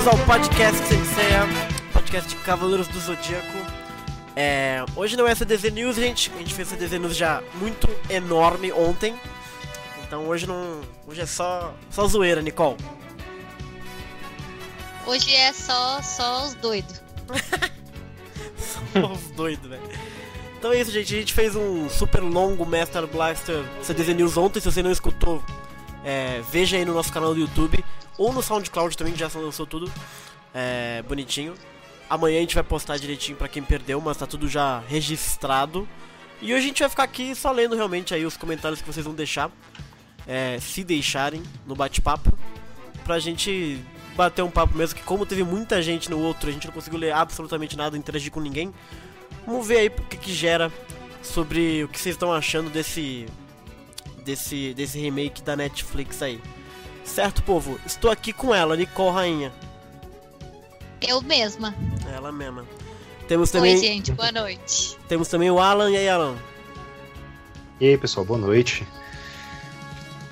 Bem-vindos ao podcast Senseiya, podcast de Cavaleiros do Zodíaco. É, hoje não é CDZ News, gente. A gente fez CDZ News já muito enorme ontem. Então hoje não. Hoje é só. só zoeira, Nicole. Hoje é só, só os doidos. só os doidos, velho. Então é isso, gente. A gente fez um super longo Master Blaster CDZ News ontem. Se você não escutou, é, veja aí no nosso canal do YouTube. Ou no SoundCloud também, que já lançou tudo é, bonitinho. Amanhã a gente vai postar direitinho pra quem perdeu, mas tá tudo já registrado. E hoje a gente vai ficar aqui só lendo realmente aí os comentários que vocês vão deixar. É, se deixarem no bate-papo. Pra gente bater um papo mesmo, que como teve muita gente no outro, a gente não conseguiu ler absolutamente nada, interagir com ninguém. Vamos ver aí o que, que gera sobre o que vocês estão achando desse, desse, desse remake da Netflix aí. Certo, povo? Estou aqui com ela, Nicole Rainha. Eu mesma. Ela mesma. Temos também... Oi, gente, boa noite. Temos também o Alan. E aí, Alan? E aí, pessoal, boa noite.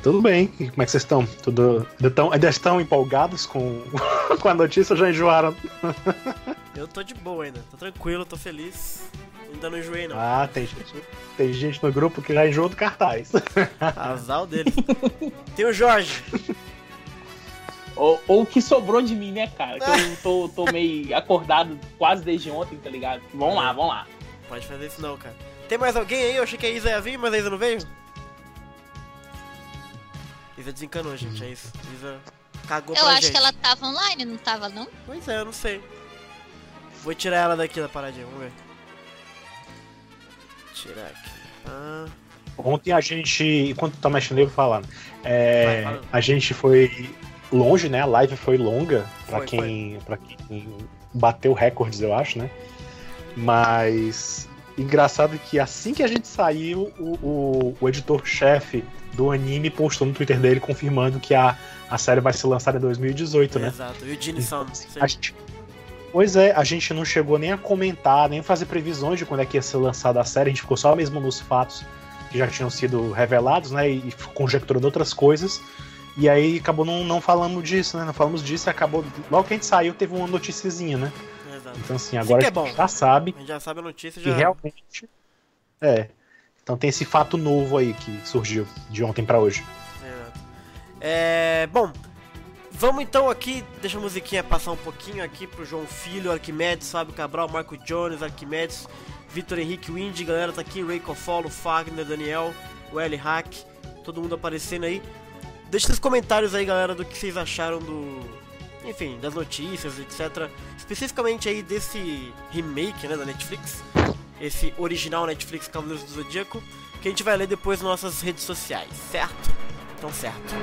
Tudo bem? Como é que vocês estão? Tudo... Ainda, estão, ainda estão empolgados com... com a notícia ou já enjoaram? Eu tô de boa ainda, tô tranquilo, tô feliz. Ainda não enjoei, não. Ah, tem gente, tem gente no grupo que já enjoou do cartaz. Azal dele. tem o Jorge. Ou, ou o que sobrou de mim, né, cara? Que eu tô, tô meio acordado quase desde ontem, tá ligado? Vamos lá, vamos lá. Pode fazer isso não, cara. Tem mais alguém aí? Eu achei que a Isa ia vir, mas a Isa não veio. Isa desencanou, gente, é isso. Isa cagou Eu pra acho gente. que ela tava online, não tava, não? Pois é, eu não sei. Vou tirar ela daqui da paradinha, vamos ver. Tirar aqui. Ah, Ontem a gente, enquanto tá mexendo, eu vou falar. É, Vai, a gente foi longe, né? A live foi longa pra Foi, quem, quem bateu recordes, eu acho, né? Mas engraçado que assim que a gente saiu, o, o, o editor-chefe do anime postou no Twitter dele confirmando que a, a série vai ser lançada em 2018, né? Exato. E o Gene Sound. A gente- Pois é, a gente não chegou nem a comentar, nem fazer previsões de quando é que ia ser lançada a série, a gente ficou só mesmo nos fatos que já tinham sido revelados, né? E conjecturando outras coisas. E aí acabou não, não falando disso, né? Não falamos disso e acabou. Logo que a gente saiu, teve uma noticiazinha, né? Exato. Então, assim, agora que é a gente já sabe A gente já sabe a notícia, que já... realmente. É. Então tem esse fato novo aí que surgiu de ontem pra hoje. Exato. É, bom, vamos então aqui, deixa a musiquinha passar um pouquinho aqui pro João Filho, Arquimedes, Fábio Cabral, Marco Jones, Arquimedes, Vitor Henrique Windy, galera tá aqui, Ray Cofolo, Fagner, Daniel, o Hack, todo mundo aparecendo aí. Deixa nos comentários aí, galera, do que vocês acharam do. Enfim, das notícias, etc. Especificamente aí desse remake, né, da Netflix. Esse original Netflix Cavaleiros do Zodíaco. Que a gente vai ler depois nas nossas redes sociais, certo? Então, certo.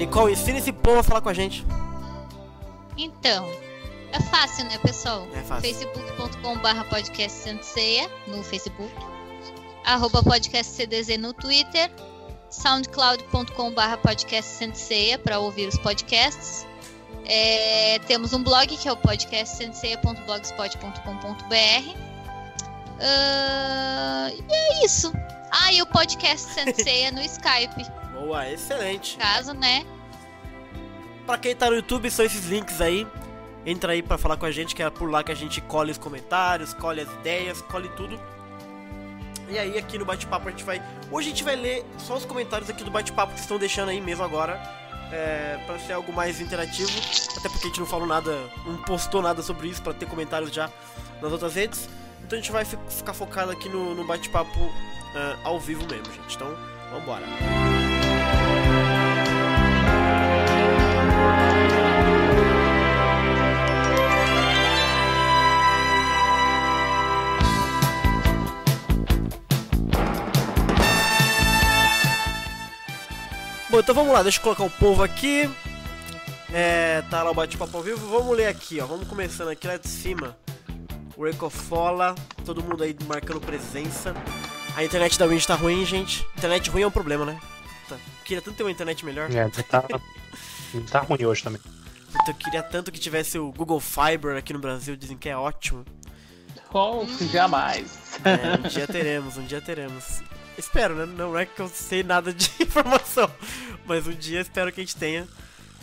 Nicole, ensina esse povo a falar com a gente. Então, é fácil, né, pessoal? É fácil. facebook.com.br podcast Senseia no Facebook, arroba podcast CDZ no Twitter, soundcloud.com.br podcast Senseia para ouvir os podcasts. É, temos um blog que é o podcastsenseia.blogspot.com.br. Ah, e é isso. Ah, e o podcast Senseia no Skype, Boa, excelente. caso, né? Pra quem tá no YouTube, são esses links aí. Entra aí pra falar com a gente, que é por lá que a gente colhe os comentários, colhe as ideias, colhe tudo. E aí aqui no bate-papo a gente vai. Hoje a gente vai ler só os comentários aqui do bate-papo que vocês estão deixando aí mesmo agora. É, para ser algo mais interativo. Até porque a gente não falou nada, não postou nada sobre isso pra ter comentários já nas outras redes. Então a gente vai fi- ficar focado aqui no, no bate-papo ah, ao vivo mesmo, gente. Então, vambora. Bom, então vamos lá, deixa eu colocar o povo aqui. É, tá lá o bate-papo ao vivo. Vamos ler aqui, ó. Vamos começando aqui lá de cima. O Recofola, todo mundo aí marcando presença. A internet da Wind tá ruim, gente. Internet ruim é um problema, né? Tá. Queria tanto ter uma internet melhor. É, tá, tá ruim hoje também. Eu queria tanto que tivesse o Google Fiber aqui no Brasil, dizem que é ótimo. Oh, jamais. É, um dia teremos, um dia teremos. Espero, né? Não é que eu sei nada de informação, mas um dia espero que a gente tenha.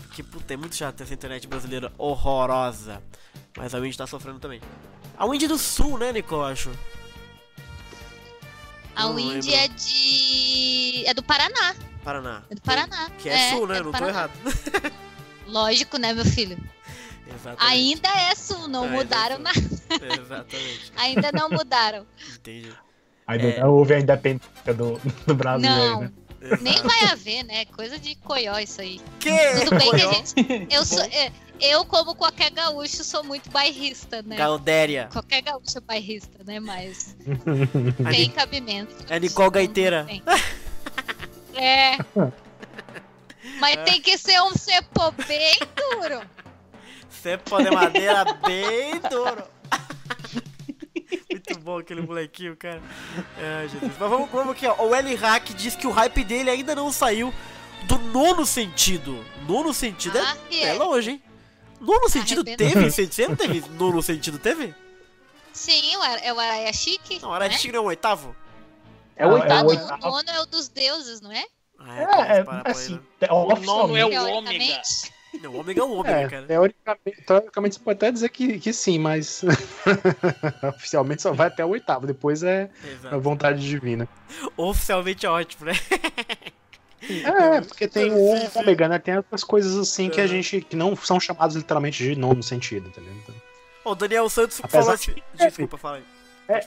Porque, puta, é muito chato essa internet brasileira horrorosa. Mas a Wind tá sofrendo também. A Wind do Sul, né, Nico, eu acho? A Wind é de. é do Paraná. Paraná. É do Paraná. Que é, sul, né? é não tô errado. Lógico, né, meu filho? Exatamente. Ainda é sul, não é mudaram nada. Exatamente. Ainda não mudaram. Entendi. Ainda É. não houve a independência do, do Brasil Não. aí, né? Nem vai haver, né? Coisa de coió isso aí. Que? Tudo bem que a Coió? gente. Eu, sou, é, eu como qualquer gaúcho, sou muito bairrista, né? Galdéria. Qualquer gaúcho é bairrista, né? Mas tem cabimento. É Nicole Gaiteira. Tem. É. Mas tem que ser um cepô bem duro. Cepo de madeira bem duro. Muito bom aquele molequinho, cara. Ai, Jesus. Mas vamos, vamos aqui, ó. O L Hack diz que o hype dele ainda não saiu do nono sentido. Nono sentido Ah, é, que é é. longe, hein? Nono sentido Arrebentou. teve? Você não teve nono sentido? Teve? Sim, é o Araia Chique. Não, era né? Chico não é o oitavo? É o Ah, oitavo. é o oitavo. o nono é o dos deuses, não é? Ah, É, é, para pra assim, aí, te- nono é o ômega. Teoricamente. né? Não, o ômega é o ômega, é, cara. teoricamente, teoricamente você pode até dizer que, que sim, mas oficialmente só vai até o oitavo, depois é a Exato. vontade divina. Oficialmente é ótimo, né? É, porque tem o ômega, né? Tem outras coisas assim que a Uhum. gente que não são chamadas literalmente de nono sentido, entendeu? Então- o Daniel Santos Apesar falou que assim. Desculpa, fala aí. É.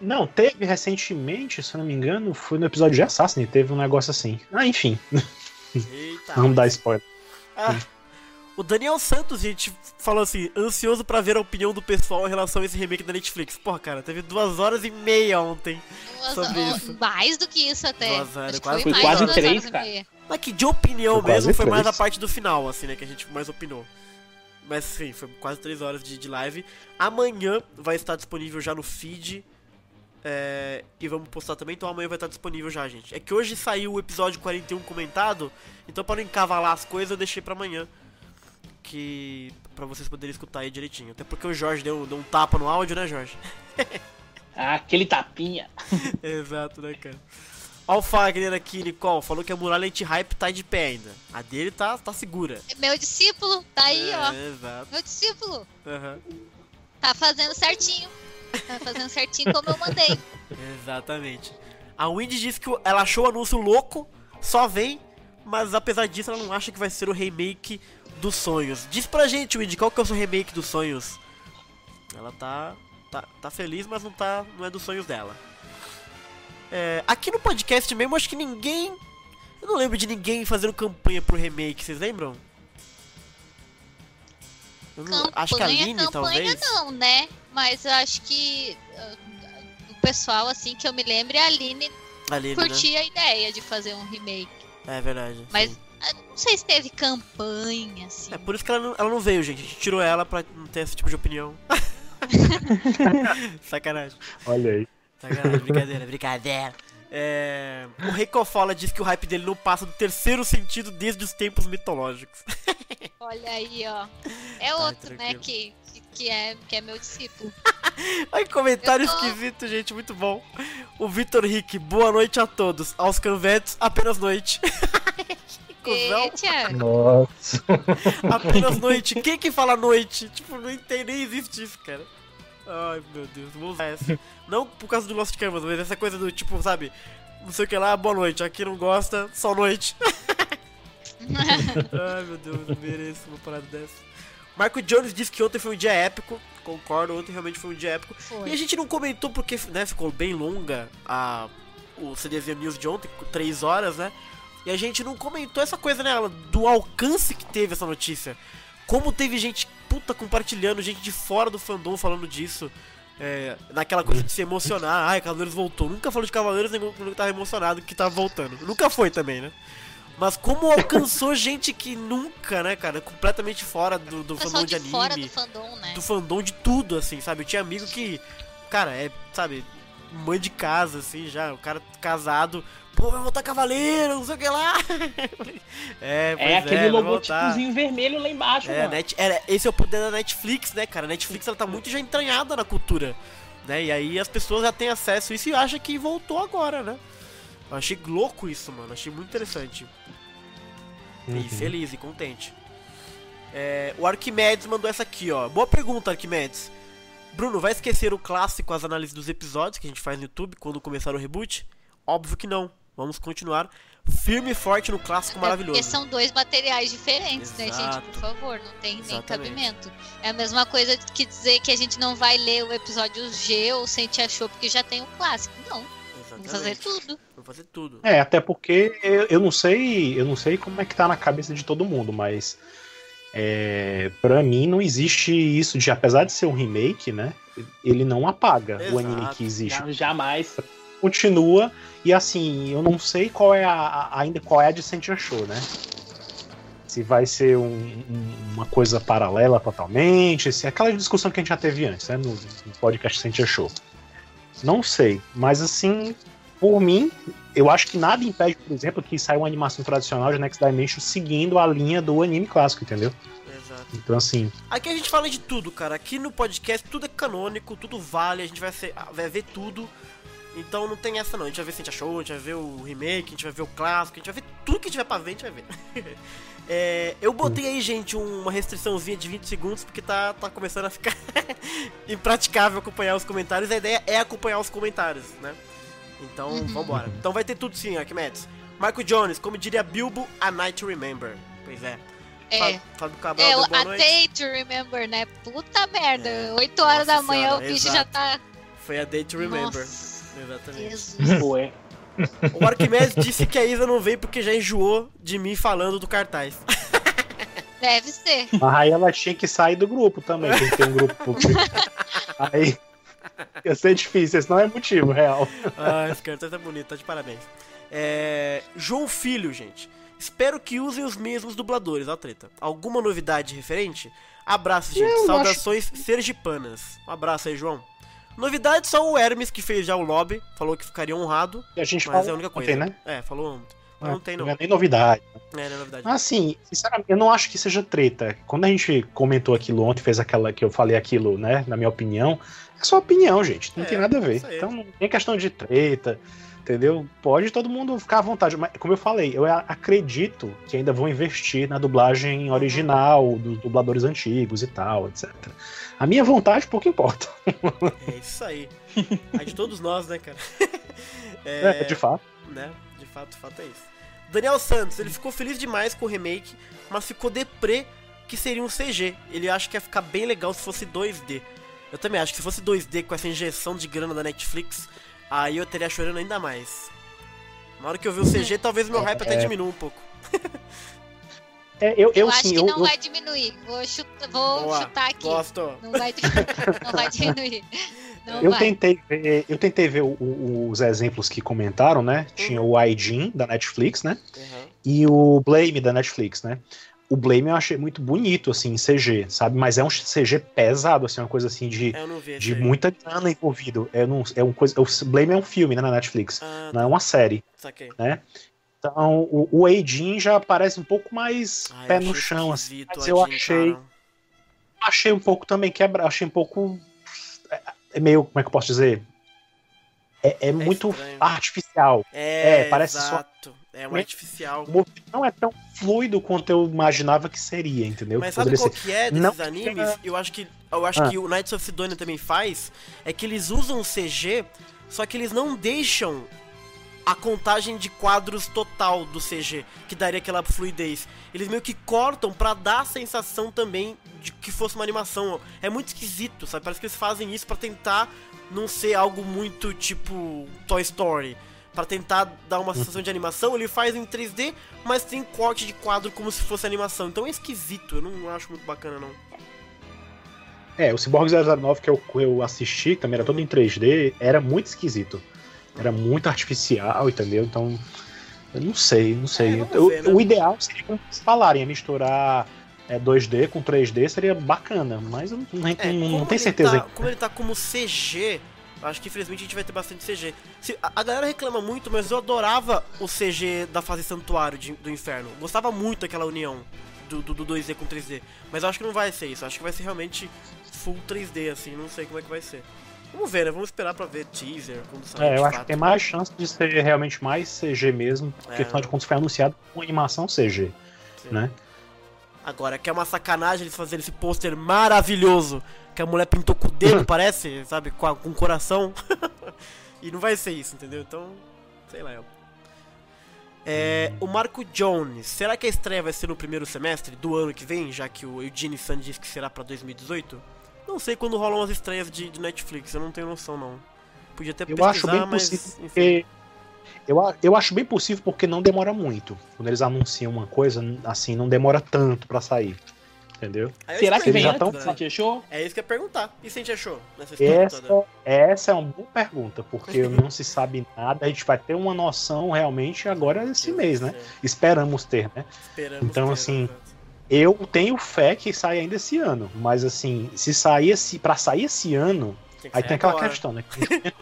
Não, teve recentemente, se eu não me engano, foi no episódio de Assassin, teve um negócio assim. Ah, enfim, Eita. vamos dar spoiler. Ah, o Daniel Santos, gente, falou assim: ansioso pra ver a opinião do pessoal em relação a esse remake da Netflix. Porra, cara, teve duas horas e meia ontem. Duas- Sobre ó, isso. Mais do que isso até. Duas horas, Acho quase foi três mais de horas. duas Quase horas três, meia. Mas que de opinião Foi mesmo foi mais a três. parte do final, assim, né? Que a gente mais opinou. Mas sim, foi quase três horas de, de live. Amanhã vai estar disponível já no feed. É, e vamos postar também, então amanhã vai estar disponível já, gente. É que hoje saiu o episódio 41 comentado, então para não encavalar as coisas eu deixei pra amanhã. Que. pra vocês poderem escutar aí direitinho. Até porque o Jorge deu, deu um tapa no áudio, né, Jorge? Ah, aquele tapinha. Exato, né, cara? Ó o Fagner aqui, Nicole, falou que a muralha anti-hype tá de pé ainda. A dele tá, tá segura. Meu discípulo, tá aí, ó. É, exato. Meu discípulo. Aham. Tá fazendo certinho. Tá fazendo certinho como eu mandei. Exatamente. A Windy disse que ela achou o anúncio louco, só vem, mas apesar disso ela não acha que vai ser o remake dos sonhos. Diz pra gente, Windy, qual que é o seu remake dos sonhos? Ela tá, tá, tá feliz, mas não tá, não é dos sonhos dela. É, aqui no podcast mesmo, acho que ninguém. Eu não lembro de ninguém fazendo campanha pro remake, vocês lembram? Eu não- Campanha, acho que a Aline, campanha talvez. não, né? Mas eu acho que ah, o pessoal, assim, que eu me lembro, a Aline Aline, né? curtia a ideia de fazer um remake. É verdade. Mas sim. ah, não sei se teve campanha, assim. É por isso que ela não, ela não veio, gente. A gente tirou ela pra não ter esse tipo de opinião. Sacanagem. Olha aí. Sacanagem, brincadeira, brincadeira. É... O Recofola diz que o hype dele não passa do terceiro sentido desde os tempos mitológicos. Olha aí, ó. É outro, né, tranquilo. que, que, é, que é meu discípulo. Ai, comentário tô- esquisito, gente, muito bom. O Vitor Rick, boa noite a todos. Aos canvetes, apenas noite. Cusão, Nossa. apenas noite. Quem que fala noite? Tipo, não entende, nem existe isso, cara. Ai, meu Deus, vou usar essa. Não por causa do Lost Canvas, mas essa coisa do tipo, sabe? Não sei o que lá, boa noite. Aqui não gosta, só noite. Ai, meu Deus, eu mereço uma parada dessa. Marco Jones disse que ontem foi um dia épico. Concordo, ontem realmente foi um dia épico. E a foi. gente não comentou porque né, ficou bem longa a, o CDZ News de ontem, com 3 horas, né? E a gente não comentou essa coisa, né, do alcance que teve essa notícia. Como teve gente puta compartilhando, gente de fora do fandom falando disso. É, naquela coisa de se emocionar. Ai, Cavaleiros voltou. Nunca falou de Cavaleiros, nem quando tava emocionado que tava voltando. Nunca foi também, né? Mas como alcançou gente que nunca, né, cara? Completamente fora do, do fandom de de fora do anime fandom, né? do fandom de tudo, assim, sabe? Eu tinha amigo que, cara, é, sabe, mãe de casa, assim, já. O cara casado. Pô, vai voltar cavaleiro, não sei o que lá. é, pois É aquele voltar. logotipozinho vermelho lá embaixo, É, mano. net, é, esse é o poder da Netflix, né, cara? A Netflix ela tá muito já entranhada na cultura, né? E aí as pessoas já têm acesso a isso e acham que voltou agora, né? Eu achei louco isso, mano. Achei muito interessante. Uhum. E feliz e contente. É, o Arquimedes mandou essa aqui, ó. Boa pergunta, Arquimedes. Bruno, vai esquecer o clássico, as análises dos episódios que a gente faz no YouTube quando começar o reboot? Óbvio que não. Vamos continuar firme e forte no clássico É porque maravilhoso. são dois materiais diferentes, né, gente? Exato. Por favor, não tem nem Exatamente. cabimento. É a mesma coisa que dizer que a gente não vai ler o episódio G ou Sente Achou porque já tem o clássico. Não, vamos fazer Exatamente. tudo. Fazer tudo. É, até porque eu, eu não sei, eu não sei como é que tá na cabeça de todo mundo, mas é, para mim não existe isso de, apesar de ser um remake, né? Ele não apaga o Exato. anime que existe. Já- Jamais. Continua e assim, eu não sei qual é a, a- ainda qual é a de Sentia Show, né? Se vai ser um- um- uma coisa paralela totalmente, se é aquela discussão que a gente já teve antes, né? No, no podcast Sentia Show. Não sei, mas assim, por mim, eu acho que nada impede, por exemplo, que saia uma animação tradicional de Next Dimension seguindo a linha do anime clássico, entendeu? Exato. Então, assim, Aqui a gente fala de tudo, cara. Aqui no podcast tudo é canônico, tudo vale, a gente vai, ser- vai ver tudo. Então não tem essa não. A gente vai ver se a gente achou, a gente vai ver o remake, a gente vai ver o clássico, a gente vai ver tudo que tiver pra ver, a gente vai ver. É, eu botei aí, gente, um- uma restriçãozinha de 20 segundos, porque tá, tá começando a ficar impraticável acompanhar os comentários. A ideia é acompanhar os comentários, né? Então, Uhum. vambora. Então vai ter tudo sim, Arquimedes. Marco Jones, como diria Bilbo, a night to remember. Pois é. É. Fábio- Cabral, É, deu boa A noite. Day to Remember, né? Puta merda. É. 8 horas Nossa da manhã senhora, o bicho exato. já tá. Foi a Day to Remember. Nossa, Exatamente. Jesus. Pô, é. O Arquimedes disse que a Isa não veio porque já enjoou de mim falando do cartaz. Deve ser. mas aí ela tinha que sair do grupo também, tem que ter um grupo. aí ia ser difícil, esse não é motivo real. ah, esse cartaz tá bonito, tá de parabéns. É... João Filho, gente. Espero que usem os mesmos dubladores, ó treta. Alguma novidade referente? Abraço, gente. Eu Saudações sergipanas. Um abraço aí, João. Novidade só o Hermes, que fez já o lobby. Falou que ficaria honrado, E a gente mas é a única ontem, coisa. né? É, falou ontem. Mas não tem não. é nem novidade. É, não é novidade. Assim, sinceramente, eu não acho que seja treta. Quando a gente comentou aquilo ontem, fez aquela que eu falei aquilo, né? Na minha opinião, é só opinião, gente. Não É, tem nada a ver. Então não tem questão de treta, entendeu? Pode todo mundo ficar à vontade. Mas, como eu falei, eu acredito que ainda vão investir na dublagem original, dos dubladores antigos e tal, etc. A minha vontade pouco importa. É isso aí. A de todos nós, né, cara? É, de fato. né? De fato, de fato é isso. Daniel Santos, ele ficou feliz demais com o remake, mas ficou deprê que seria um CG. Ele acha que ia ficar bem legal se fosse 2D. Eu também acho que se fosse 2D com essa injeção de grana da Netflix, aí eu teria chorando ainda mais. Na hora que eu vi o CG, talvez meu hype até É. diminua um pouco. É, eu, eu, Eu acho sim, que eu, não eu- vai diminuir. Vou, chuta- vou Boa. chutar aqui. Gosto. Não vai, di- não vai diminuir. Não Eu vai. tentei ver, eu tentei ver o- o- os exemplos que comentaram, né? Tinha o Aijin da Netflix, né? Uhum. E o Blame da Netflix, né? O Blame eu achei muito bonito, assim, em CG, sabe? Mas é um CG pesado, assim, uma coisa assim de, É, de aí. muita grana envolvido. É, não, é um coisa, o Blame é um filme, né, na Netflix. Ah, Não é uma série. saquei. Então, o, o Aijin já parece um pouco mais Ai, pé no chão, assim. Mas eu Adin, achei, cara. achei um pouco também quebra, achei um pouco é, é meio, como é que eu posso dizer? É, é muito estranho. artificial. É, É, parece só- exato. É um artificial. O movimento não é tão fluido quanto eu imaginava que seria, entendeu? Mas sabe Poderia qual ser- que é desses Não animes? Eu acho que eu acho Ah. que o Knights of Sidonia também faz, é que eles usam CG, só que eles não deixam a contagem de quadros total do CG, que daria aquela fluidez. Eles meio que cortam pra dar a sensação também de que fosse uma animação. É muito esquisito, sabe? Parece que eles fazem isso pra tentar não ser algo muito tipo Toy Story. Pra tentar dar uma sensação de animação, ele faz em 3D, mas tem corte de quadro como se fosse animação. Então é esquisito, eu não acho muito bacana não. É, o Cyborg 009 que eu, eu assisti, também era todo em 3D, era muito esquisito. Era muito artificial, entendeu? Então, eu não sei, não sei. É, vamos Eu- ver, né? O ideal seria como falarem, é misturar é, 2D com 3D seria bacana, mas eu não, É, não- não tenho certeza. Tá, como ele tá como CG, Acho que infelizmente a gente vai ter bastante CG. Se, a, a galera reclama muito, mas eu adorava o CG da fase Santuário de- do Inferno. Gostava muito daquela união do, do, do 2D com 3D. Mas eu acho que não vai ser isso. Acho que vai ser realmente full 3D, assim. Não sei como é que vai ser. Vamos ver, né? Vamos esperar pra ver teaser, quando sair É, eu acho fato. que tem mais chance de ser realmente mais CG mesmo, porque É. afinal de contas foi anunciado com animação CG, Sim. né? Agora, que é uma sacanagem eles fazerem esse pôster maravilhoso que a mulher pintou com o Hum. dedo, parece, sabe? Com, a- com o coração. e não vai ser isso, entendeu? Então, sei lá. É, o Marco Jones, será que a estreia vai ser no primeiro semestre do ano que vem, já que o Eugene San disse que será pra 2018? Não sei quando rolam as estreias de, de Netflix, eu não tenho noção não. Podia até Eu acho bem mas possível porque. Eu, eu acho bem possível porque não demora muito. Quando eles anunciam uma coisa, assim, não demora tanto pra sair. Entendeu? Será que vem já né? tão- antes? Você achou? É isso que eu ia perguntar. E se a gente achou nessa história toda? Essa, essa é uma boa pergunta, porque não se sabe nada. A gente vai ter uma noção realmente agora esse mês, né? Esperamos ter, né? Esperamos Então, ter, assim. Eu tenho fé que sai ainda esse ano, mas assim, se sair esse, para sair esse ano, Tem aí tem aquela agora. questão, né?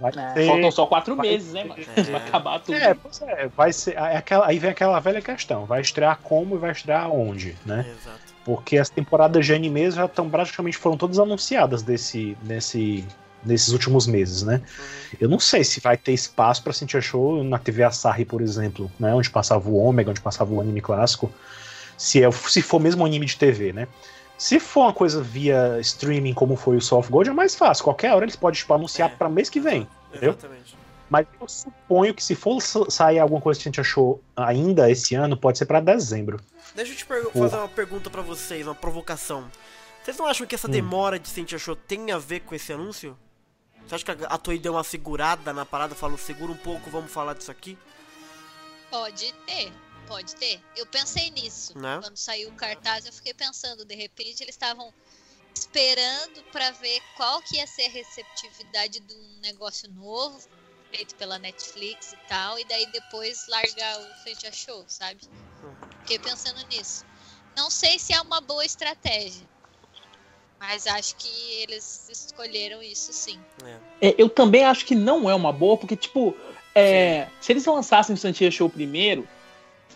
Vai É, ser- Faltam só quatro vai meses, né, mano? É. Vai acabar tudo. É, pois é, vai ser. é aquela, aí vem aquela velha questão: vai estrear como e vai estrear onde, né? Exato. Porque as temporadas de animes já estão praticamente foram todas anunciadas desse, nesse, nesses últimos meses, né? Eu não sei se vai ter espaço pra Cintia Show na TV Asahi, por exemplo, né? Onde passava o Ômega, onde passava o anime clássico. Se, é, se for mesmo anime de TV, né? Se for uma coisa via streaming, como foi o Soft Gold, é mais fácil. Qualquer hora eles podem tipo, anunciar É. pra mês que vem. entendeu? Exatamente. Mas eu suponho que se for sa- sair alguma coisa que a gente achou ainda esse ano, pode ser pra dezembro. Deixa eu te fazer uma pergunta pra vocês, uma provocação. Vocês não acham que essa Hum. demora de Sentia Show tem a ver com esse anúncio? Você acha que a Toei deu uma segurada na parada, falou, segura um pouco, vamos falar disso aqui? Pode ter, pode ter. Eu pensei nisso. Né? Quando saiu o cartaz, eu fiquei pensando, de repente eles estavam esperando pra ver qual que ia ser a receptividade de um negócio novo, feito pela Netflix e tal, e daí depois largar o Frente a Show, sabe? Fiquei pensando nisso. Não sei se é uma boa estratégia, mas acho que eles escolheram isso sim. É. É, eu também acho que não é uma boa, porque, tipo, é, se eles lançassem o Santia Show primeiro,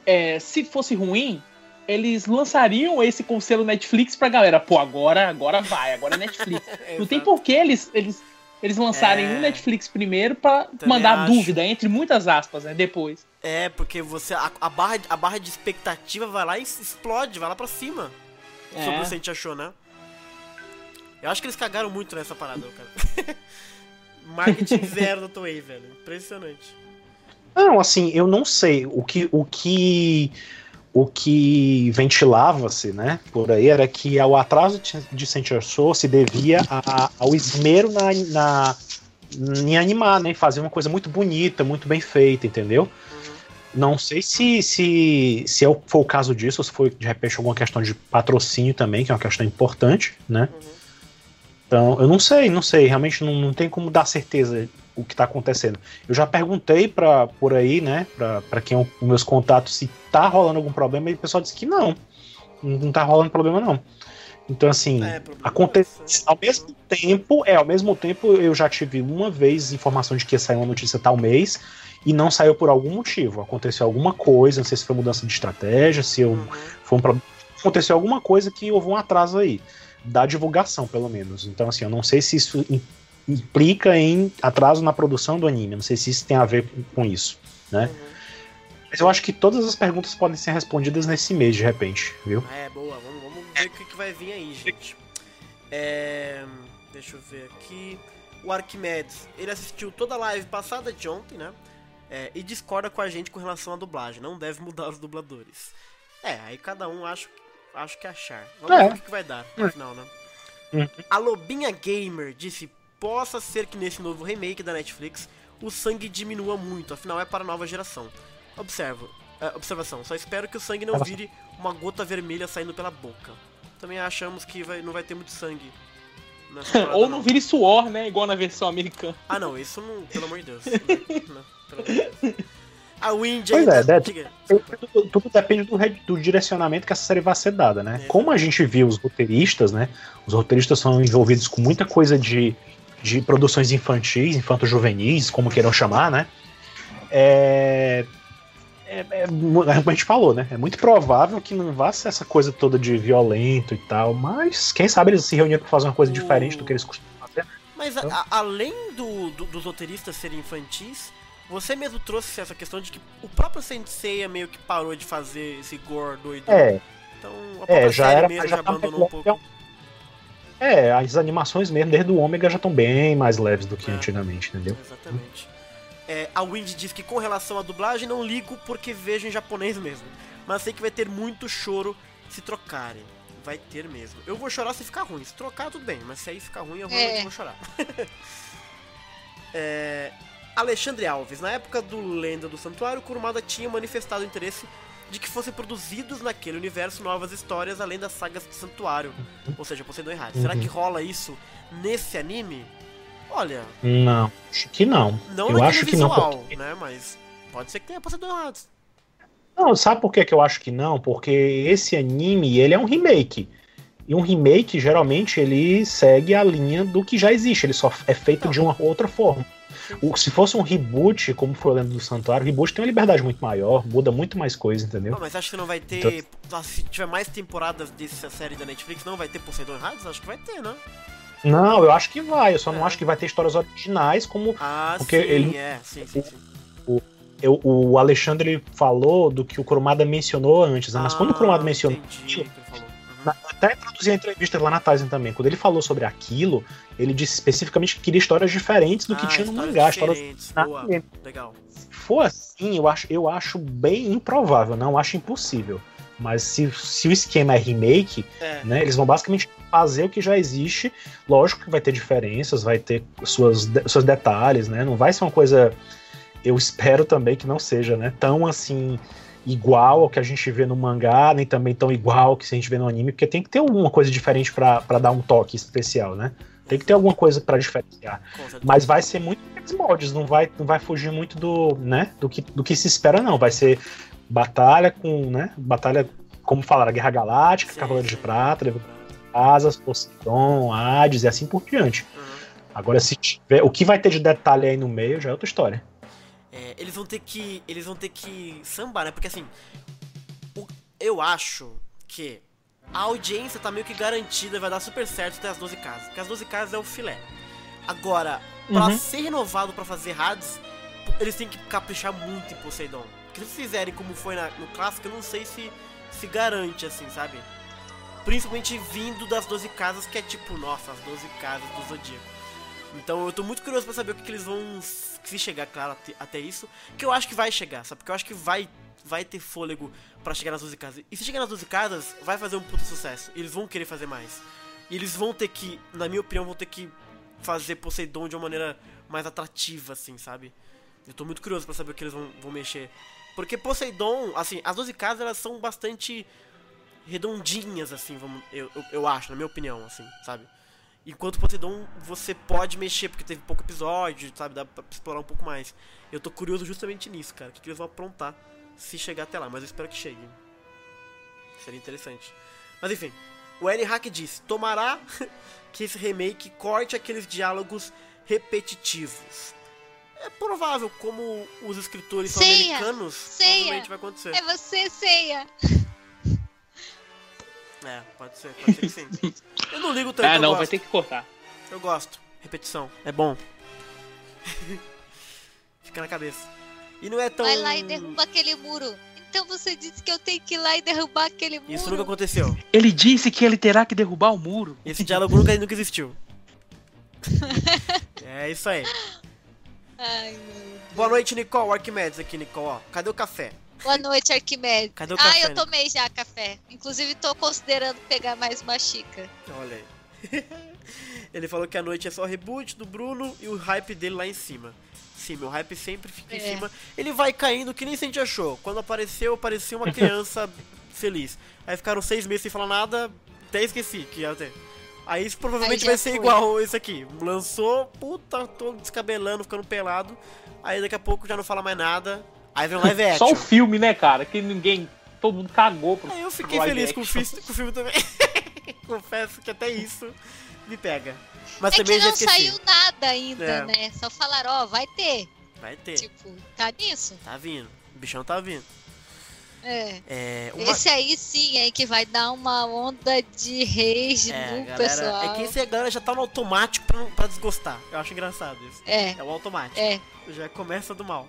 é, se fosse ruim, eles lançariam esse com o selo Netflix pra galera. Pô, agora, agora vai, agora é Netflix. Não tem por que eles, eles, eles lançarem É. um Netflix primeiro pra Também mandar acho. dúvida, entre muitas aspas, né? Depois. É, porque você. A, a barra, a barra de expectativa vai lá e explode, vai lá pra cima. Sobre o que a gente achou, né? Eu acho que eles cagaram muito nessa parada, cara. Marketing zero da Toei, velho. Impressionante. Não, assim, eu não sei. O que o que o que ventilava-se, né, por aí era que o atraso de- Sentia Show se devia a- ao esmero na, na em animar, né, fazer uma coisa muito bonita, muito bem feita, entendeu? Não sei se se se é o- foi o caso disso, ou se foi de repente alguma questão de patrocínio também, que é uma questão importante, né? Uhum. Então, eu não sei, não sei, realmente não, não tem como dar certeza o que tá acontecendo. Eu já perguntei pra, por aí, né, pra, pra quem é os meus contatos, se tá rolando algum problema, e o pessoal disse que não. Não tá rolando problema, não. Então, assim, É, problema acontece. Ao mesmo tempo, é, ao mesmo tempo, eu já tive uma vez informação de que ia sair uma notícia tal mês e não saiu por algum motivo. Aconteceu alguma coisa, não sei se foi mudança de estratégia, se eu, Uhum. foi um problema. Aconteceu alguma coisa que houve um atraso aí, da divulgação, pelo menos. Então, assim, eu não sei se isso implica em atraso na produção do anime, não sei se isso tem a ver com- isso, né? Uhum. Mas eu acho que todas as perguntas podem ser respondidas nesse mês, de repente, viu? É, boa, vamos, vamos ver o que, que vai vir aí, gente. É, deixa eu ver aqui. O Arquimedes, ele assistiu toda a live passada de ontem, né? É, e discorda com a gente com relação à dublagem. Não deve mudar os dubladores. É, aí cada um acha, acha que achar. Vamos É. ver o que, que vai dar no final, né? Uhum. A Lobinha Gamer disse: Possa ser que nesse novo remake da Netflix o sangue diminua muito, afinal é para a nova geração. Observo, é, observação, só espero que o sangue não vire uma gota vermelha saindo pela boca. Também achamos que vai- não vai ter muito sangue. Ou não vire suor, né? Igual na versão americana. Ah, não, isso não, pelo amor de Deus. Não, não, pelo amor de Deus. A Wind Pois ainda. é, diga. Tudo, tudo depende do, do direcionamento que essa série vai ser dada, né? É. Como a gente viu os roteiristas, né? Os roteiristas são envolvidos com muita coisa de, de produções infantis, infanto-juvenis, como queiram chamar, né? É, é, é, como a gente falou, né? É muito provável que não vá ser essa coisa toda de violento e tal, mas quem sabe eles se reuniram para fazer uma coisa diferente do que eles costumam fazer. Mas a, a, além do, do, dos roteiristas serem infantis, você mesmo trouxe essa questão de que o próprio Sensei meio que parou de fazer esse gore doido. É. Então a É, própria já série era mesmo já já tá abandonou um pouco. É, as animações mesmo, desde o Ômega, já estão bem mais leves do que É. antigamente, entendeu? Exatamente. É, a Wind diz que com relação à dublagem não ligo porque vejo em japonês mesmo. Mas sei que vai ter muito choro se trocarem. Vai ter mesmo. Eu vou chorar se ficar ruim. Se trocar, tudo bem. Mas se aí ficar ruim, eu vou, É. eu vou chorar. É, Alexandre Alves. Na época do Lenda do Santuário, Kurumada tinha manifestado interesse de que fossem produzidos naquele universo novas histórias além das sagas do Santuário. Ou seja, Poseidon e Hades. Será Uhum. que rola isso nesse anime? Olha, Não, acho que não. não eu acho que não. visual, Porque... né? Mas pode ser que tenha Poseidon e Hades. Não, sabe por que, que eu acho que não? Porque esse anime, ele é um remake. E um remake, geralmente, ele segue a linha do que já existe. Ele só é feito Não. de uma outra forma. O- se fosse um reboot, como foi o Lenda do Santuário, o reboot tem uma liberdade muito maior, muda muito mais coisa, entendeu? Não, mas acho que não vai ter. ah, Se tiver mais temporadas dessa série da Netflix, não vai ter Poseidon Hades? Acho que vai ter, né? Não, eu acho que vai. Eu só não É. acho que vai ter histórias originais como Ah, Porque sim, ele- é. Sim, sim, sim. eu- o Alexandre falou do que o Kurumada mencionou antes, né? Mas quando o Kurumada Ah, mencionou Entendi até produzir a entrevista lá na Tizen também, quando ele falou sobre aquilo, ele disse especificamente que queria histórias diferentes do que Ah, tinha no mangá, histórias na Boa, legal. Se for assim, eu acho, eu acho bem improvável, não acho impossível. Mas se, se o esquema é remake, É. né, eles vão basicamente fazer o que já existe. Lógico que vai ter diferenças, vai ter suas, seus detalhes, né? Não vai ser uma coisa. Eu espero também que não seja, né? Tão assim igual ao que a gente vê no mangá, nem também tão igual ao que a gente vê no anime, porque tem que ter alguma coisa diferente pra pra dar um toque especial, né? Tem que ter alguma coisa pra diferenciar. Mas vai ser muito aqueles moldes, não vai, não vai fugir muito do, né, do que, do que se espera, não. Vai ser batalha com, né, batalha, como falaram, Guerra Galáctica, Sim, Cavaleiro de Prata, Asas, Poseidon, Hades e assim por diante. Uhum. Agora, se tiver, o que vai ter de detalhe aí no meio já é outra história. É, eles vão ter que. Eles vão ter que sambar, né? Porque assim. o- eu acho que a audiência tá meio que garantida, vai dar super certo até as 12 casas. Porque as 12 casas é o filé. Agora, pra Uhum. ser renovado pra fazer Hades, eles têm que caprichar muito em Poseidon. Porque se eles fizerem como foi na- no clássico, eu não sei se se garante, assim, sabe? Principalmente vindo das 12 casas, que é tipo, nossa, as 12 casas do Zodíaco. Então eu tô muito curioso pra saber o que, que eles vão. Se chegar, claro, até, isso. Que eu acho que vai chegar, sabe? Porque eu acho que vai, vai ter fôlego pra chegar nas 12 casas. E se chegar nas 12 casas, vai fazer um puta sucesso. Eles vão querer fazer mais. E eles vão ter que, na minha opinião, vão ter que fazer Poseidon de uma maneira mais atrativa, assim, sabe? Eu tô muito curioso pra saber o que eles vão, vão mexer. Porque Poseidon, assim, as 12 casas elas são bastante redondinhas, assim, vamos, eu, eu, eu acho, na minha opinião, assim, sabe? Enquanto Poseidon você pode mexer, porque teve pouco episódio, sabe? Dá pra explorar um pouco mais. Eu tô curioso justamente nisso, cara. O que, que eles vão aprontar se chegar até lá, mas eu espero que chegue. Seria interessante. Mas enfim, o N Hack disse: Tomará que esse remake corte aqueles diálogos repetitivos. É provável, como os escritores são Ceia, americanos, ceia. provavelmente vai acontecer. É você, Ceia. É, pode ser, pode ser que sim. Eu não ligo tanto, Ah, não, gosto. vai ter que cortar. Eu gosto. Repetição. É bom. Fica na cabeça. E não é tão. Vai lá e derruba aquele muro. Então você disse que eu tenho que ir lá e derrubar aquele muro. Isso nunca aconteceu. Ele disse que ele terá que derrubar o muro. Esse diálogo nunca, nunca existiu. É isso aí. Ai, meu. Boa noite, Nicole. Arquimedes aqui, Nicole. Ó, cadê o café? Boa noite, Arquimedes. Cadê o ah, café, eu né? tomei já café. Inclusive, tô considerando pegar mais uma xícara. Olha aí. Ele falou que a noite é só reboot do Bruno e o hype dele lá em cima. Sim, meu hype sempre fica em É. cima. Ele vai caindo que nem a gente achou. Quando apareceu, parecia uma criança feliz. Aí ficaram seis meses sem falar nada, até esqueci que ia ter. Aí isso provavelmente Aí vai ser foi. igual esse aqui. Lançou, puta, todo descabelando, ficando pelado. Aí daqui a pouco já não fala mais nada. Aí vem live action. Só o filme, né, cara? Que ninguém. Todo mundo cagou pro. Aí eu fiquei feliz com o, action. fi- com o filme também. Confesso que até isso me pega. Mas é também que já não saiu nada. ainda, É. né? Só falaram, ó, vai ter. Vai ter. Tipo, tá nisso? Tá vindo. O bichão tá vindo. É. É, uma... Esse aí sim é que vai dar uma onda de rage é, no galera, pessoal. é que esse a galera já tá no automático pra, pra desgostar. Eu acho engraçado isso. É, É o automático. é. Já começa do mal.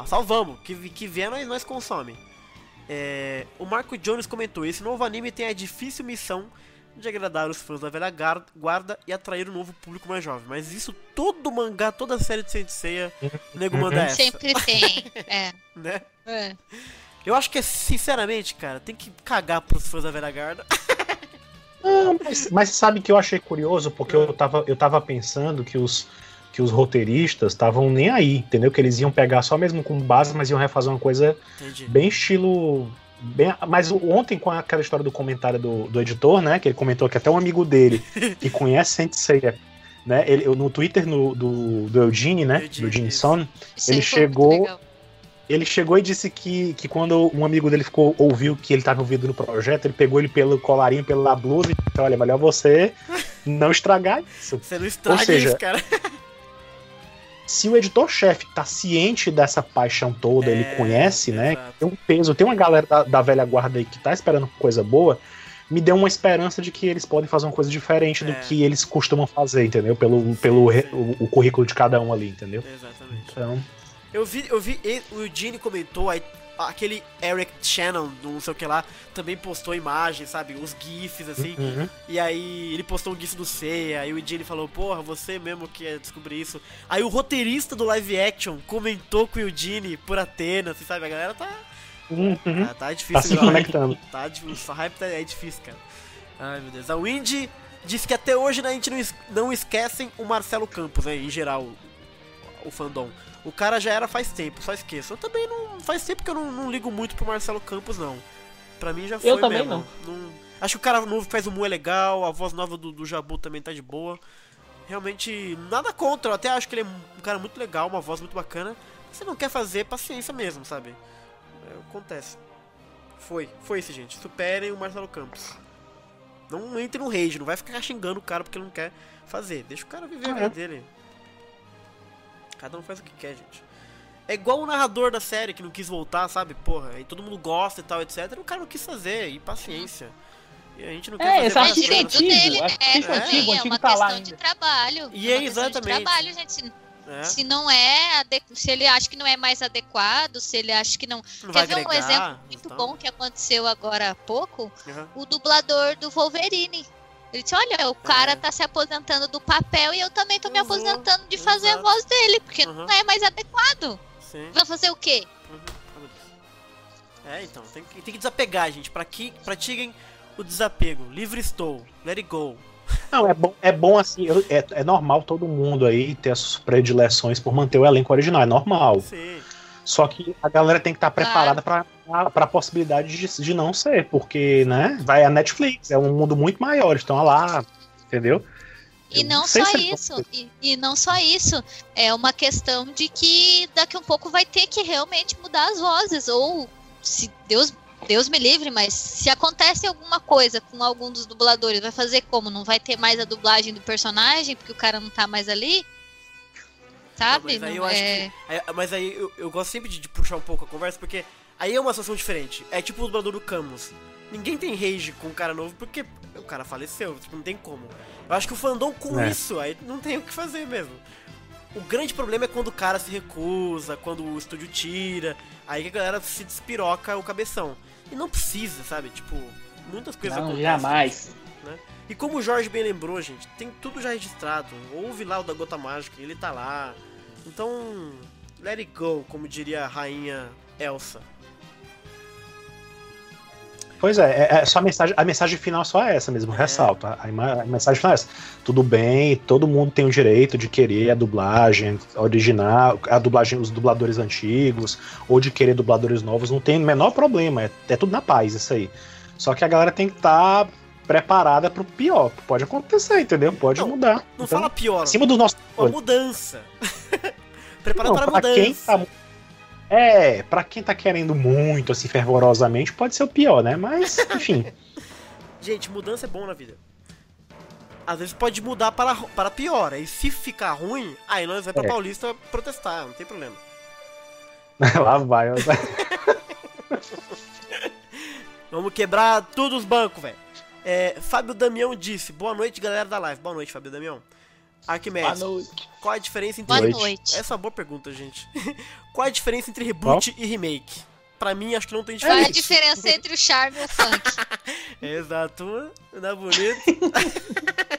Ah, salvamos. Que, que vier, nós, nós consome. É, o Marco Jones comentou: Esse novo anime tem a difícil missão de agradar os fãs da velha guarda e atrair um novo público mais jovem. Mas isso todo mangá, toda série de Senseiya, o nego manda essa. Sempre tem. É. Né? é. Eu acho que, sinceramente, cara, tem que cagar pros fãs da velha guarda. Não, mas, mas sabe que eu achei curioso, porque eu tava, eu tava pensando que os, que os roteiristas estavam nem aí, entendeu? Que eles iam pegar só mesmo como base, mas iam refazer uma coisa Entendi. bem estilo. Bem, mas ontem, com aquela história do comentário do, do editor, né? Que ele comentou que até um amigo dele, que conhece Senseiya, né? Ele, no Twitter no, do, do Eugene, né? Eugene, do Eugene. Son, Ele chegou- ele chegou e disse que, que quando um amigo dele ficou ouviu que ele estava envolvido no projeto, ele pegou ele pelo colarinho, pela blusa e disse, olha, melhor você não estragar isso. Você não estraga Ou seja, isso, cara. Se o editor-chefe tá ciente dessa paixão toda, É, ele conhece, né? exato. Tem um peso, tem uma galera da, da velha guarda aí que tá esperando coisa boa, me deu uma esperança de que eles podem fazer uma coisa diferente do É. que eles costumam fazer, entendeu? Pelo, pelo re- sim. o, o currículo de cada um ali, entendeu? Exatamente. Então, Eu vi, eu vi, o Eugene comentou, aí, aquele Eric Shannon, não sei o que lá, também postou imagens, sabe? Os GIFs, assim. uhum. E aí ele postou um GIF do Seiya, aí o Eugene falou, porra, você mesmo que ia descobrir isso. Aí o roteirista do live action comentou com o Eugene por Atena, assim, sabe? A galera tá. Uhum. Tá, tá difícil Tá se conectando. Tá, difícil, o hype tá, é difícil, cara. Ai meu Deus. A Windy disse que até hoje né, a gente não, es- não esquecem o Marcelo Campos, né? Em geral, o fandom. O cara já era faz tempo, só esqueço. Eu também não. Faz tempo que eu não, não ligo muito pro Marcelo Campos, não. Pra mim já foi Eu também mesmo. Não- Acho que o cara novo faz o Mu é legal, a voz nova do, do Jabu também tá de boa. Realmente, nada contra, eu até acho que ele é um cara muito legal, uma voz muito bacana. Se não quer fazer, paciência mesmo, sabe? É, acontece. Foi, foi isso, gente. Superem o Marcelo Campos. Não entre no rage, não vai ficar xingando o cara porque ele não quer fazer. Deixa o cara viver a Ah, vida é. dele. Cada um faz o que quer, gente. É igual o narrador da série que não quis voltar, sabe? Porra, aí todo mundo gosta e tal, etc. O cara não quis fazer, e paciência. E a gente não quer É, fazer esse várias artigo direito coisas. antigo, dele, artigo é, antigo, também, o é antigo uma tá questão de trabalho. E é é uma questão de exatamente. trabalho, gente. É, Se não é se ele acha que não é mais adequado, se ele acha que não. não Quer ver um agregar, exemplo muito então. bom que aconteceu agora há pouco? Aham. O dublador do Wolverine. Ele disse, olha, o cara tá se aposentando do papel e eu também tô me Eu vou, aposentando de fazer a exato. voz dele, porque Uhum. não é mais adequado. Sim. Vai fazer o quê? Uhum. É, então, tem que, tem que desapegar, gente. Pra que pratiquem o desapego. Livre estou. Let it go. Não, é bom, é bom assim, eu- é, é normal todo mundo aí ter as suas predileções por manter o elenco original, é normal. Sim. Só que a galera tem que estar preparada pra para a possibilidade de, de não ser, porque, né, vai a Netflix, é um mundo muito maior, estão lá, entendeu? E não sei só se é isso, e, e não só isso, é uma questão de que daqui a um pouco vai ter que realmente mudar as vozes, ou se Deus, Deus me livre, mas se acontece alguma coisa com algum dos dubladores, vai fazer como? Não vai ter mais a dublagem do personagem, porque o cara não tá mais ali? Sabe? Mas aí Não eu acho é- que. aí- mas aí eu, eu gosto sempre de, de puxar um pouco a conversa, porque aí é uma situação diferente. É tipo o dublador do Camus. Ninguém tem rage com o cara novo porque o cara faleceu, tipo, não tem como. Eu acho que o fandom com É. isso, aí não tem o que fazer mesmo. O grande problema é quando o cara se recusa, quando o estúdio tira, aí que a galera se despiroca o cabeção. E não precisa, sabe? Tipo, muitas coisas Não, acontecem. jamais. E como o Jorge bem lembrou, gente, tem tudo já registrado. Ouve lá o da Gota Mágica, ele tá lá. Então, let it go, como diria a rainha Elsa. Pois é, é, é só a mensagem, a mensagem final só é essa mesmo, ressalto. A, a mensagem final é essa. Tudo bem, todo mundo tem o direito de querer a dublagem original, a dublagem, os dubladores antigos, ou de querer dubladores novos, não tem o menor problema, é, é tudo na paz isso aí. Só que a galera tem que estar preparada pro pior. Pode acontecer, entendeu? Pode Não, mudar. Não Então, fala pior, acima do nosso. uma mudança. Preparado Não, para a pra quem mudança. tá- É, pra quem tá querendo muito, assim, fervorosamente, pode ser o pior, né? Mas, enfim. Gente, mudança é bom na vida. às vezes pode mudar para, para pior. E se ficar ruim, aí nós vai pra É. Paulista protestar, não tem problema. Lá vai. ó. Vamos quebrar todos os bancos, velho. É, Fábio Damião disse: Boa noite, galera da live. Boa noite, Fábio Damião. Boa Arquimedes, noite. qual a diferença entre. Boa Noite. Essa é uma boa pergunta, gente. qual a diferença entre reboot e remake? Pra mim, acho que não tem Qual é a diferença. diferença entre o charme e o funk? Exato, não é bonito,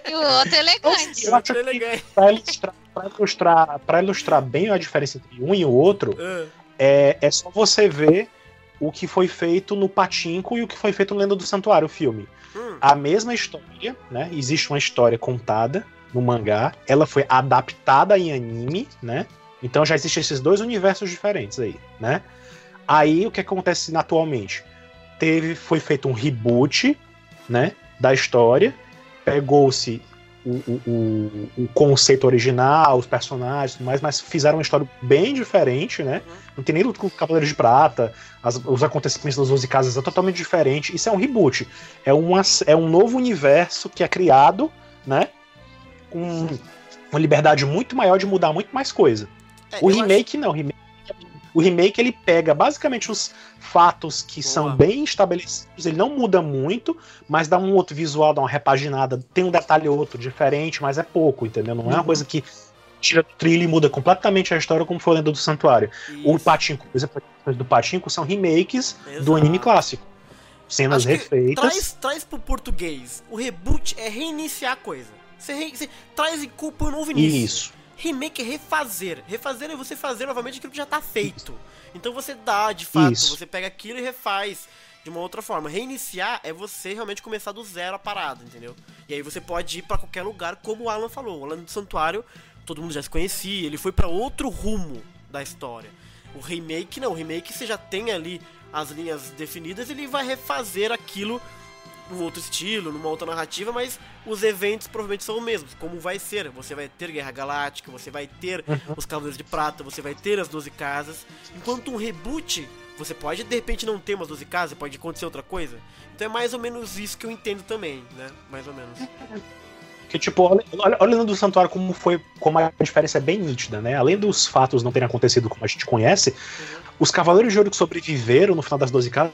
E o outro é elegante. Eu acho é que- elegante. Pra ilustrar, pra, ilustrar, pra ilustrar bem a diferença entre um e o outro, Ah, é, é só você ver o que foi feito no Patinco e o que foi feito no Lenda do Santuário, o filme. hum, A mesma história, né? Existe uma história contada no mangá, ela foi adaptada em anime, né? Então já existem esses dois universos diferentes aí, né? Aí o que acontece atualmente? Teve, foi feito um reboot, né? Da história, pegou-se o, o, o, conceito original, os personagens, mais, mas fizeram uma história bem diferente, né? Não tem nem luta com o Cavaleiro de Prata, as- os acontecimentos das 12 casas é totalmente diferente. Isso é um reboot. É, uma, é um novo universo que é criado, né? Com uma liberdade muito maior de mudar muito mais coisa. é, O remake não, o remake, o remake ele pega basicamente os fatos que Boa. são bem estabelecidos, ele não muda muito, mas dá um outro visual, dá uma repaginada, tem um detalhe ou outro diferente, mas é pouco, entendeu? Não é uma Uhum. coisa que tira do trilho e muda completamente a história como foi a Lenda do Santuário. acho- O Isso, Patinco, por exemplo, do Patinco são remakes do exato. anime clássico. Cenas Acho refeitas. Traz, traz pro português. O reboot é reiniciar a coisa. Você, você traz e culpa um novo início. Isso. Remake é refazer. Refazer é você fazer novamente aquilo que já tá feito. Então você dá, de fato, Isso. você pega aquilo e refaz de uma outra forma. Reiniciar é você realmente começar do zero a parada, entendeu? E aí você pode ir pra qualquer lugar, como o Alan falou. O Alan do Santuário, todo mundo já se conhecia, ele foi pra outro rumo da história. O remake não, o remake você já tem ali as linhas definidas, ele vai refazer aquilo num outro estilo, numa outra narrativa, mas os eventos provavelmente são os mesmos, como vai ser. Você vai ter Guerra Galáctica, você vai ter os Cavaleiros de Prata, você vai ter as 12 casas. Enquanto um reboot, você pode de repente não ter umas 12 casas, pode acontecer outra coisa. Então é mais ou menos isso que eu entendo também, né? Mais ou menos. Que tipo, olha, olha, olhando do santuário como foi, como a diferença é bem nítida, né? Além dos fatos não terem acontecido como a gente conhece, os Cavaleiros de Ouro que sobreviveram no final das 12 casas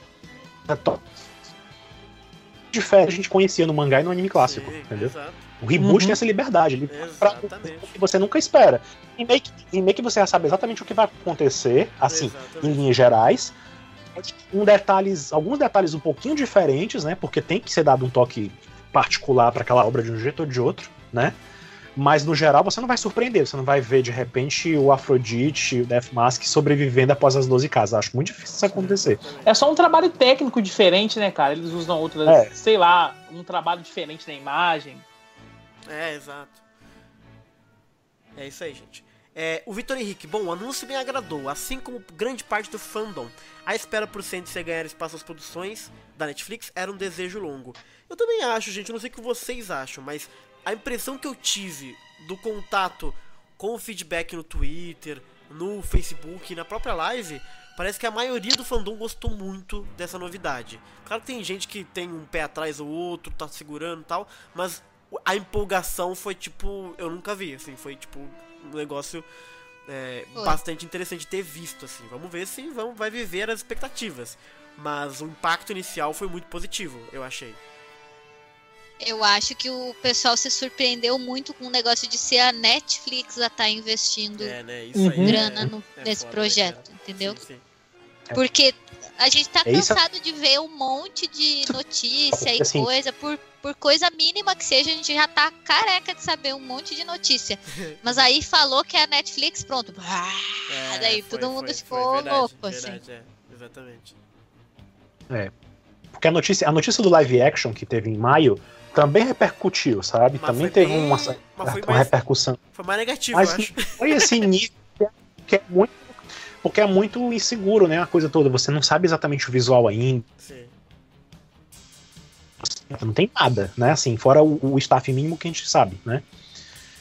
diferente a gente conhecia no mangá e no anime clássico, Sim, entendeu? Exato, O reboot Uhum. tem essa liberdade, ele pra que você nunca espera. Remake, remake você já sabe exatamente o que vai acontecer, assim, em Exatamente. linhas gerais. Um detalhes, alguns detalhes um pouquinho diferentes, né? Porque tem que ser dado um toque particular para aquela obra de um jeito ou de outro, né? Mas no geral você não vai surpreender, você não vai ver de repente o Afrodite, o Death Mask sobrevivendo após as 12 casas. Acho muito difícil isso acontecer. É só um trabalho técnico diferente, né, cara? Eles usam outras, É. sei lá, um trabalho diferente na imagem. É, exato. É isso aí, gente. É, o Vitor Henrique, bom, o anúncio me agradou, assim como grande parte do fandom. A espera por Sensei ganhar espaço às produções da Netflix era um desejo longo. Eu também acho, gente, eu não sei o que vocês acham, mas a impressão que eu tive do contato com o feedback no Twitter, no Facebook e na própria live, parece que a maioria do fandom gostou muito dessa novidade. Claro que tem gente que tem um pé atrás ou outro, tá segurando e tal, mas a empolgação foi tipo, eu nunca vi, assim, foi tipo um negócio é, bastante interessante de ter visto, assim. Vamos ver se vão, vai viver as expectativas. Mas o impacto inicial foi muito positivo, eu achei. Eu acho que o pessoal se surpreendeu muito com o negócio de ser a Netflix a estar investindo É, né? Isso Uhum. aí. grana é- no- é nesse foda, né, projeto, entendeu? Sim, sim. Porque a gente tá É cansado de ver um monte de notícia e Assim- coisa, por, por coisa mínima que seja, a gente já tá careca de saber um monte de notícia. Mas aí falou que é a Netflix, pronto. Ah, É, daí foi- todo mundo foi- ficou foi verdade, louco, assim. verdade, é, exatamente. Porque a notícia, a notícia do live action que teve em maio também repercutiu, sabe? Mas também teve bem- uma, uma mais- repercussão. Foi mais negativo, Mas eu acho. foi assim, nível que é- que é muito. Porque é muito inseguro, né? A coisa toda. Você não sabe exatamente o visual ainda. Sim. Não tem nada, né? Assim, fora o, o staff mínimo que a gente sabe, né?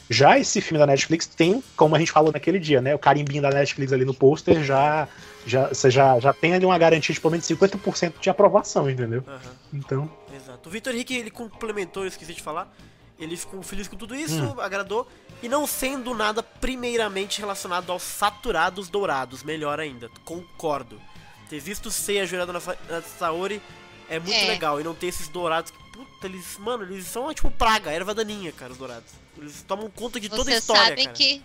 Já esse filme da Netflix tem, como a gente falou naquele dia, né? O carimbinho da Netflix ali no pôster já, já, você já, já tem ali uma garantia de pelo menos 50% de aprovação, entendeu? Aham. Então. Exato. O Vitor Henrique, ele complementou, eu esqueci de falar. Ele ficou feliz com tudo isso, Hum. agradou. E não sendo nada primeiramente relacionado aos saturados dourados, melhor ainda. Concordo. Ter visto Seiya jurado na, na Saori é muito É. legal. E não ter esses dourados que, puta, eles, mano, eles são tipo praga, erva daninha, cara, os dourados. Eles tomam conta de toda a Vocês história, sabem cara. que.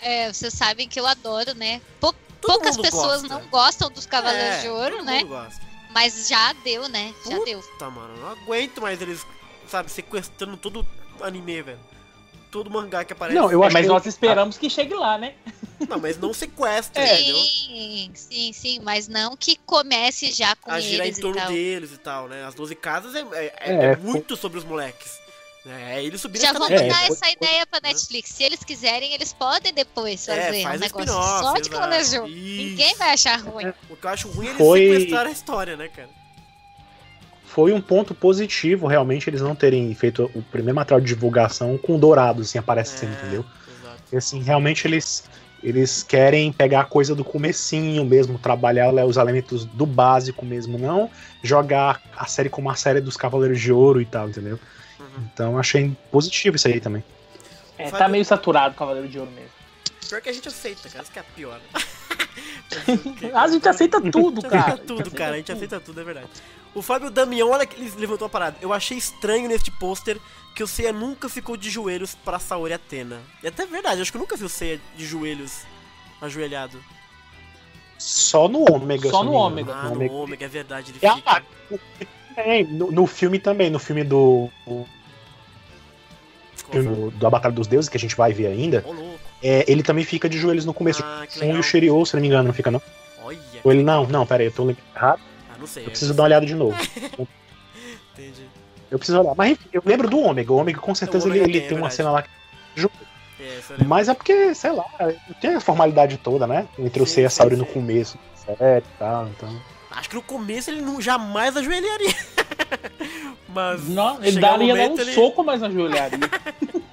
É, vocês sabem que eu adoro, né? Pou- poucas pessoas gosta. não gostam dos Cavaleiros É, de Ouro, todo né? mundo gosta. Mas já deu, né? Já deu. Puta, mano, não aguento mais eles, sabe, sequestrando todo anime, velho. Todo mangá que aparece. Não, eu É, acho mas que- nós esperamos que chegue lá, né? Não, mas não sequestra, É. entendeu? Sim, sim, sim. Mas não que comece já com A girar em eles e torno tal. deles e tal, né? As 12 casas é, é- é- É, é muito sobre os moleques. É, eles subiram Já vamos É, dar essa ideia pra Netflix. Se eles quiserem, eles podem depois fazer É, um faz um negócio só de. Isso. Ninguém vai achar ruim. O que eu acho ruim é eles Foi- sequestrar a história, né, cara? Foi um ponto positivo, realmente, eles não terem feito o primeiro material de divulgação com dourados, assim, aparecendo, É, entendeu? Exato. E, assim, realmente eles, eles querem pegar a coisa do comecinho mesmo, trabalhar né, os elementos do básico mesmo, não jogar a série como a série dos Cavaleiros de Ouro e tal, entendeu? Então achei positivo isso aí também. É, Fábio- tá meio saturado o Cavaleiro de Ouro mesmo. Pior que a gente aceita, cara. Isso que é pior. A gente aceita tudo, A gente cara. aceita tudo, cara. A gente aceita tudo, é verdade. O Fábio Damião, olha que ele levantou a parada. Eu achei estranho neste pôster que o Seiya nunca ficou de joelhos pra Saori Atena. E até é verdade, acho que eu nunca vi o Seiya de joelhos, ajoelhado. Só no Ômega. Só se no engano. Ah, No Ômega. Ômega, é verdade, ele É, fica. ah, é, no, no filme também, no filme do, do, da Batalha dos Deuses, que a gente vai ver ainda, é, ele também fica de joelhos no começo. Ah, Com o. Shiryu, se não me engano, não fica não. Olha. Ou ele, não, não, pera aí, eu tô errado. Ah, não sei. Eu preciso dar uma olhada de novo. Entendi. Eu preciso olhar. Mas enfim, eu lembro do Ômega. O Ômega com certeza O Ômega ele, ele tem, é tem uma cena lá que. É. Mas é porque, sei lá, tem a formalidade toda, né? Entre o Seiya e a Saori no começo, sério e tal, então. Acho que no começo ele não, jamais ajoelharia. Mas. Não, ele daria dar um momento, ele- soco, mas não ajoelharia.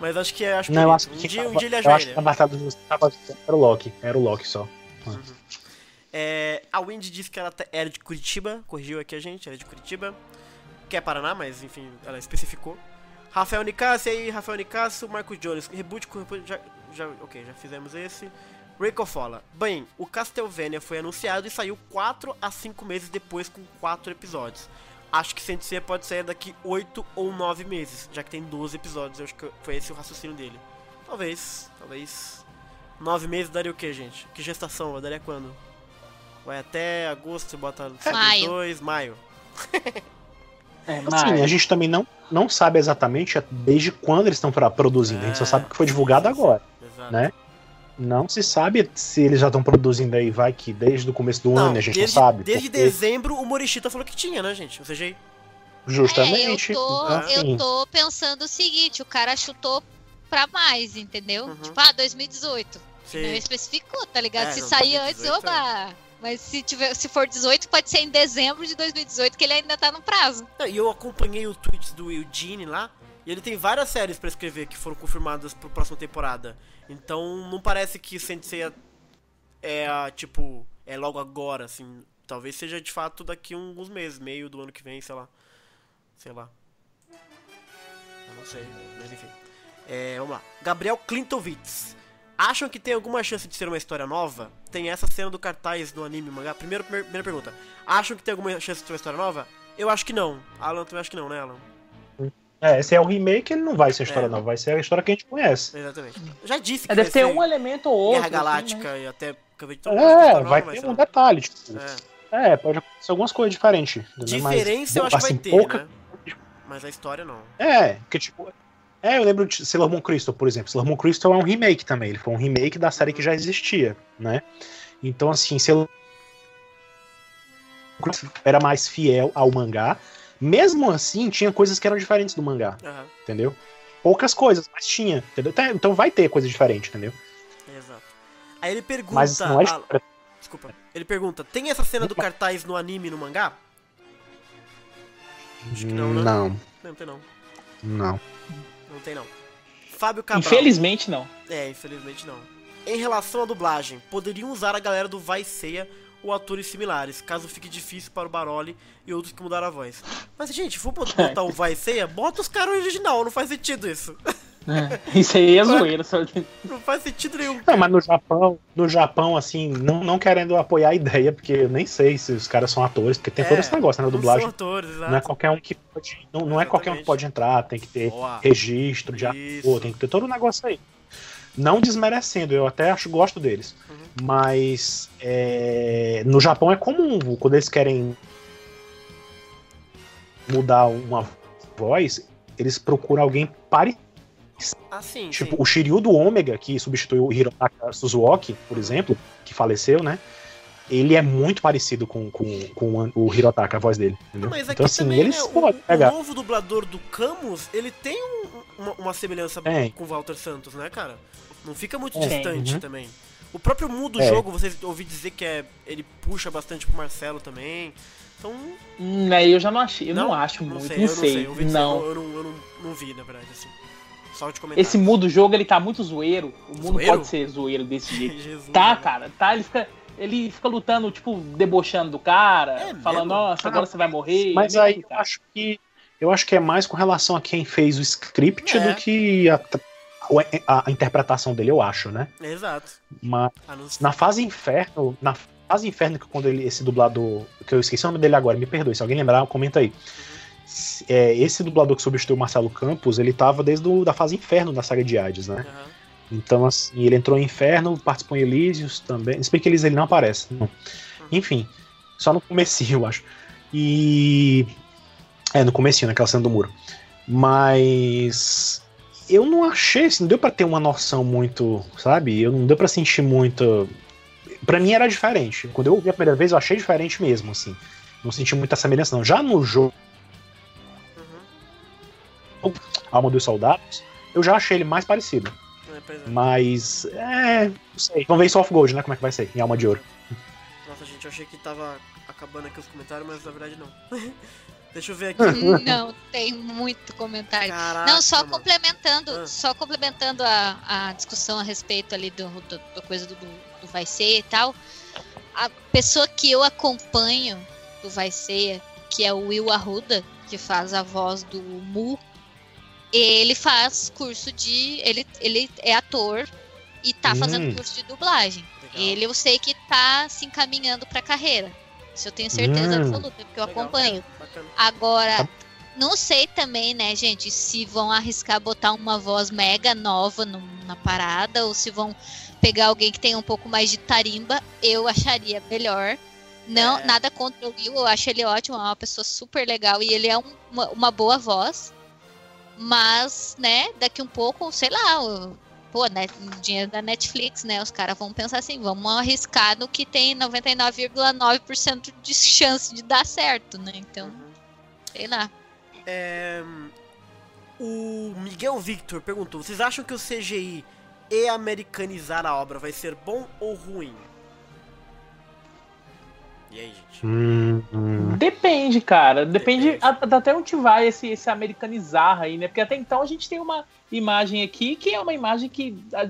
Mas acho que é. Acho Não, eu acho que um dia, um tava- dia ele eu acho que ajoelha. na Batalha tava- era o Loki. Era o Loki só. É, a Wendy disse que ela era de Curitiba, corrigiu aqui a gente, era de Curitiba. Que é Paraná, mas enfim, ela especificou. Rafael Nicásio aí, Rafael Nicásio, Marcos Jones, reboot com já, já, ok, já fizemos esse. Rico fala, bem, o Castlevania foi anunciado e saiu 4 a 5 meses depois com 4 episódios. Acho que Sensei pode sair daqui 8 ou 9 meses, já que tem 12 episódios, eu acho que foi esse o raciocínio dele. Talvez, talvez. 9 meses daria o que, gente? Que gestação? Daria quando? Vai até agosto, você bota Maio. 2, maio. É, Assim, mas... a gente também não, não sabe exatamente desde quando eles estão produzindo. A gente só É, sabe que foi divulgado agora. Exato. né? Não se sabe se eles já estão produzindo aí, vai que desde o começo do ano a gente desde, não sabe. Desde porque dezembro o Morishita falou que tinha, né, gente? Ou seja, aí- Justamente. É, eu tô, então, assim, eu tô pensando o seguinte, o cara chutou pra mais, entendeu? Uhum. Tipo, ah, 2018. Não você- especificou, tá ligado? É, se não, sair antes, 2018 oba! Mas se, tiver, se for 18, pode ser em dezembro de 2018, que ele ainda tá no prazo. Não, E eu acompanhei o tweets do Eugene lá, e ele tem várias séries pra escrever que foram confirmadas pro próxima temporada. Então não parece que Sensei é, a, tipo, é logo agora, assim. Talvez seja de fato daqui a alguns meses, meio do ano que vem, sei lá. Sei lá. Eu não sei, mas enfim. É, vamos lá. Gabriel Klintovitz. Acham que tem alguma chance de ser uma história nova? Tem essa cena do cartaz do anime mangá. Primeiro, primeira pergunta. Acham que tem alguma chance de ser uma história nova? Eu acho que não. Alan também acho que não, né, Alan? É, esse é o remake, ele não vai ser a história É. nova, vai ser a história que a gente conhece. Exatamente. Já disse que É, deve vai ter ser um elemento ou outro. Guerra assim, Galáctica né? e até de É, vai nova, ter ser um detalhe, tipo. É. É, pode acontecer algumas coisas diferentes. Diferença eu acho que vai assim, ter, pouca- né? Mas a história não. É, porque tipo. É, eu lembro de Sailor Moon Crystal, por exemplo. Sailor Moon Crystal é um remake também. Ele foi um remake da série que já existia, né? Então, assim, Sailor Moon Crystal era mais fiel ao mangá. Mesmo assim, tinha coisas que eram diferentes do mangá, Aham, entendeu? Poucas coisas, mas tinha, entendeu? Então vai ter coisa diferente, entendeu? exato. Aí ele pergunta. Mas não é Alan- Desculpa. Ele pergunta: tem essa cena do cartaz no anime e no mangá? Acho que não, né? Não, Não, não tem não. não. Não tem não. Fábio Cabral. Infelizmente não. É, infelizmente não. Em relação à dublagem, poderiam usar a galera do Vai Ceia ou atores similares, caso fique difícil para o Baroli e outros que mudaram a voz. Mas, gente, vou botar o Vai Ceia, bota os caras original, não faz sentido isso. É, isso aí é zoeira, só. Não faz sentido nenhum. Não, mas no Japão, no Japão, assim, não, não querendo apoiar a ideia, porque eu nem sei se os caras são atores, porque tem É, todo esse negócio, né, na dublagem. são atores, exato. Não é qualquer um que pode. Não, não é qualquer um que pode entrar, tem que ter Boa. registro de Isso. ator, tem que ter todo o negócio aí. Não desmerecendo, eu até acho gosto deles. Uhum. Mas é, no Japão é comum, quando eles querem mudar uma voz, eles procuram alguém parecido. Assim, Tipo, sim. o Shiryu do Ômega, que substituiu o Hirotaka Suzuki, por exemplo, que faleceu, né? Ele é muito parecido com, com, com o Hirotaka, a voz dele. Entendeu? Mas aqui então, assim, também, eles né, o- podem o, pegar. novo dublador do Camus, ele tem um- uma, uma semelhança Tem. com o Walter Santos, né, cara? Não fica muito É. distante Uhum. também. O próprio mundo do É. jogo, vocês ouvi dizer que é, ele puxa bastante pro Marcelo também. Então, Hum, aí eu já não achei, eu não, Não? acho muito, sei, não eu sei. não sei. Eu ouvi dizer, não. eu, eu não, eu não, não vi, na verdade, assim. Só de comentar. Esse mundo jogo, ele tá muito zoeiro. O mundo Zoeiro? pode ser zoeiro desse jeito. Jesus, Tá, né? cara, tá. Ele fica, ele fica lutando, tipo, debochando do cara, É falando, mesmo? nossa, agora Ah, você vai morrer. Mas é aí eu acho que eu acho que é mais com relação a quem fez o script É. do que a, a- a interpretação dele, eu acho, né? Exato. Mas na fase inferno, na fase inferno que quando ele esse dublador, que eu esqueci o nome dele agora, me perdoe, se alguém lembrar, comenta aí. É, esse dublador que substituiu o Marcelo Campos, ele tava desde o, da fase inferno da saga de Hades, né? Aham. Então, assim, ele entrou em Inferno, participou em Elísios também. Se bem que Elísios ele não aparece. Não. Enfim, só no comecinho, eu acho. E... É, no comecinho, naquela cena do muro. Mas... Eu não achei, assim, não deu pra ter uma noção muito, sabe? Eu não deu pra sentir muito... Pra mim era diferente. Quando eu ouvi a primeira vez, eu achei diferente mesmo, assim. Não senti muita semelhança, não. Já no jogo Uhum. Alma dos Soldados, eu já achei ele mais parecido. É, é. Mas, é, não sei. Vamos ver em Soft Gold, né? Como é que vai ser, em Alma de Ouro. Nossa, gente, eu achei que tava acabando aqui os comentários, mas na verdade não. Deixa eu ver aqui. Não, tem muito comentário. Caraca, Não, só mano. complementando, Ah. só complementando a, a discussão a respeito ali do, do, do coisa do, do Vai Ser e tal. A pessoa que eu acompanho do Vai Ser, que é o Will Arruda, que faz a voz do Mu, ele faz curso de. Ele, ele é ator e tá Hum. fazendo curso de dublagem. Legal. Ele eu sei que tá se encaminhando pra carreira. Isso eu tenho certeza Hum. absoluta, porque eu Legal. acompanho. Bacana. Agora, Tá. não sei também, né, gente, se vão arriscar botar uma voz mega nova no- na parada ou se vão pegar alguém que tenha um pouco mais de tarimba. Eu acharia melhor. Não, É. nada contra o Will, eu acho ele ótimo, é uma pessoa super legal e ele é um- uma, uma boa voz. Mas, né, daqui um pouco, sei lá, pô, né, dinheiro da Netflix, né? Os caras vão pensar assim, vamos arriscar no que tem 99,9% de chance de dar certo, né? Então, sei lá. É, o Miguel Victor perguntou: vocês acham que o CGI e americanizar a obra vai ser bom ou ruim? E aí, gente? Hum, hum. Depende, cara. Depende, Depende. até onde vai esse, esse americanizar aí, né? Porque até então a gente tem uma imagem aqui que é uma imagem que. a-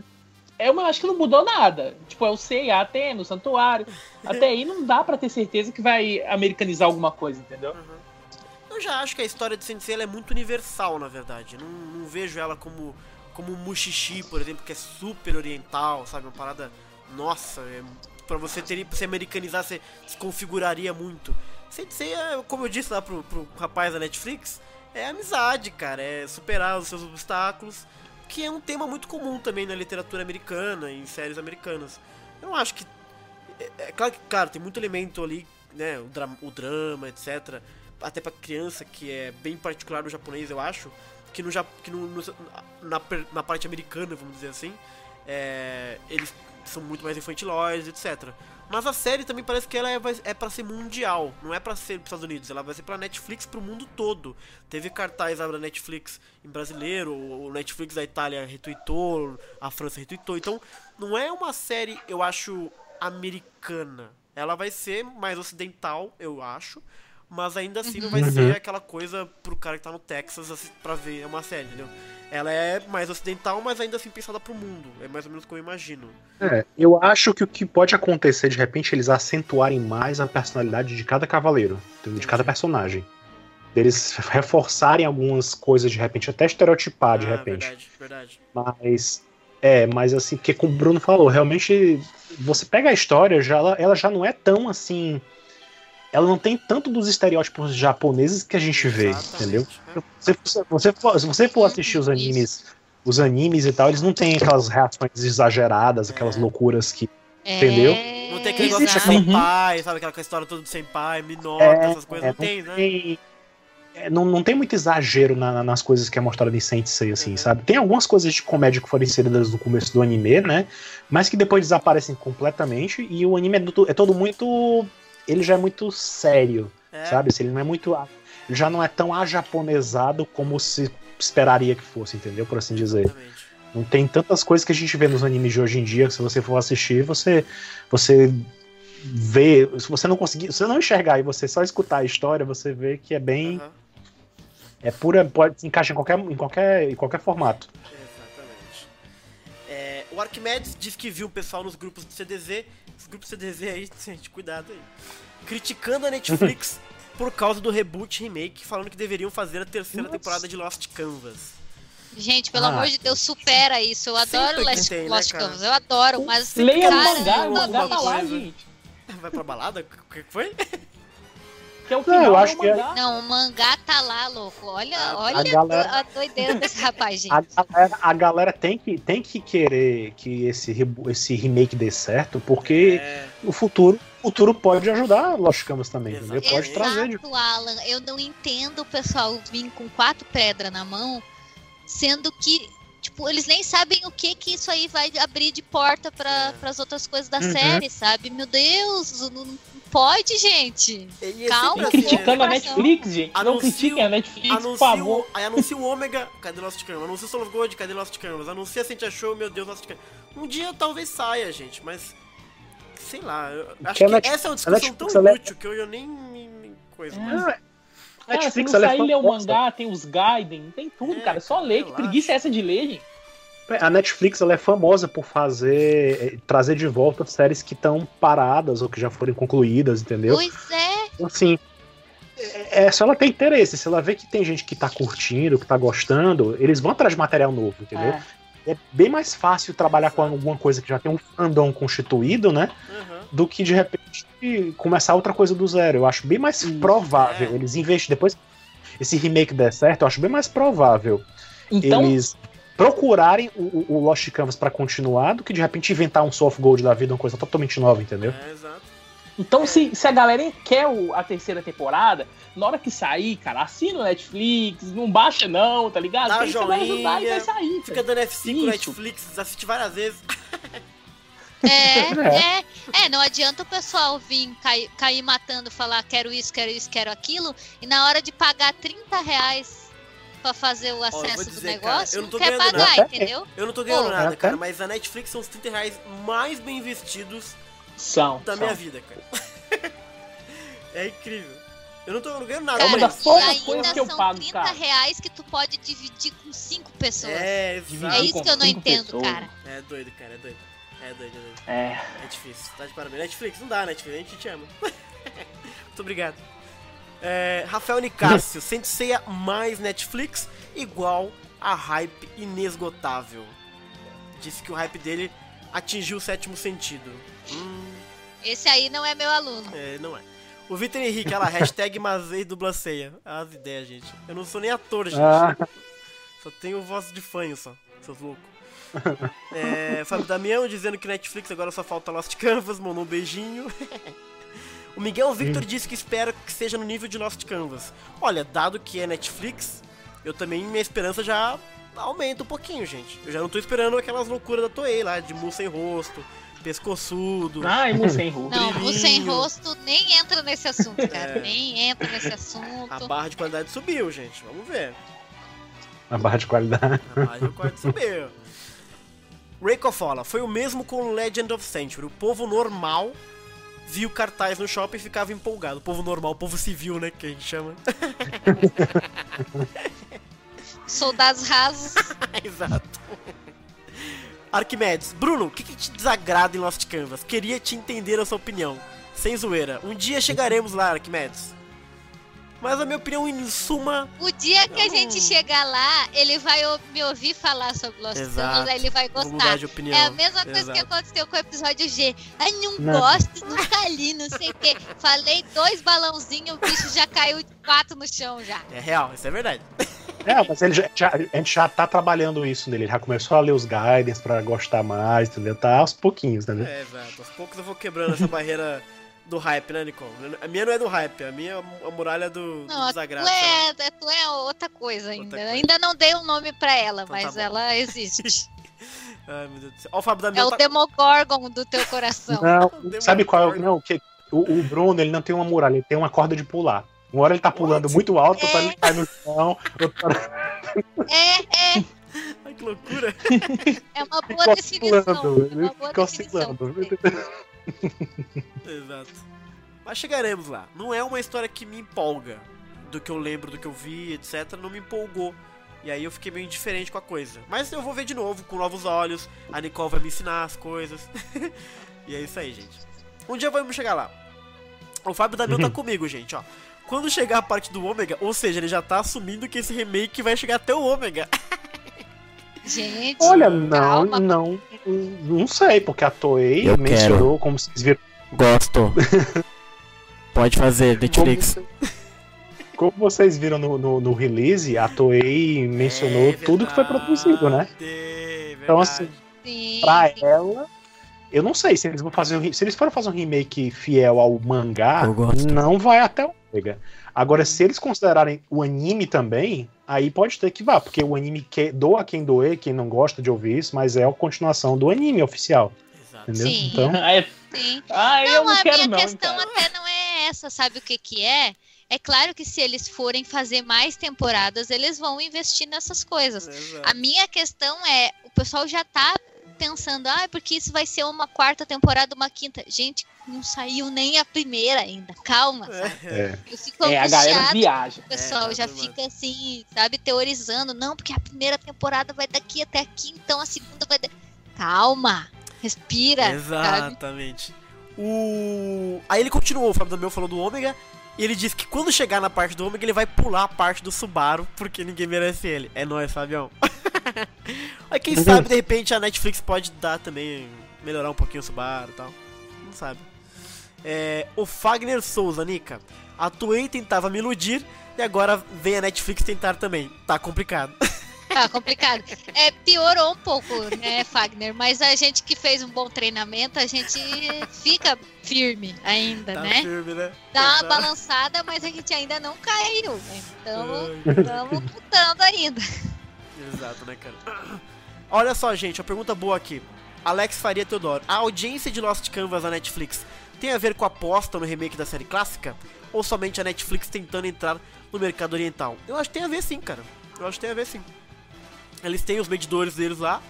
É uma imagem que não mudou nada. Tipo, é o C, a AT no santuário. Até aí não dá pra ter certeza que vai americanizar alguma coisa, entendeu? Uhum. Eu já acho que a história de Sensei ela é muito universal, na verdade. Não, não vejo ela como como Mushishi, por exemplo, que é super oriental, sabe? Uma parada. Nossa, é, pra você ter se americanizar, você se configuraria muito. Sensei, é, como eu disse lá pro, pro rapaz da Netflix, é amizade, cara. É superar os seus obstáculos, que é um tema muito comum também na literatura americana, em séries americanas. Eu não acho que. É, é claro que, claro, tem muito elemento ali, né? O, dra o drama, etc até pra criança, que é bem particular do japonês, eu acho, que no, que no, no- na, na parte americana, vamos dizer assim, é, eles são muito mais infantilóides, etc. Mas a série também parece que ela é, é para ser mundial, não é pra ser pros Estados Unidos, ela vai ser pra Netflix pro mundo todo. Teve cartaz da Netflix em brasileiro, o Netflix da Itália retweetou, a França retweetou, então não é uma série, eu acho, americana. Ela vai ser mais ocidental, eu acho, mas ainda assim não vai Uhum. ser aquela coisa pro cara que tá no Texas assi- pra ver uma série, entendeu? Ela é mais ocidental, mas ainda assim pensada pro mundo. É mais ou menos como eu imagino. É, eu acho que o que pode acontecer, de repente, eles acentuarem mais a personalidade de cada cavaleiro, de cada personagem. Eles reforçarem algumas coisas, de repente, até estereotipar, de Ah, repente. Verdade, verdade. Mas. É, mas assim, porque como o Bruno falou, realmente. Você pega a história, já, ela, ela já não é tão assim. Ela não tem tanto dos estereótipos japoneses que a gente vê, Exatamente. entendeu? É. Se você, você for, se você for assistir os animes, os animes e tal, eles não têm aquelas reações exageradas, aquelas É. loucuras que. É, Entendeu? Não tem aquele negócio de senpai, sabe? Aquela história toda do senpai, minota, É, essas coisas. é, não tem, né? tem- é, não, não tem muito exagero na- na- nas coisas que é mostrado em Sensei, assim, Uhum. sabe? Tem algumas coisas de comédia que foram inseridas no começo do anime, né? Mas que depois desaparecem completamente. E o anime é, do- é todo muito. Ele já é muito sério, É, sabe? Ele não é muito. Já não é tão ajaponesado como se esperaria que fosse, entendeu? Por assim dizer. exatamente. Não tem tantas coisas que a gente vê nos animes de hoje em dia que se você for assistir, você você vê, se você não conseguir, se você não enxergar e você só escutar a história, você vê que é bem Aham, é pura, pode se encaixar em qualquer em qualquer em qualquer formato. Exatamente. O Arquimedes diz que viu o pessoal nos grupos de CDZ. Os grupos de CDZ aí, gente, cuidado aí. Criticando a Netflix por causa do reboot remake, falando que deveriam fazer a terceira Nossa. temporada de Lost Canvas. Gente, pelo Ah, amor de Deus, supera isso. Eu adoro tem, né, Lost? Canvas. Eu adoro, mas. Leia o cara, mangá, o mangá tá lá, gente. Vai pra balada? O que foi? Que é o Não, final eu do acho que é- mangá. Não, o mangá tá lá, louco. Olha, A olha galera- a doideira desse rapaz, gente. A galera, a galera tem que tem que querer que esse esse remake dê certo, porque É, no futuro o futuro pode ajudar Lost Canvas também, entendeu? Pode Exatamente. trazer de Exato, Alan. Eu não entendo o pessoal vir com quatro pedras na mão, sendo que, tipo, eles nem sabem o que que isso aí vai abrir de porta para É. as outras coisas da Uhum. série, sabe? Meu Deus, não, não pode, gente. é Calma, E criticando a. Netflix, gente. Não Anuncio- critiquem a Netflix, por Anuncia favor. o, aí anuncia o Ômega, cadê Lost Canvas? Anuncia o Soul of Gold, cadê Lost Canvas? Anuncia a Sentia Show, meu Deus, Lost Canvas. Um dia talvez saia, gente, mas. Sei lá, eu acho que essa é uma discussão Netflix, tão ela é- inútil que eu, eu nem me, me coisa. É. Mas, Ah, Cara, se Netflix não é sair ler o mangá, tem os Gaiden, tem tudo, É, cara. Só ler, que relaxa. preguiça é essa de ler, gente? A Netflix ela é famosa por fazer eh, trazer de volta séries que estão paradas ou que já foram concluídas, entendeu? Pois é. Então, Assim, é, é só ela ter interesse. Se ela vê que tem gente que tá curtindo, que tá gostando, eles vão atrás de material novo, entendeu? É. É bem mais fácil trabalhar com alguma coisa que já tem um fandom constituído, né? Aham. Do que de repente começar outra coisa do zero. Eu acho bem mais Isso, provável. é. Eles investem depois. Esse remake der certo, eu acho bem mais provável Então, eles procurarem o, o- o Lost Canvas pra continuar do que de repente inventar um soft gold da vida, uma coisa totalmente nova, entendeu? É, exato. então se, se a galera quer o- a terceira temporada, na hora que sair, cara, assina o Netflix, não baixa não, tá ligado? Dá Tem que joinha, ajudar e vai sair. Fica cara. dando F5 no Isso. Netflix, assisti várias vezes. É, é, é, não adianta o pessoal vir cair, cair matando, falar quero isso, quero isso, quero aquilo, e na hora de pagar 30 reais pra fazer o acesso do dizer, cara, negócio, eu não tô não quer ganhando pagar, nada. entendeu? Eu não tô ganhando Pô, nada, cara, mas a Netflix são os 30 reais mais bem investidos São, da são. minha vida, cara. é incrível. Eu não tô não ganhando nada Cara, uma por das poucas coisas que eu são pago, 30 cara. reais que tu pode dividir com 5 pessoas. É, É, exato. isso que eu não entendo, pessoas. cara. É doido, cara, é doido. É doido, é doido. É. É difícil. Tá de parabéns. Netflix, não dá, Netflix, a gente te ama. Muito obrigado. É, Rafael Nicásio, Senseia mais Netflix igual a hype inesgotável. Disse que o hype dele atingiu o sétimo sentido. Hum, Esse aí não é meu aluno. é, não é. O Vitor Henrique, ela, hashtag Mazei dubla ceia. As ideias, gente. Eu não sou nem ator, gente. Ah, Só tenho voz de fanho só, seus loucos. É, Fábio Damião dizendo que Netflix agora só falta Lost Canvas, mandou um beijinho. o Miguel Victor disse que espera que seja no nível de Lost Canvas. Olha, dado que é Netflix, eu também, minha esperança já aumenta um pouquinho, gente. Eu já não tô esperando aquelas loucuras da Toei lá, de mu sem rosto, pescoçudo. Ai, não sem rua. Não, o sem brilhinho. rosto nem entra nesse assunto, cara. É. Nem entra nesse A assunto. barra de qualidade subiu, gente. Vamos ver. a barra de qualidade. A barra de qualidade subiu. Raycofola, foi o mesmo com Legend of Century. O povo normal viu cartaz no shopping e ficava empolgado. O povo normal, o povo civil, né? Que a gente chama. soldados rasos. Exato. Arquimedes, Bruno, o que, que te desagrada em Lost Canvas? Queria te entender a sua opinião. Sem zoeira. Um dia chegaremos lá, Arquimedes. Mas a minha opinião, em suma, O dia que a Não. gente chegar lá, ele vai me ouvir falar sobre Lost Exato. Ele vai gostar. de opinião. É a mesma coisa Exato. que aconteceu com o episódio G. Ai, não, Não. gosto, nunca li, não sei o quê. Falei dois balãozinhos, o bicho já caiu de quatro no chão já. É real, isso é verdade. É, mas ele já, já- a gente já tá trabalhando isso nele. Ele já começou a ler os guidance pra gostar mais, entendeu? Tá aos pouquinhos, entendeu? É, exato. Aos poucos eu vou quebrando essa barreira do hype, né, Nicole? A minha não é do hype, a minha é a muralha do, do Não, tu desagrado. lá. é, tu é outra coisa ainda. coisa. Ainda não dei um nome pra ela, Então tá mas bom. ela existe. Ai, meu Deus do céu. Ó, o Fábio É Damião o tá... Demogorgon do teu coração. Não, sabe qual é o. Não, que, o, o Bruno, ele não tem uma muralha, ele tem uma corda de pular. Uma hora ele tá pulando What? muito alto, outra hora É. ele cai no chão, outra É, é, Ai, que loucura. é uma ele boa fica definição. oscilando. É Ele uma boa fica definição. oscilando. Exato. Mas chegaremos lá. Não é uma história que me empolga. Do que eu lembro, do que eu vi, etc. Não me empolgou. E aí eu fiquei meio indiferente com a coisa. Mas eu vou ver de novo, com novos olhos. A Nicole vai me ensinar as coisas. e é isso aí, gente. Um dia vamos chegar lá. O Fábio Damião tá comigo, gente, ó. Quando chegar a parte do Ômega, ou seja, ele já tá assumindo que esse remake vai chegar até o Ômega. Gente, Olha, não, calma. não. Não sei, porque a Toei Eu mencionou, como vocês viram. Gosto. Pode fazer, Como, como vocês viram no, no, no release, a Toei mencionou É tudo que foi produzido, né? verdade, Então, assim, Sim, pra ela. Eu não sei se eles vão fazer um, se eles forem fazer um remake fiel ao mangá, não vai até o Omega. Agora, se eles considerarem o anime também, aí pode ter que vá, porque o anime que, doa quem doer, quem não gosta de ouvir isso, mas é a continuação do anime oficial, Exato. entendeu? Sim. Então, É, Sim. ah, eu não a quero minha não. questão cara. até não é essa, sabe o que que é? É claro que se eles forem fazer mais temporadas, eles vão investir nessas coisas. Exato. A minha questão é, o pessoal já tá pensando, ah, porque isso vai ser uma quarta temporada, uma quinta. Gente, não saiu nem a primeira ainda. Calma, sabe? é. Eu fico É, a galera viaja. o pessoal É, já fica assim, sabe, teorizando. Não, porque a primeira temporada vai daqui até aqui, então a segunda vai... Da... Calma, respira, sabe? Exatamente. O... Aí ele continuou, o Fábio Damião falou do Ômega, e ele disse que quando chegar na parte do Ômega, ele vai pular a parte do Subaru, porque ninguém merece ele. É nóis, Fabião. Aí quem sabe, de repente, a Netflix pode dar também, melhorar um pouquinho o Subaru e tal. Não sabe. É, o Fagner Souza, Nika. A Toei tentava me iludir, e agora vem a Netflix tentar também. Tá complicado. Tá complicado. É, piorou um pouco, né, Fagner? Mas a gente que fez um bom treinamento, a gente fica firme ainda, Tá né? firme, né? Dá uma Exato. balançada, mas a gente ainda não caiu. né? Então, estamos lutando ainda. Exato, né, cara? Olha só, gente, uma pergunta boa aqui. Alex Faria Teodoro. A audiência de Lost Canvas na Netflix tem a ver com a aposta no remake da série clássica? Ou somente a Netflix tentando entrar no mercado oriental? Eu acho que tem a ver sim, cara. Eu acho que tem a ver sim. Eles têm os medidores deles lá.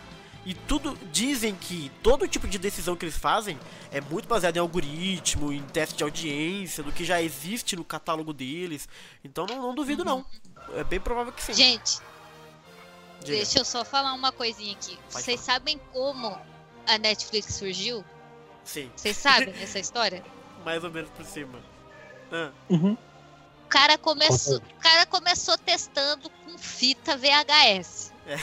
E tudo dizem que todo tipo de decisão que eles fazem é muito baseado em algoritmo, em teste de audiência, do que já existe no catálogo deles. Então não, não duvido não. É bem provável que sim. Gente, Diga. deixa eu só falar uma coisinha aqui. Pode Vocês sabem como a Netflix surgiu? Sim, Vocês sabem essa história? mais ou menos por cima. Ah, Uhum. O cara começou, o cara começou testando com fita VHS. É.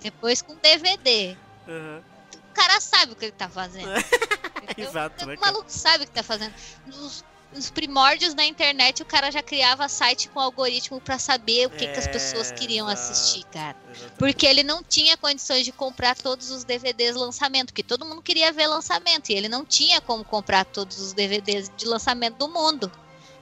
Depois com DVD. aham. O cara sabe o que ele tá fazendo. Exato, né, O maluco sabe o que tá fazendo. Nos, nos primórdios da internet, o cara já criava site com algoritmo pra saber o que, que as pessoas É, queriam assistir, cara. Exatamente. Porque ele não tinha condições de comprar todos os DVDs lançamento, porque todo mundo queria ver lançamento e ele não tinha como comprar todos os DVDs de lançamento do mundo.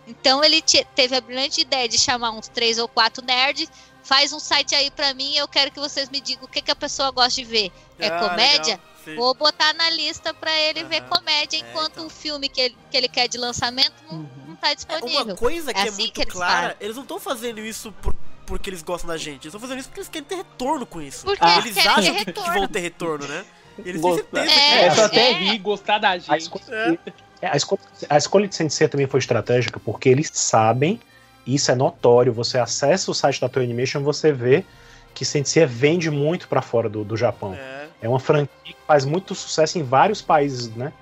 Então ele te- teve a brilhante ideia de chamar uns três ou quatro nerds, faz um site aí pra mim, eu quero que vocês me digam o que, que a pessoa gosta de ver. É Ah, comédia? legal. Vou botar na lista pra ele ver Aham. comédia, É, enquanto então. o filme que ele, que ele quer de lançamento não, Uhum. não tá É, disponível. Uma coisa que é, É assim muito que eles clara, fazem. eles não estão fazendo isso por, porque eles gostam da gente, eles estão fazendo isso porque eles querem ter retorno com isso. Porque Ah. eles acham que, que vão ter retorno, né? Eles têm Gostar. certeza É, que É, só até é. rir, gostar da A gente. escolha, é, a escolha, a escolha de Sensei também foi estratégica, porque eles sabem, isso é notório, você acessa o site da Toei Animation, você vê que Sensei vende muito para fora do, do Japão. É. É uma franquia que faz muito sucesso em vários países, né?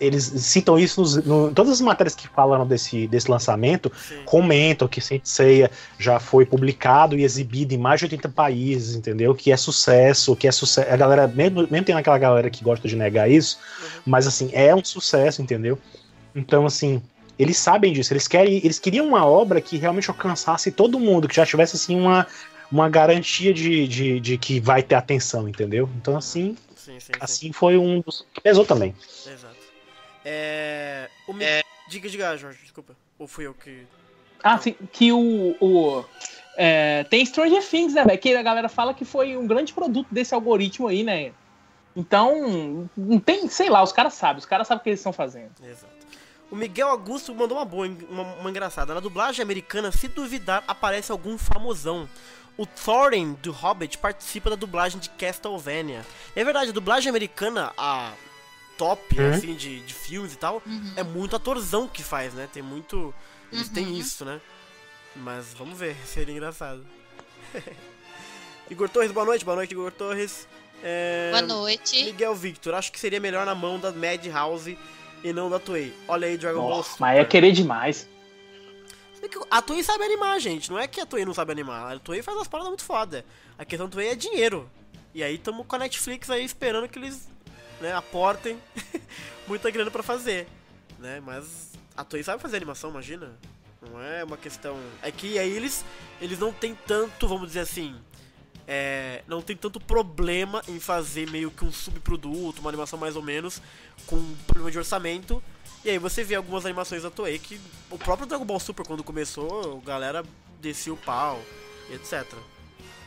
Eles citam isso nos, no, todas as matérias que falaram desse, desse lançamento, Sim. comentam que Sensei já foi publicado e exibido em mais de 80 países, entendeu? Que é sucesso, que é sucesso. A galera, mesmo, mesmo tem aquela galera que gosta de negar isso, Uhum. mas assim, é um sucesso, entendeu? Então, assim, eles sabem disso, eles querem, eles queriam uma obra que realmente alcançasse todo mundo, que já tivesse assim uma, uma garantia de, de, de que vai ter atenção, entendeu? Então, assim, Sim, sim, sim. assim foi um dos que pesou também. Exato. É. O Mi... Diga, diga, Jorge, desculpa. Ou fui eu que. Ah, sim, que o. o é, tem Stranger Things, né, velho? Que a galera fala que foi um grande produto desse algoritmo aí, né? Então, não tem, sei lá, os caras sabem, os caras sabem o que eles estão fazendo. Exato. O Miguel Augusto mandou uma boa, uma, uma engraçada. Na dublagem americana, se duvidar, aparece algum famosão. O Thorin do Hobbit participa da dublagem de Castlevania. É verdade, a dublagem americana, a top, Uhum. assim, de, de filmes e tal, Uhum. é muito atorzão que faz, né? Tem muito. Eles Uhum. têm isso, né? Mas vamos ver, seria engraçado. Igor Torres, boa noite, boa noite, Igor Torres. É, Boa noite. Miguel Victor, acho que seria melhor na mão da Madhouse e não da Toei. Olha aí, Dragon Ball Nossa, Super. mas é querer demais. A Toei sabe animar, gente. Não é que a Toei não sabe animar. A Toei faz umas paradas muito foda. A questão da Toei é dinheiro. E aí tamo com a Netflix aí esperando que eles né, aportem muita grana pra fazer. Né? Mas a Toei sabe fazer animação, imagina. Não é uma questão. É que aí eles, eles não tem tanto, vamos dizer assim. É, não tem tanto problema em fazer meio que um subproduto, uma animação mais ou menos, com problema de orçamento. E aí você vê algumas animações da Toei que o próprio Dragon Ball Super quando começou, a galera descia o pau, etc.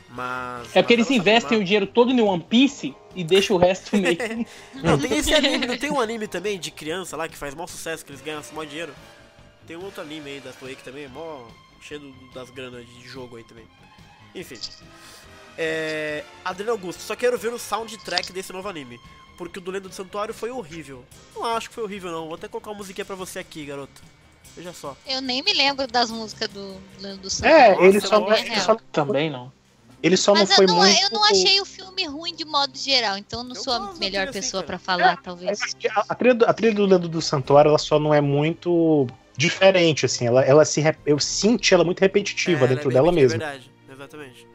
Mas. É porque eles investem o dinheiro todo em One Piece e deixam o resto meio. Não, tem esse anime, não tem um anime também de criança lá que faz maior sucesso, que eles ganham maior dinheiro? Tem um outro anime aí da Toei que também é mó cheio das granas de jogo aí também. Enfim. É. Adriano Augusto, só quero ver o soundtrack desse novo anime. Porque o do Lenda do Santuário foi horrível. Não acho que foi horrível, não. Vou até colocar uma musiquinha pra você aqui, garoto. Veja só. Eu nem me lembro das músicas do Leandro do. É, Nossa, ele só, boa, ele real. só, Também não. ele só não Mas foi eu, não, muito. eu não achei o filme ruim de modo geral, então não Eu sou a melhor assim, pessoa pra falar, É, talvez. A, a trilha, do- a trilha do Leandro do Santuário, ela só não é muito diferente, assim. Ela, ela se, eu senti ela muito repetitiva É, ela é dela é mesma. verdade, exatamente.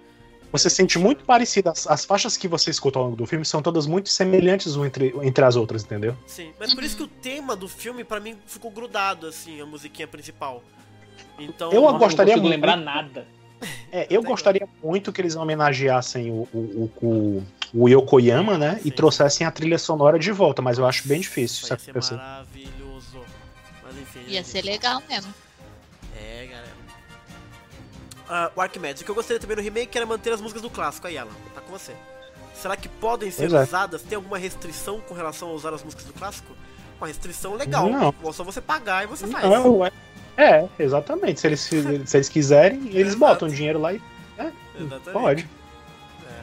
Você sente muito parecida. As, as faixas que você escuta ao longo do filme são todas muito semelhantes uma entre, entre as outras, entendeu? Sim, mas por isso que o tema do filme, pra mim, ficou grudado, assim, a musiquinha principal. Então. Eu Nossa, gostaria não muito- lembrar nada. É, eu gostaria muito que eles homenageassem o, o, o, o Yokoyama, né? Sim. E trouxessem a trilha sonora de volta, mas eu acho bem difícil isso Ia ser maravilhoso. Mas enfim. Ia né, ser gente? legal mesmo. É. Ah, o Arquimedes, o que eu gostaria também no remake era manter as músicas do clássico. Aí, Alan, tá com você. Será que podem ser Pois é. usadas? Tem alguma restrição com relação a usar as músicas do clássico? Uma restrição legal. Não. É só você pagar e você faz. Não, é, é, exatamente. Se eles, se eles quiserem, eles botam dinheiro lá e Exatamente. pode. É.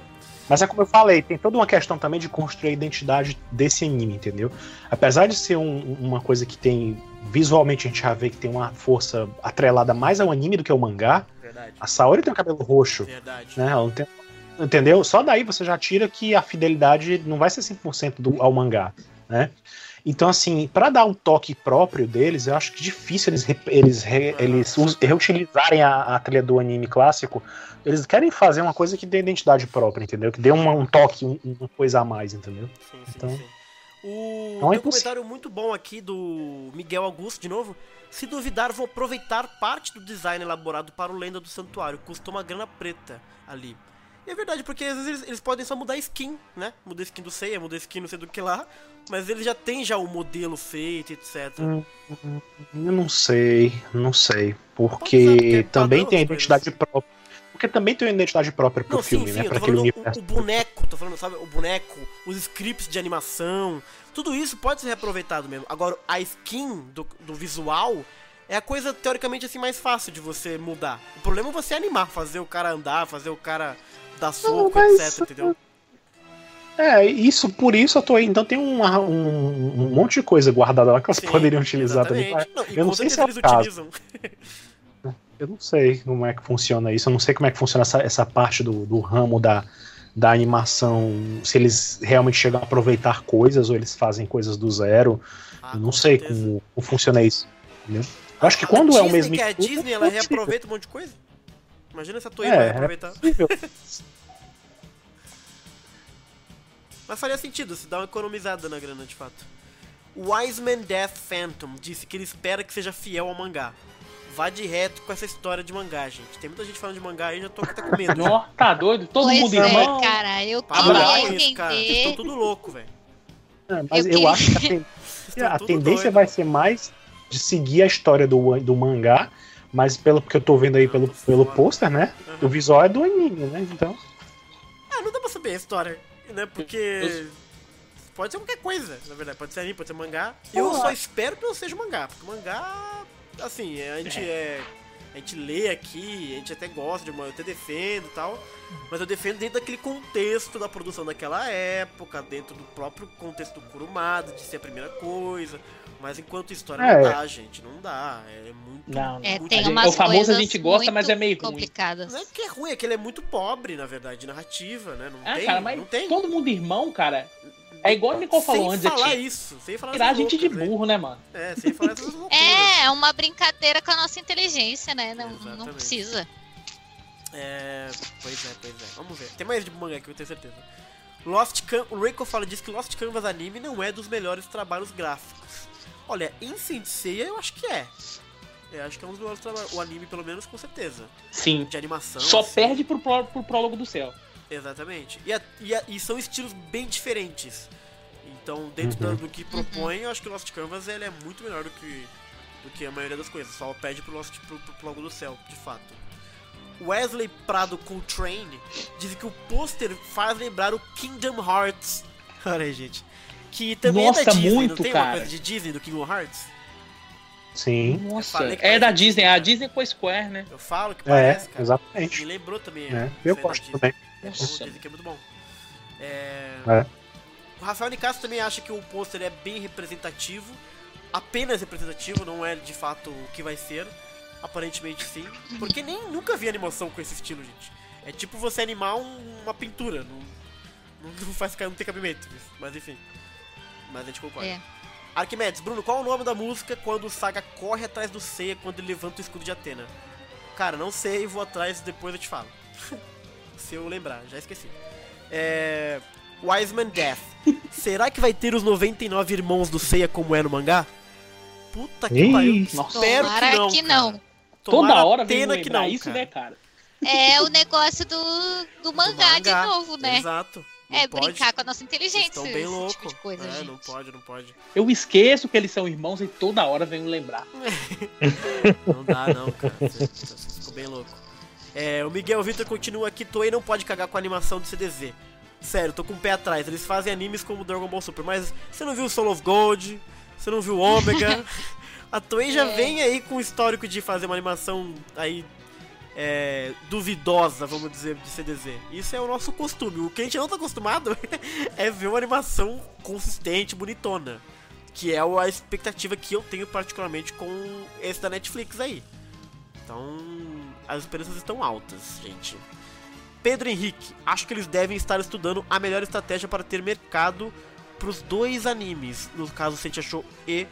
Mas é como eu falei, tem toda uma questão também de construir a identidade desse anime, entendeu? Apesar de ser um- uma coisa que tem. Visualmente a gente já vê que tem uma força atrelada mais ao anime do que ao mangá. Verdade. A Saori tem o cabelo roxo, Verdade. né? Ela não tem- entendeu? Só daí você já tira que a fidelidade não vai ser 100% do, ao mangá, né? Então, assim, pra dar um toque próprio deles, eu acho que difícil eles, eles, re- eles reutilizarem a, a trilha do anime clássico. Eles querem fazer uma coisa que dê identidade própria, entendeu? Que dê uma- um toque, um- uma coisa a mais, entendeu? Sim, sim, Então- sim. O Não é tem um comentário muito bom aqui do Miguel Augusto, de novo. Se duvidar, vou aproveitar parte do design elaborado para o Lenda do Santuário. Custa uma grana preta ali. E é verdade, porque às vezes eles, eles podem só mudar a skin, né? Mudar a skin do Seiya, mudar a skin não sei do que lá. Mas eles já têm já o modelo feito, etc. Hum, Eu não sei, não sei. Porque é também tem a identidade própria. Porque também tem uma identidade própria pro Não, filme, sim, sim, né? Pra aquele universo. o, o boneco, tô falando, sabe, o boneco, os scripts de animação, tudo isso pode ser reaproveitado mesmo. Agora, a skin do, do visual é a coisa, teoricamente, assim, mais fácil de você mudar. O problema é você animar, fazer o cara andar, fazer o cara dar soco, mas- etc, entendeu? É, isso, por isso eu tô aí. Então tem uma- um, um monte de coisa guardada lá que elas Sim, poderiam utilizar também. exatamente. Não, e Eu não sei se é eles caso. utilizam. Eu não sei como é que funciona isso. Eu não sei como é que funciona essa, essa parte do, do ramo da, da animação. Se eles realmente chegam a aproveitar coisas ou eles fazem coisas do zero. Ah, eu não com sei como, como funciona isso. Entendeu? Eu acho que A quando é o mesmo que é a Disney, é ela reaproveita um monte de coisa. Imagina se a Toei É, vai é aproveitar. possível. Mas faria sentido se dá uma economizada na grana, de fato. O Wiseman Death Phantom disse que ele espera que seja fiel ao mangá. Vá de reto com essa história de mangá, gente. Tem muita gente falando de mangá aí, já tô até com medo. Nó, tá doido? Todo pois mundo é, irmão. cara, eu queria isso, cara. Vocês estão entender. tudo louco, velho. É, mas Eu eu, acho que a, ten- a tendência doido. vai ser mais de seguir a história do, do mangá, mas pelo que eu tô vendo aí pelo, pelo pôster, né? Aham. O visual é do anime, né? Então. Ah, não dá pra saber a história, né? Porque. Pode ser qualquer coisa, na verdade. Pode ser anime, pode ser mangá. Eu só espero que não seja mangá, porque mangá. Assim, a gente é. A gente lê aqui, a gente até gosta de uma. Eu até defendo e tal. Mas eu defendo dentro daquele contexto da produção daquela época, dentro do próprio contexto do Kurumada, de ser a primeira coisa. Mas enquanto história É. não dá, gente. Não dá. É muito. Não, não. É, muito- tem gente- umas o famoso a coisas gente gosta, muito mas é meio ruim. complicadas. Não é que é ruim, é que ele é muito pobre, na verdade, de narrativa, né? Não Ah, tem. cara, mas não tem. todo mundo irmão, cara. É igual o Nicole falou sem antes, é falar tipo, isso, sem falar tirar a gente de loucas, burro, né, mano? É, sem falar essas loucuras. É, é uma brincadeira com a nossa inteligência, né? Não, não precisa. É, pois é, pois é. Vamos ver. Tem mais de mangá que eu tenho certeza. Lost Can o Reiko fala diz que Lost Canvas Anime não é dos melhores trabalhos gráficos. Olha, em Senseiya eu acho que é. Eu acho que é um dos melhores trabalhos. O anime, pelo menos, com certeza. Sim. De animação. Só assim. perde pro, pró- pro prólogo do céu. Exatamente. E, a- e a- e são estilos bem diferentes. Então, dentro Uhum. da- do que propõe, eu acho que o Lost Canvas ele é muito melhor do que, do que a maioria das coisas. Só pede pro Lost pro, pro Logo do Céu, de fato. Wesley Prado Coltrane diz que o pôster faz lembrar o Kingdom Hearts. Olha aí, gente. Que também é Nossa, da Disney, não muito, tem uma cara. coisa de Disney do Kingdom Hearts? Sim. Nossa, é da parece Disney, Disney, a cara. Disney com a Square, né? Eu falo que É, parece, cara. Me exatamente. lembrou também. É, isso eu da gosto Disney. também. Nossa. dizem que é muito bom. É... É. O Rafael Nicasso também acha que o pôster é bem representativo. Apenas representativo, não é de fato o que vai ser. Aparentemente sim. Porque nem nunca vi animação com esse estilo, gente. É tipo você animar um- uma pintura. Não, não, faz, não tem cabimento. Mas enfim. Mas a gente concorda. É. Arquimedes, Bruno, qual o nome da música quando o Saga corre atrás do Seiya quando ele levanta o escudo de Atena? Cara, não sei, vou atrás depois eu te falo. Se eu lembrar, já esqueci. É. Wiseman Death. Será que vai ter os 99 irmãos do Seiya como é no mangá? Puta que pariu. nossa. Espero Tomara que não. que não. Toda hora vem que não, isso, cara. né, cara? É o negócio do, do Do mangá, de novo, né? Exato. Não É pode. brincar com a nossa inteligência, estão bem tipo louco. de coisa, é, gente. não pode, não pode. Eu esqueço que eles são irmãos e toda hora venho lembrar. Não dá não, cara. Você, você ficou bem louco. É, o Miguel Vitor continua aqui, Toei não pode cagar com a animação do CDZ. Sério, tô com o pé atrás. Eles fazem animes como Dragon Ball Super, mas você não viu Soul of Gold, você não viu Ômega. A Toei já É. vem aí com o histórico de fazer uma animação aí é, duvidosa, vamos dizer, de CDZ. Isso é o nosso costume. O que a gente não tá acostumado é ver uma animação consistente, bonitona. Que é a expectativa que eu tenho particularmente com esse da Netflix aí. Então, as esperanças estão altas, gente. Pedro Henrique, acho que eles devem estar estudando a melhor estratégia para ter mercado pros dois animes, no caso Sentia Show e,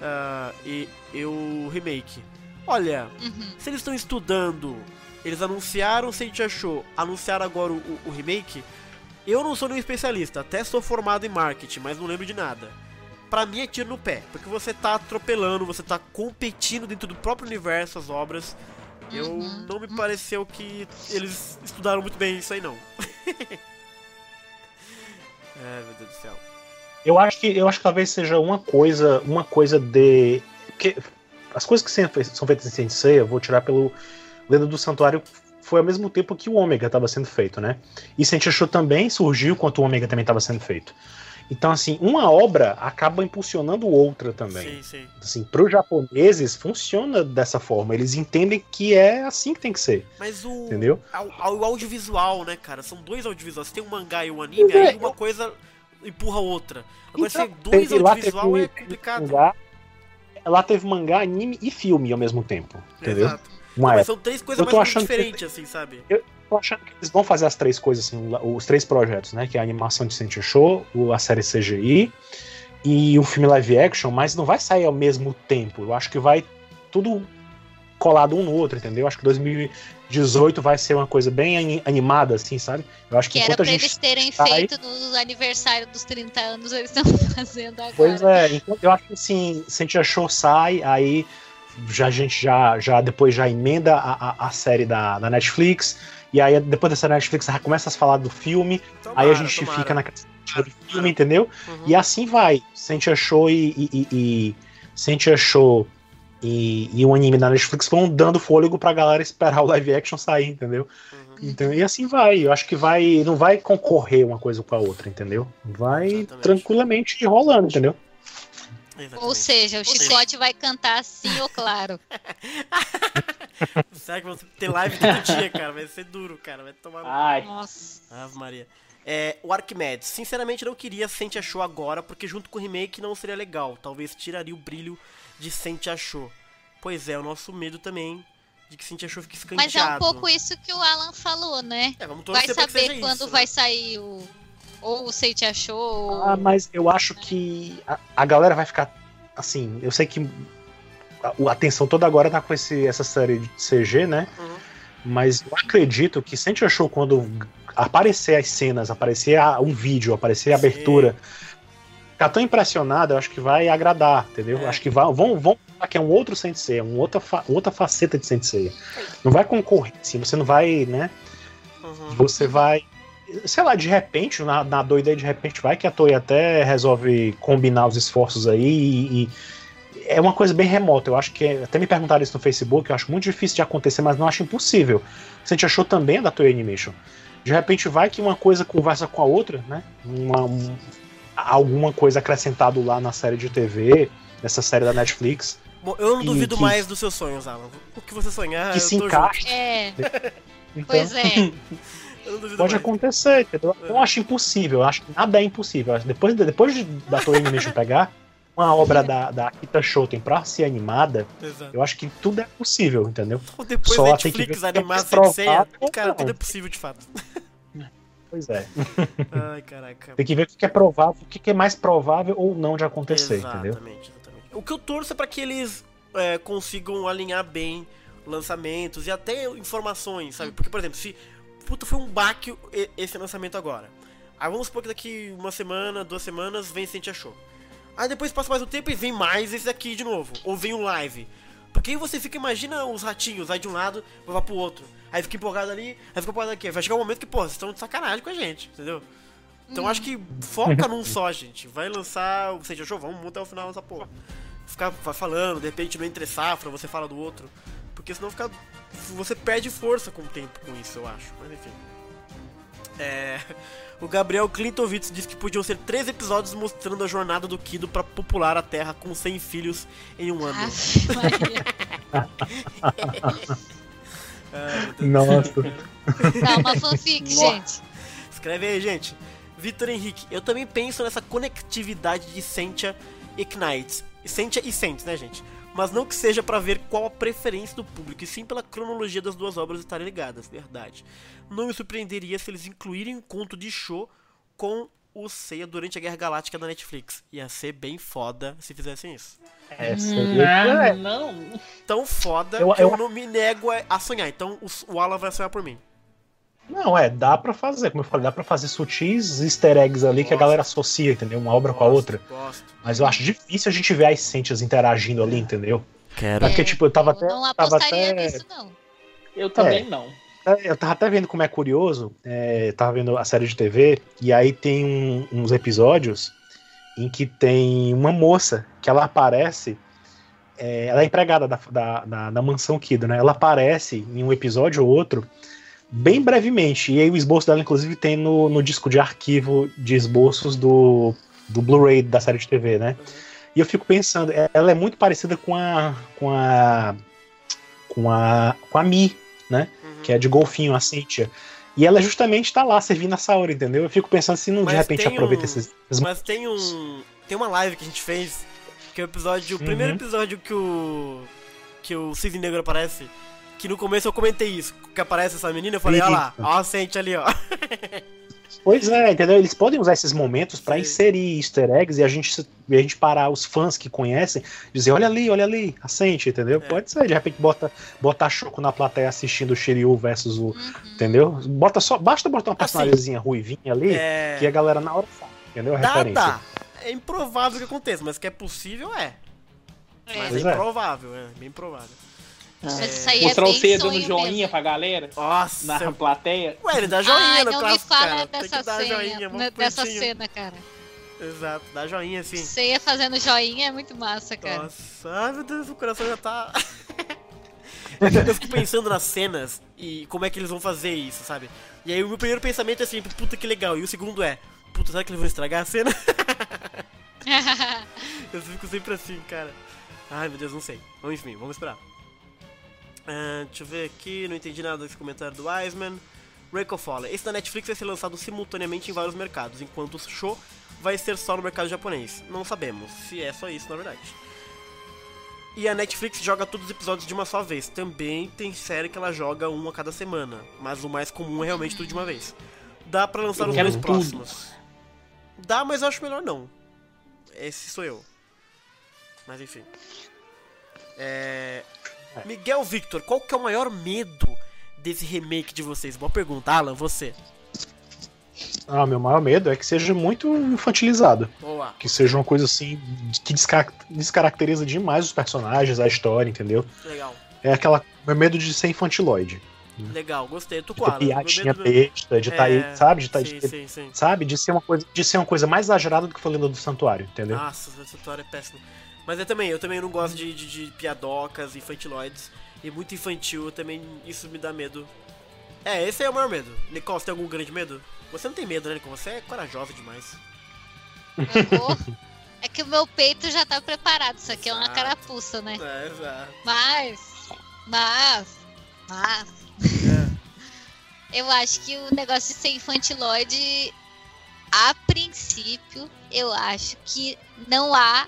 ah, e, e o remake. Olha, Uhum. se eles estão estudando, eles anunciaram Sentia Show, anunciaram agora o, o- o remake, eu não sou nenhum especialista, até sou formado em marketing, mas não lembro de nada. Pra mim é tiro no pé, porque você tá atropelando, você tá competindo dentro do próprio universo as obras. Eu Uhum. não me pareceu que eles estudaram muito bem isso aí não. é, meu Deus do céu. Eu acho que eu acho que talvez seja uma coisa, uma coisa de porque as coisas que são feitas- em Sensei, eu vou tirar pelo Lenda do Santuário foi ao mesmo tempo que o Ômega estava sendo feito, né? E Show também surgiu quando o Ômega também estava sendo feito. Então assim, uma obra acaba impulsionando outra também. Sim, sim. Assim, para os japoneses funciona dessa forma. Eles entendem que é assim que tem que ser, Mas o, entendeu? o audiovisual, né, cara? São dois audiovisuais. Tem um mangá e um anime, é, aí uma coisa empurra outra. Agora, Então, se tem dois audiovisual teve é complicado. Mangá, lá teve mangá, anime e filme ao mesmo tempo, entendeu? Exato. Mas são três coisas Eu mais achando que- diferentes, assim, sabe? Tô achando que eles vão fazer as três coisas, assim, os três projetos, né? Que é a animação de Sentia Show, a série CGI e o filme live action, mas não vai sair ao mesmo tempo. Eu acho que vai tudo colado um no outro, entendeu? Eu acho que 2018 vai ser uma coisa bem ani- animada, assim, sabe? Eu acho que, Que era pra gente. eles terem sai- feito no aniversário dos 30 anos, eles estão fazendo agora. Pois é, então eu acho que assim, Sentia Show sai, aí já, a gente já, já depois já emenda a, a, a série da, da Netflix, e aí depois dessa Netflix começa a falar do filme, aí a Tomara, gente tomara. fica na do filme, entendeu? Uhum. E assim vai. Sentia Show e, e, e, e Sentia Show e, e o anime da Netflix vão dando fôlego pra galera esperar o live action sair, entendeu? Uhum. Então, e assim vai. Eu acho que vai. Não vai concorrer uma coisa com a outra, entendeu? Vai Exatamente. tranquilamente rolando, entendeu? Exatamente. Ou seja, o chicote vai cantar sim ou claro. Será que vão ter live todo dia, cara? Vai ser duro, cara. Vai tomar. Ai, Nossa. Ave Maria. É, o Arquimedes. Sinceramente, não queria Sente Achou agora, porque junto com o remake não seria legal. Talvez tiraria o brilho de Sente Achou. Pois é, o nosso medo também de que Sente Achou fique escanteado. Mas é um pouco isso que o Alan falou, né? É, vamos Vai saber seja quando isso, vai né? sair o. Ou o Seite achou. ou- Ah, mas eu acho que a, a galera vai ficar. Assim, eu sei que a, a atenção toda agora tá com esse, essa série de CG, né? Uhum. Mas eu acredito que Sente Achou quando aparecer as cenas, aparecer a- um vídeo, aparecer a Sim. abertura, ficar tão impressionado, eu acho que vai agradar, entendeu? É. Acho que vai, vão, vão falar que é um outro Sensei, um outra, fa- outra faceta de Sensei. Não vai concorrer, assim, você não vai, né? Uhum. Você vai. Sei lá, de repente, na, na doida aí, de repente, vai que a Toei até resolve combinar os esforços aí e. e é uma coisa bem remota. Eu acho que. é- Até me perguntaram isso no Facebook, eu acho muito difícil de acontecer, mas não acho impossível. Você gente achou também é da Toei Animation. De repente vai que uma coisa conversa com a outra, né? Uma, um- alguma coisa acrescentado lá na série de TV, nessa série da Netflix, Bom, eu não duvido que- mais dos seus sonhos, Alan. O que você sonhar, que eu se tô encaixe. É, Então, pois é. Eu Pode mais. acontecer, entendeu? Eu não acho impossível, eu acho que nada é impossível. Eu Depois, depois de- da Toei Animation pegar uma obra da, da Akita Shoten pra ser animada, Exato. eu acho que tudo é possível, entendeu? Depois Só da tem que Netflix é animar ou cara, tudo é possível de fato. Pois é. Ai, caraca. Tem que ver o que é provável, o que é mais provável ou não de acontecer, entendeu? exatamente, exatamente. O que eu torço é pra que eles é, consigam alinhar bem lançamentos e até informações, sabe? Porque, por exemplo, se. Puta, foi um baque esse lançamento agora. Aí vamos supor que daqui uma semana, duas semanas, vem Sentia Show. Aí depois passa mais um tempo e vem mais esse aqui de novo. Ou vem um live. Porque aí você fica, imagina os ratinhos, vai de um lado, vai pro outro. Aí fica empolgado ali, aí fica empolgado aqui. Vai chegar um momento que, pô, vocês estão de sacanagem com a gente, entendeu? Então acho que foca num só, gente. Vai lançar o Sentia Show, vamos até o final dessa porra. Ficar falando, de repente no entre safra você fala do outro. Porque senão fica. Você perde força com o tempo com isso, eu acho. Mas enfim. É. O Gabriel Clintovitz disse que podiam ser três episódios mostrando a jornada do Kido pra popular a Terra com 100 filhos em um ano. Ai. Nossa. Tá uma fanfic, Nossa. gente. Escreve aí, gente. Vitor Henrique, eu também penso nessa conectividade de Sentia e Knights. Sentia e Sent, né, gente? Mas não que seja pra ver qual a preferência do público, e sim pela cronologia das duas obras estarem ligadas, verdade. Não me surpreenderia se eles incluírem um conto de show com o Seiya durante a Guerra Galáctica da Netflix. Ia ser bem foda se fizessem isso. Essa Hum, é- ah, não. Tão foda Eu- que eu, eu- não me nego a- a sonhar. Então o, o Alan vai sonhar por mim. Não, é, dá pra fazer, como eu falei, dá pra fazer sutis easter eggs ali que a Gosto. galera associa, entendeu? Uma obra com a Gosto, outra. Gosto. Mas eu acho difícil a gente ver as Sentias interagindo ali, entendeu? Quero. É porque, tipo, eu tava até. Eu não tava apostaria até- nisso, não. Eu também É. não. Eu tava até vendo como é curioso, é, tava vendo a série de TV, e aí tem um- uns episódios em que tem uma moça que ela aparece, é, ela é empregada da, da, da, da mansão Kido, né? Ela aparece em um episódio ou outro, bem brevemente, e aí o esboço dela, inclusive, tem no, no disco de arquivo de esboços do, do Blu-ray da série de TV, né? E eu fico pensando, é- ela é muito parecida com a. com a. com a. com a Mi, né? Uhum. que é de golfinho, a Cynthia. E ela justamente tá lá servindo a Saori, entendeu? Eu fico pensando se não de Mas repente tem aproveita um- esses. esses- Mas tem um. Tem uma live que a gente fez, que é o episódio. O Uhum. primeiro episódio que o. que o Cisne Negro aparece. Que no começo eu comentei isso, que aparece essa menina, eu falei, olha lá, ó a Sente ali, ó. Pois é, entendeu? Eles podem usar esses momentos pra Sim. inserir easter eggs e a gente, e a gente parar os fãs que conhecem, dizer, olha ali, olha ali, assente, entendeu? É. Pode ser, de repente bota, bota a Choco na plateia assistindo o Shiryu versus o. Uhum. Entendeu? Bota só, basta botar uma Assim, personagemzinha ruivinha ali, É. que a galera na hora sabe, entendeu? A Dá, referência. dá. É improvável que aconteça, mas que é possível, é. Mas é Pois é. improvável, é. Bem provável. É. Mostrar é o dando sonho joinha mesmo. pra galera Nossa. na plateia. Ué, ele dá joinha Ai, no não me clássico, fala cara. Tem dessa que dar cena, joinha, né, dessa cena, cara. Exato, dá joinha assim. Ceia fazendo joinha é muito massa, cara. Nossa, ai meu Deus, o coração já tá. eu fico pensando nas cenas e como é que eles vão fazer isso, sabe? E aí o meu primeiro pensamento é sempre, puta que legal. E o segundo é, puta, será que eles vão estragar a cena? eu fico sempre assim, cara. Ai meu Deus, não sei. Bom, enfim, vamos esperar. Ah, deixa eu ver aqui, não entendi nada desse comentário do Wiseman. Reiko Foley. Esse da Netflix vai ser lançado simultaneamente em vários mercados, enquanto o show vai ser só no mercado japonês. Não sabemos se é só isso, na verdade. E a Netflix joga todos os episódios de uma só vez. Também tem série que ela joga um a cada semana, mas o mais comum é realmente tudo de uma vez. Dá pra lançar Eu os dois próximos. Dá, mas eu acho melhor não. Esse sou eu. Mas enfim. É... Miguel Victor, qual que é o maior medo desse remake de vocês? Boa pergunta, Alan, você. Ah, meu maior medo é que seja muito infantilizado. Boa. Que seja uma coisa assim que desca- descaracteriza demais os personagens, a história, entendeu? Legal. É aquela. Meu medo de ser infantiloide. Legal, gostei. Alan. Meu piadinha medo- besta, de estar É, aí, sabe? De tá, sim, de- sim, sim. sabe? De ser uma coisa, de ser uma coisa mais exagerada do que foi Lenda do Santuário, entendeu? Nossa, essa história é péssima. Mas eu também, eu também não gosto de, de, de piadocas infantiloides. E muito infantil, também isso me dá medo. É, esse é o maior medo. Nicole, você tem algum grande medo? Você não tem medo, né, Nicole? Você é corajosa demais. Eu vou- É que o meu peito já tá preparado. Isso aqui é uma Exato. carapuça, né? É, exato. Mas, mas, mas. Eu acho que o negócio de ser infantiloide, a princípio, eu acho que não há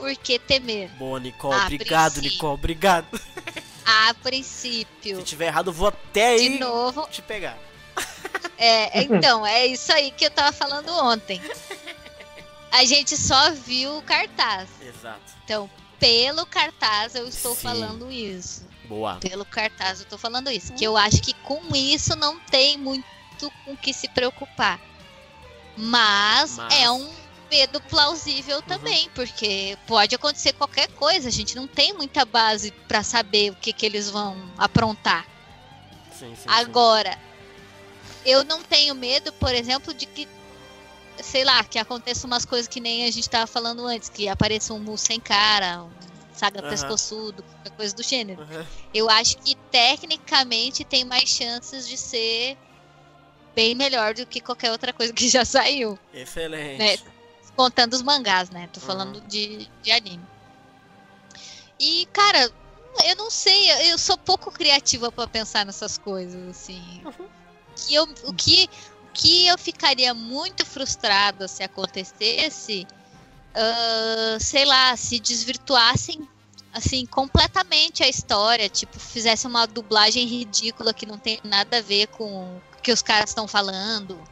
por que temer. Boa, Nicole. Ah, obrigado, princípio. Nicole. Obrigado. A Se princípio. tiver errado, vou até De aí novo, te pegar. É, então, é isso aí que eu tava falando ontem. A gente só viu o cartaz. Exato. Então, pelo cartaz eu estou Sim. falando isso. Boa. Pelo cartaz eu tô falando isso. Que eu acho que com isso não tem muito com o que se preocupar. Mas, Mas- é um medo plausível também, porque pode acontecer qualquer coisa. A gente não tem muita base pra saber o que, que eles vão aprontar. Sim, sim, sim. Agora, eu não tenho medo, por exemplo, de que, sei lá, que aconteça umas coisas que nem a gente tava falando antes, que apareça um mu sem cara, um saga Aham. pescoçudo, qualquer coisa do gênero. Aham. Eu acho que tecnicamente tem mais chances de ser bem melhor do que qualquer outra coisa que já saiu, Excelente. né? Contando os mangás, né? Tô Uhum. falando de, de anime. E, cara, eu não sei, eu sou pouco criativa pra pensar nessas coisas, assim. Que eu, o, que, o que eu ficaria muito frustrada se acontecesse, ah, sei lá, se desvirtuassem assim completamente a história, tipo, fizesse uma dublagem ridícula que não tem nada a ver com o que os caras estão falando.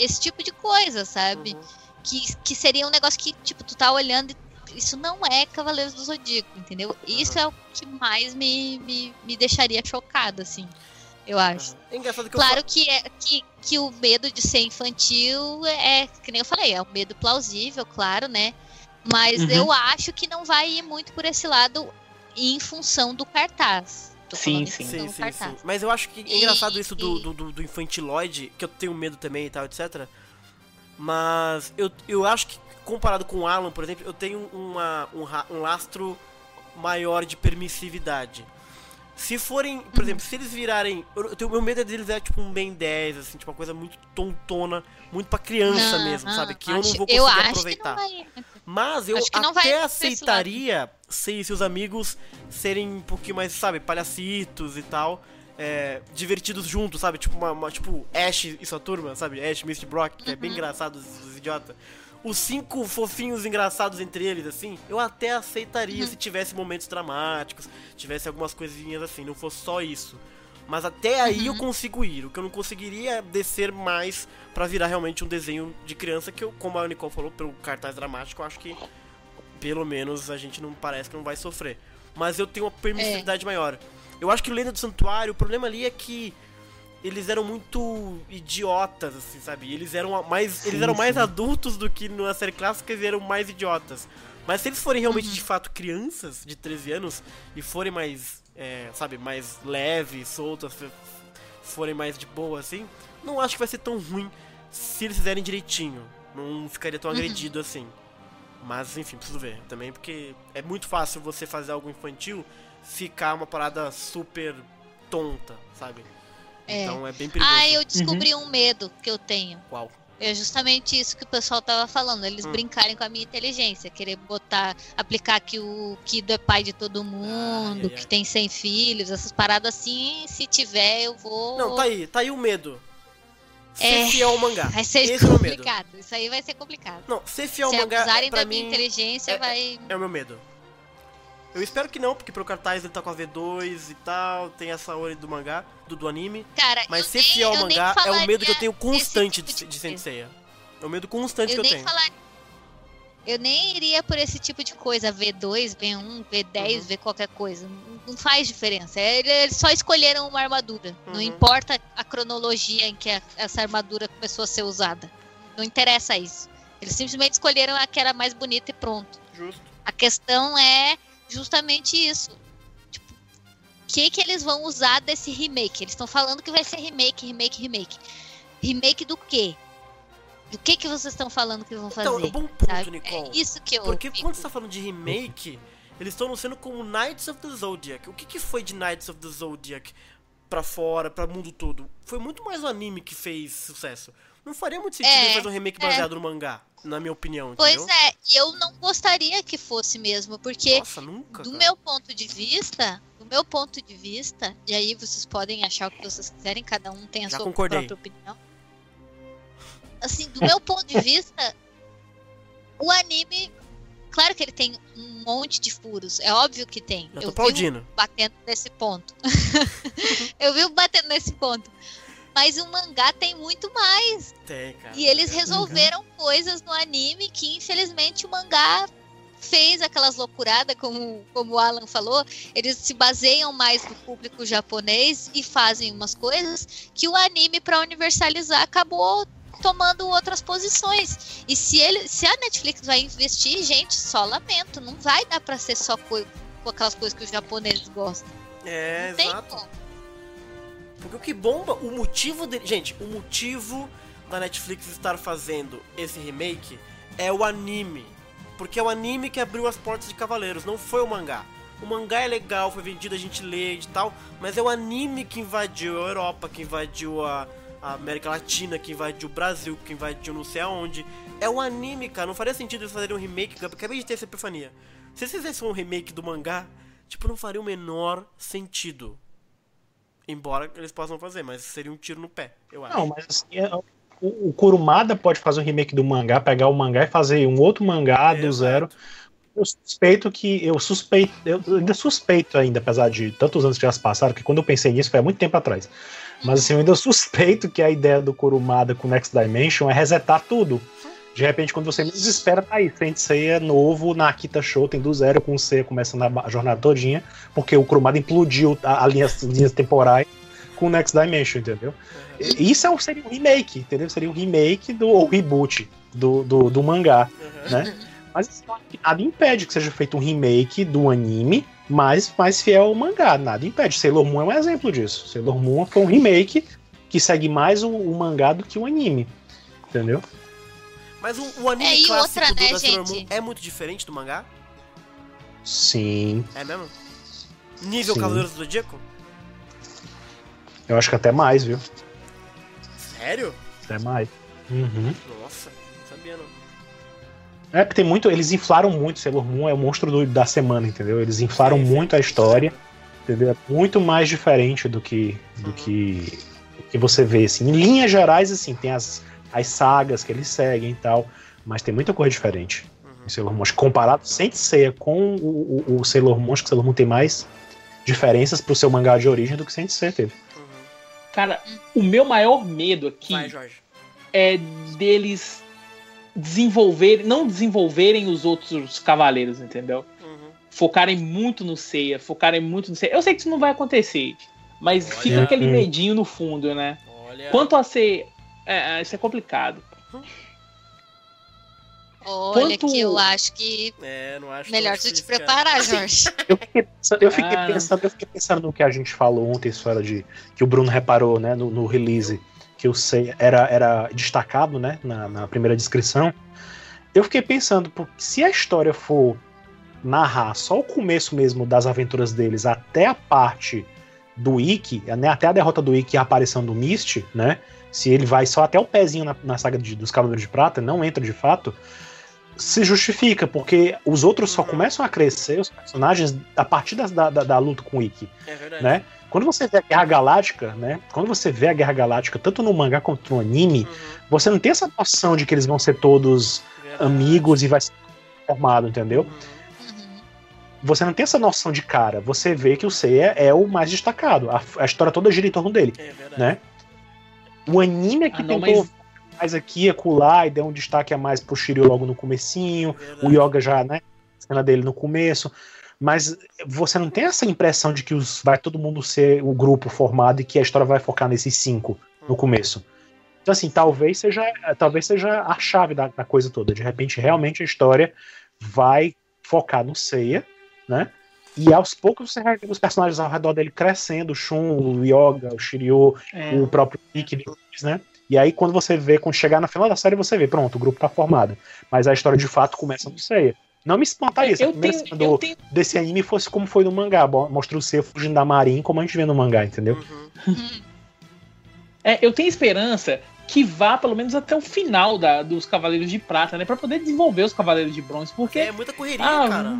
Esse tipo de coisa, sabe? Uhum. Que, que seria um negócio que, tipo, tu tá olhando e isso não é Cavaleiros do Zodíaco, entendeu? Isso é o que mais me, me, me deixaria chocada, assim, eu acho. É engraçado que eu Claro que, é, que, que o medo de ser infantil é, que nem eu falei, é um medo plausível, claro, né? Mas Uhum. eu acho que não vai ir muito por esse lado em função do cartaz. Sim, sim. Sim, sim, cartaz. sim. Mas eu acho que é E- engraçado isso do, e- do, do, do infantiloide, que eu tenho medo também e tal, etc. Mas eu, eu acho que, comparado com o Alan, por exemplo, eu tenho uma, um, um lastro maior de permissividade. Se forem, por Uhum. exemplo, se eles virarem. Eu, meu medo é deles é tipo um Ben 10, assim, tipo uma coisa muito tontona, muito pra criança Não, mesmo, não, sabe? Que eu não acho- vou conseguir eu acho aproveitar. Mas eu Acho até aceitaria se, se os amigos serem um pouquinho mais, sabe, palhacitos e tal. É, divertidos juntos, sabe? Tipo, uma, uma- tipo Ash e sua turma, sabe? Ash, Misty Brock, que é bem engraçado, os, os idiotas. os cinco fofinhos engraçados entre eles, assim, eu até aceitaria Uhum. se tivesse momentos dramáticos, tivesse algumas coisinhas assim, não fosse só isso. Mas até aí eu Uhum. consigo ir. O que eu não conseguiria é descer mais pra virar realmente um desenho de criança que eu, como a Nicole falou, pelo cartaz dramático, eu acho que pelo menos a gente não parece que não vai sofrer. Mas eu tenho uma permissividade maior. Eu acho que o Lenda do Santuário, o problema ali é que eles eram muito idiotas, assim, sabe? Eles eram mais, eles Sim, eram mais adultos do que na série clássica, eles eram mais idiotas. Mas se eles forem realmente Uhum. de fato crianças de 13 anos e forem mais, é, sabe, mais leves, soltas, forem mais de boa assim, não acho que vai ser tão ruim se eles fizerem direitinho. Não ficaria tão Uhum. agredido assim. Mas enfim, preciso ver também, porque é muito fácil você fazer algo infantil ficar uma parada super tonta, sabe? É. Então é bem perigoso. Ah, eu descobri um medo que eu tenho. Qual? É justamente isso que o pessoal tava falando, eles Hum. brincarem com a minha inteligência, querer botar, aplicar que o Kido é pai de todo mundo, Ai, ai, ai. que tem 100 filhos, essas paradas assim, se tiver eu vou... Não, tá aí, tá aí o medo. Ser É, fiel ao mangá. Vai ser Esse é o medo. complicado, isso aí vai ser complicado. Não, ser fiel ao se mangá abusarem pra da minha mim inteligência, é- vai... é o meu medo. Eu espero que não, porque pro cartaz ele tá com a V2 e tal, tem essa hora do mangá, do, do anime. Cara, Mas ser nem- fiel ao mangá é o medo que eu tenho constante desse de, tipo de de Senseiya. É o medo constante Eu que eu tenho. falar. Eu nem iria por esse tipo de coisa, V2, V1, V10, Uhum. V qualquer coisa. Não- Não faz diferença. Ele- Eles só escolheram uma armadura. Não Uhum. importa a cronologia em que a- essa armadura começou a ser usada. Não interessa isso. Eles simplesmente escolheram a que era mais bonita e pronto. Justo. A questão é justamente isso. Tipo, o que, que eles vão usar desse remake? Eles estão falando que vai ser remake, remake, remake. Remake do quê? Do que, que vocês estão falando que vão fazer? Então, é um bom ponto, sabe? Nicole. É isso que eu. Porque fico- quando você tá falando de remake, eles estão anunciando como Knights of the Zodiac. O que, que foi de Knights of the Zodiac pra fora, pra mundo todo? Foi muito mais o anime que fez sucesso. Não faria muito sentido É, fazer um remake é. baseado no mangá, na minha opinião, Pois entendeu? é, e eu não gostaria que fosse mesmo, porque Nossa, nunca. do cara. meu ponto de vista, do meu ponto de vista, e aí vocês podem achar o que vocês quiserem, cada um tem a Já sua concordei. própria opinião. Assim, do meu ponto de vista, o anime, claro que ele tem um monte de furos, é óbvio que tem. Já tô Eu vivo batendo nesse ponto. eu vivo batendo nesse ponto. Mas o mangá tem muito mais. Tem, cara. E eles resolveram coisas no anime que, infelizmente, o mangá fez aquelas loucuradas, como, como o Alan falou. Eles se baseiam mais no público japonês e fazem umas coisas que o anime, para universalizar, acabou tomando outras posições. E se, ele, se a Netflix vai investir, gente, só lamento. Não vai dar para ser só co com aquelas coisas que os japoneses gostam. É, Não tem exato. Porque o que bomba, o motivo dele. Gente, o motivo da Netflix estar fazendo esse remake é o anime. Porque é o anime que abriu as portas de Cavaleiros, não foi o mangá. O mangá é legal, foi vendido, a gente lê e tal, mas é o anime que invadiu a Europa, que invadiu a, a América Latina, que invadiu o Brasil, que invadiu não sei aonde. É o anime, cara, não faria sentido eles fazerem um remake, acabei de ter essa epifania. Se eles fizessem um remake do mangá, tipo, não faria o menor sentido. Embora eles possam fazer, mas seria um tiro no pé, eu acho. Não, mas assim, é- o, Kurumada pode fazer um remake do mangá, pegar o mangá e fazer um outro mangá do zero. Eu suspeito que. Eu suspeito. Eu ainda suspeito ainda, apesar de tantos anos que já se passaram, que quando eu pensei nisso foi há muito tempo atrás. Mas assim, eu ainda suspeito que a ideia do Kurumada com Next Dimension é resetar tudo. De repente, quando você menos espera, tá aí. Sensei é novo na Akita Show, tem do zero com C começando a jornada todinha, porque o Kurumada implodiu a, a linha, as linhas temporais com o Next Dimension, entendeu? Uhum. Isso é um, seria um remake, entendeu? Seria um remake do ou reboot do, do, do mangá, Uhum. né? Mas nada impede que seja feito um remake do anime, mas mais fiel ao mangá. Nada impede. Sailor Moon é um exemplo disso. Sailor Moon foi um remake que segue mais o, o mangá do que o anime. Entendeu? Mas o, o anime É, clássico outra, do né, Sailor Moon é muito diferente do mangá? Sim. É mesmo? Nível Sim. Cavaleiros do Zodíaco? Eu acho que até mais, viu? Sério? Até mais. Uhum. Nossa, não sabia não. É, porque tem muito. Eles inflaram muito. Sailor Moon é o monstro do- da semana, entendeu? Eles inflaram sim. muito a história, entendeu? É muito mais diferente do que do Uhum. que, do que você vê, assim. Em linhas gerais, assim, tem as, as sagas que eles seguem e tal. mas tem muita coisa diferente em Sailor Moon. Comparado sem Seiya com o, o, o Sailor Moon, acho que Sailor Moon tem mais diferenças pro seu mangá de origem do que sem Seiya teve. Uhum. Cara, o meu maior medo aqui Vai, Jorge. é deles desenvolverem, não desenvolverem os outros cavaleiros, entendeu? Uhum. Focarem muito no Seiya, focarem muito no Seiya. Eu sei que isso não vai acontecer, mas Olha. fica aquele Hum. medinho no fundo, né? Olha. Quanto a ser. É, é, isso é complicado. Olha Quanto- que eu acho que É, não acho melhor tu te preparar, Jorge. Eu fiquei, pensando, eu, fiquei Ah. pensando, eu fiquei pensando no que a gente falou ontem, isso era de. que o Bruno reparou, né, no, no release, que eu sei, era, era destacado, né, na, na primeira descrição. Eu fiquei pensando, porque se a história for narrar só o começo mesmo das aventuras deles até a parte do Ikki, né, até a derrota do Ikki e a aparição do Mist, né, se ele vai só até o pezinho na, na saga de- dos Cavaleiros de Prata, não entra de fato, se justifica, porque os outros só Uhum. começam a crescer, os personagens, a partir da, da, da luta com o Ikki, É verdade. né? Quando você vê a Guerra Galáctica, né? Quando você vê a Guerra Galáctica, tanto no mangá quanto no anime, Uhum. você não tem essa noção de que eles vão ser todos Verdade. amigos e vai ser formado, entendeu? Uhum. Uhum. Você não tem essa noção de cara. Você vê que o Seiya é o mais destacado. A, a história toda gira em torno dele, É verdade. né? O anime é que Ah, não, tentou mas- mais aqui acolá e deu um destaque a mais pro Shiryu logo no comecinho. Verdade. o Yoga já, né? Cena dele no começo. Mas você não tem essa impressão de que os, vai todo mundo ser o grupo formado e que a história vai focar nesses cinco no começo. Então, assim, talvez seja, talvez seja a chave da, da coisa toda. De repente, realmente a história vai focar no Seiya, né? E aos poucos você vai ver os personagens ao redor dele crescendo, o Shun, o Yoga, o Shiryu, É. o próprio Nick depois, né? E aí, quando você vê, quando chegar na final da série, você vê, pronto, o grupo tá formado. Mas a história de fato começa no Seiya. Não me espantaria se a eu primeira tenho, cena eu do- tenho desse anime fosse como foi no mangá. Mostra o Seiya fugindo da Marin, como a gente vê no mangá, entendeu? Uhum. É, eu tenho esperança que vá pelo menos até o final da- dos Cavaleiros de Prata, né? Pra poder desenvolver os Cavaleiros de Bronze. Porque. É muita correria, Ah, cara.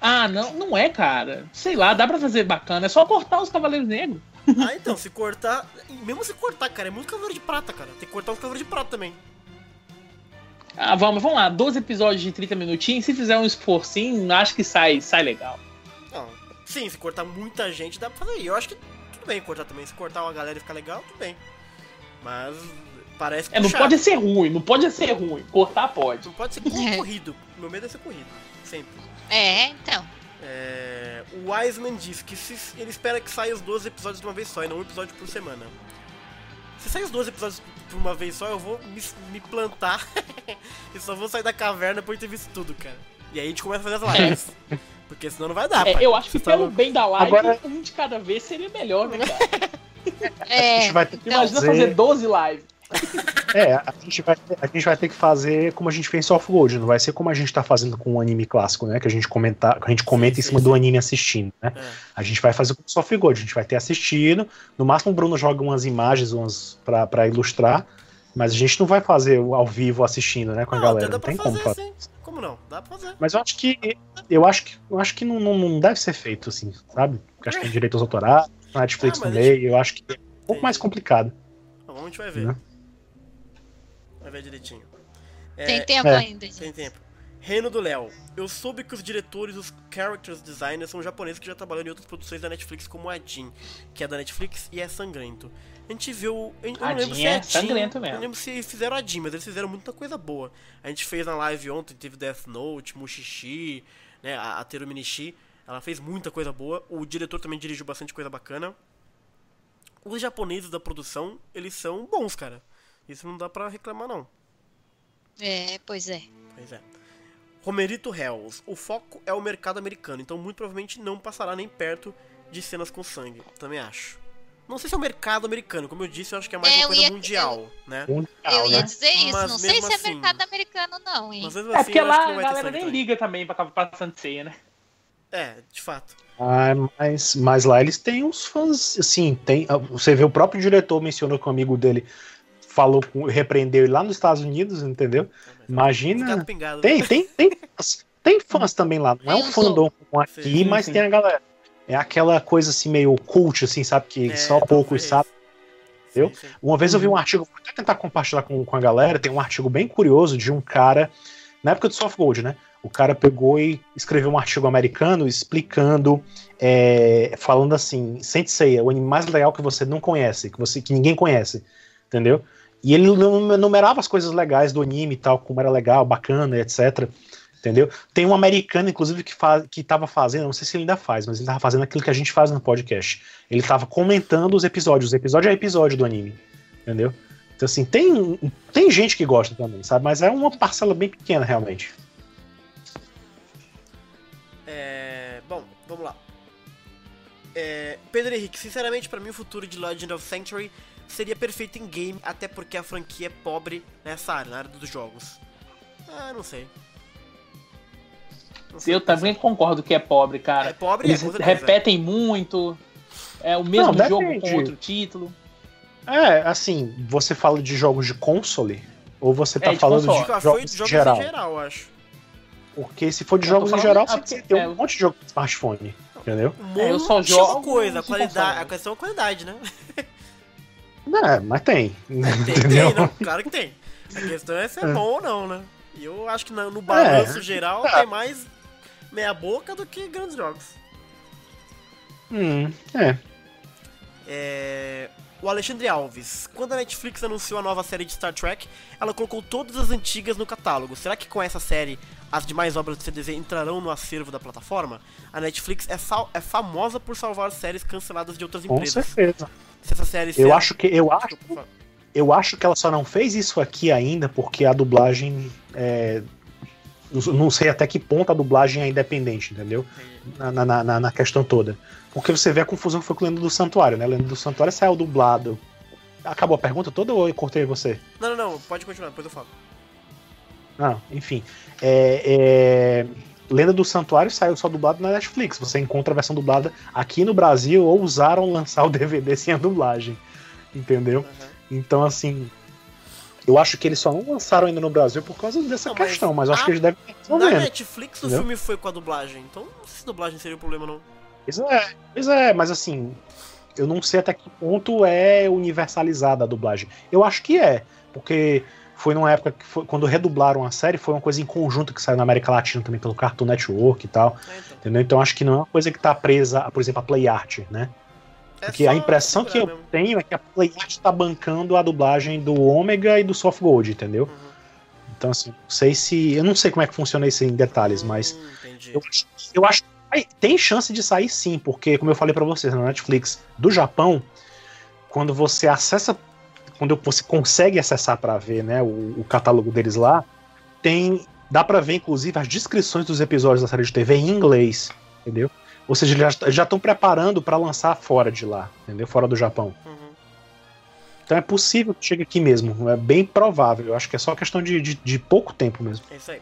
Ah, não, não é, cara. Sei lá, dá pra fazer bacana. É só cortar os Cavaleiros Negros. Ah, então, se cortar. Mesmo se cortar, cara, é muito cavaleiro de prata, cara. Tem que cortar os cavaleiros de prata também. Ah, vamos, vamos lá. 12 episódios de 30 minutinhos. Se fizer um esforcinho, acho que sai, sai legal. Não. Sim, se cortar muita gente, dá pra fazer. E eu acho que tudo bem cortar também. Se cortar uma galera e ficar legal, tudo bem. Mas parece que. É, não puxado. pode ser ruim, não pode ser ruim. Cortar pode. Não pode ser corrido. Meu medo é ser corrido. Sempre. É, então. É, o Wiseman disse que se- ele espera que saia os 12 episódios de uma vez só e não um episódio por semana. Se sair os 12 episódios por uma vez só, eu vou me, me plantar e só vou sair da caverna depois de ter visto tudo, cara. E aí a gente começa a fazer as lives. Porque senão não vai dar, É, pai. eu acho que Você tá pelo louco. bem da live, Agora- um de cada vez seria melhor, né, cara? A É. gente vai ter que Imagina fazer, fazer 12 lives. É, a gente, vai, ter- a gente vai ter que fazer como a gente fez em Soft Gold, não vai ser como a gente tá fazendo com o anime clássico, né? Que a gente comenta, a gente comenta Sim, em cima sim, do anime assistindo, né? É. A gente vai fazer com Soft Gold, a gente vai ter assistido. No máximo o Bruno joga umas imagens umas pra, pra ilustrar, mas a gente não vai fazer ao vivo assistindo, né, com a Não, até galera. Não tem como fazer. Como não? Dá pra fazer. Mas eu acho que eu acho que eu acho que não, não, deve ser feito assim, sabe? Porque acho que tem direitos autorais, Netflix Ah, no a gente- meio, eu acho que é um pouco mais complicado. Então, a gente vai ver. Né? Vai ver direitinho. Tem É, tempo é. ainda, gente. Tem tempo. Reino do Léo. Eu soube que os diretores os characters designers são japoneses que já trabalharam em outras produções da Netflix, como a Jin, que é da Netflix e é sangrento. A gente viu. Eu não A lembro Jin se é é sangrento Eu mesmo. não lembro se fizeram a Jin, mas eles fizeram muita coisa boa. A gente fez na live ontem, teve Death Note, Mushishi, né, a, a Teru Minishi. Ela fez muita coisa boa. O diretor também dirigiu bastante coisa bacana. Os japoneses da produção, eles são bons, cara. Isso não dá pra reclamar, não. É, pois é. Pois é. Romerito Hells. O foco é o mercado americano, então muito provavelmente não passará nem perto de cenas com sangue. Também acho. Não sei se é o mercado americano, como eu disse, eu acho que é mais É, uma eu coisa ia- mundial, né? Mundial, Eu ia né? dizer isso. Mas não sei se é assim- mercado americano, não, hein? Mas mesmo É assim, porque eu acho lá a galera nem também. liga também pra acabar passando ceia, né? É, de fato. Ah, mas, mas lá eles têm uns fãs, assim, tem, você vê o próprio diretor mencionou que um amigo dele falou com, repreendeu ele lá nos Estados Unidos, entendeu? Imagina. Pingado. Tem, tem, tem, fãs- tem fãs também lá, não é um fandom aqui, Sim, mas sim. tem a galera. É aquela coisa assim meio cult, assim, sabe? Que É, só poucos sabem. Entendeu? Sim, sim. Uma vez eu vi um artigo, vou até tentar compartilhar com, com a galera, tem um artigo bem curioso de um cara, na época do Soft Gold, né? O cara pegou e escreveu um artigo americano explicando, é, falando assim, Saint Seiya, o anime mais legal que você não conhece, que, você, que ninguém conhece, entendeu? E ele numerava as coisas legais do anime e tal, como era legal, bacana, etc. Entendeu? Tem um americano, inclusive, que, faz, que tava fazendo, não sei se ele ainda faz, mas ele tava fazendo aquilo que a gente faz no podcast. Ele tava comentando os episódios, episódio é episódio do anime. Entendeu? Então, assim, tem, tem gente que gosta também, sabe? Mas é uma parcela bem pequena, realmente. É, bom, vamos lá. É, Pedro Henrique, sinceramente, pra mim o futuro de Legend of Sanctuary seria perfeito em game, até porque a franquia é pobre nessa área, na área dos jogos. Ah, não sei. Não sei Eu também concordo que é pobre, cara. É pobre, Eles é, com certeza. repetem muito. É o mesmo Não, jogo com outro título. É, assim, você fala de jogos de console, ou você tá É, de falando console. De foi jogos de jogos geral? em geral, eu acho. Porque se for de Eu jogos em geral, ah, você porque- tem é, um monte de jogo de smartphone, entendeu? É, eu só monte de jogo coisa, a de qualidade, a questão é a qualidade, né? É, mas tem. Tem, tem, não, claro que tem. A questão é se é, bom ou não, né? E eu acho que no balanço É. geral É. tem mais meia boca do que grandes jogos. Hum, é. É, O Alexandre Alves. Quando a Netflix anunciou a nova série de Star Trek, ela colocou todas as antigas no catálogo. Será que com essa série as demais obras do CDZ entrarão no acervo da plataforma? A Netflix é, sal- é famosa por salvar séries canceladas de outras Com empresas. certeza. Se essa série Eu acho que eu acho, eu acho que ela só não fez isso aqui ainda porque a dublagem é, não- sei até que ponto a dublagem é independente, entendeu? Na, na, na, na questão toda. Porque você vê a confusão que foi com o Lendo do Santuário, né? Lendo do Santuário saiu dublado. Acabou a pergunta toda ou eu cortei você? Não, não, não, pode continuar, depois eu falo. Não, enfim. É, é, Lenda do Santuário saiu só dublado na Netflix. Você encontra a versão dublada aqui no Brasil ou usaram lançar o DVD sem a dublagem. Entendeu? Aham. Então, assim. Eu acho que eles só não lançaram ainda no Brasil por causa dessa Não, mas questão, mas eu acho a- que eles devem Na. Netflix o Entendeu? filme foi com a dublagem, então não sei se dublagem seria o problema não. Pois é, pois é, mas assim, eu não sei até que ponto é universalizada a dublagem. Eu acho que é, porque foi numa época que foi- quando redublaram a série, foi uma coisa em conjunto que saiu na América Latina também pelo Cartoon Network e tal, É, então. entendeu? Então acho que não é uma coisa que tá presa, por exemplo, a Play Art, né? É Porque a impressão que eu mesmo. tenho é que a Play Art tá bancando a dublagem do Ômega e do Soft Gold, entendeu? Uhum. Então assim, não sei se, eu não sei como é que funciona isso em detalhes, mas Hum, entendi. eu, acho- eu acho que tem chance de sair sim, porque, como eu falei pra vocês, na Netflix do Japão, quando você acessa, quando você consegue acessar pra ver né, o, o catálogo deles lá, tem. Dá pra ver, inclusive, as descrições dos episódios da série de TV em inglês, entendeu? Ou seja, eles já estão preparando pra lançar fora de lá, entendeu? Fora do Japão. Uhum. Então é possível que chegue aqui mesmo, é bem provável. Eu acho que é só questão de, de, de pouco tempo mesmo. É isso aí.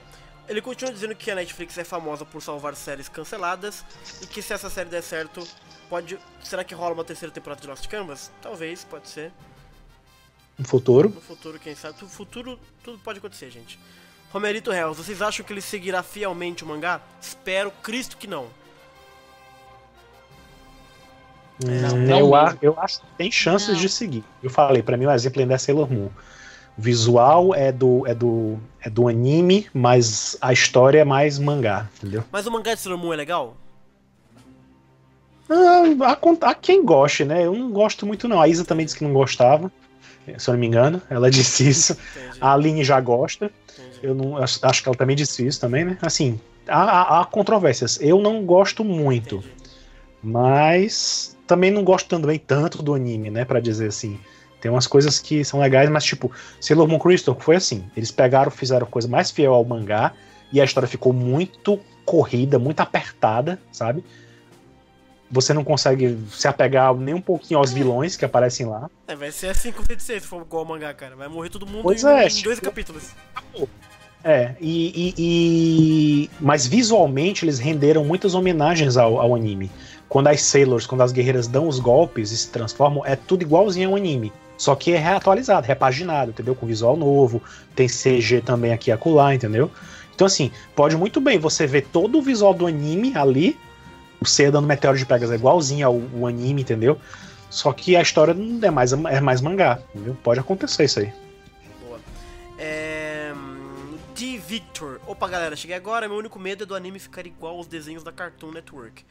Ele continua dizendo que a Netflix é famosa por salvar séries canceladas e que se essa série der certo, pode. Será que rola uma terceira temporada de Lost Canvas? Talvez, pode ser. No futuro. No futuro, quem sabe. No futuro, tudo pode acontecer, gente. Romerito Hells, vocês acham que ele seguirá fielmente o mangá? Espero, Cristo que não. Não, Hum, não eu, a- eu acho que tem chances Não. de seguir. Eu falei, pra mim o exemplo ainda é Sailor Moon. O visual é do, é do, é do anime, mas a história é mais mangá, entendeu? Mas o mangá de Sailor Moon é legal? Ah, con- há quem goste, né? Eu não gosto muito, não. A Isa também disse que não gostava, se eu não me engano. Ela disse isso. Entendi. A Aline já gosta. entendi. Eu não, acho acho que ela também disse isso também, né? Assim, há, há- há controvérsias. Eu não gosto muito. entendi. Mas também não gosto também tanto do anime, né? Pra dizer assim. Tem umas coisas que são legais, mas tipo, Sailor Moon Crystal foi assim. Eles pegaram, fizeram coisa mais fiel ao mangá e a história ficou muito corrida, muito apertada, sabe? Você não consegue se apegar nem um pouquinho aos vilões que aparecem lá. É, vai ser assim com se for igual ao mangá, cara. Vai morrer todo mundo Pois em, é, em dois tipo- capítulos. É, e, e- e- Mas visualmente eles renderam muitas homenagens ao, ao anime. Quando as Sailors, quando as guerreiras dão os golpes e se transformam, é tudo igualzinho ao anime. Só que é reatualizado, repaginado, entendeu? Com visual novo, tem CG também aqui e acolá, entendeu? Então, assim, pode muito bem você ver todo o visual do anime ali, o Seiya dando meteoro de pegas é igualzinho ao, ao anime, entendeu? Só que a história não é mais, é mais mangá, viu? Pode acontecer isso aí. Boa. É. De Victor. Opa, galera, cheguei agora. Meu único medo é do anime ficar igual aos desenhos da Cartoon Network.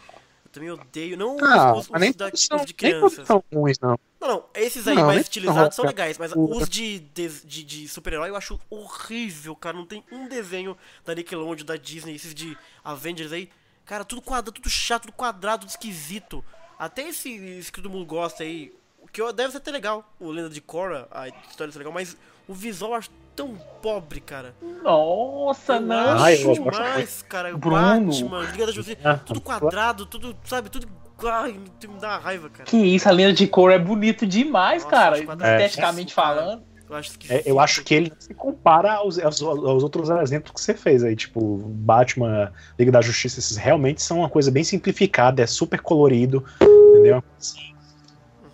Eu também odeio. Não Ah, os, os, nem da, são, os de nem crianças. são ruins, não. Não, não. Esses aí Não, mais nem estilizados são são legais, mas os de, de, de, de super-herói eu acho horrível, cara. Não tem um desenho da Nickelodeon, da Disney, esses de Avengers aí. Cara, tudo quadrado, tudo chato, tudo quadrado, tudo esquisito. Até esse, esse que todo mundo gosta aí, o que eu- deve ser até legal, o Lenda de Korra, a história ser legal, mas o visual eu acho tão pobre, cara. Nossa, Eu não. Eu acho gosto mais, cara. O Bruno. Batman, Liga da Justiça, Ah, tudo quadrado, tudo, sabe, tudo... Ai, me dá uma raiva, cara. Que isso, a linha de cor é bonito demais, Nossa, cara. quadrado. Esteticamente É, cara. Eu acho É, esquisito. eu acho que ele se compara aos, aos, aos outros exemplos que você fez aí, tipo, Batman, Liga da Justiça, esses realmente são uma coisa bem simplificada, é super colorido, entendeu? Sim.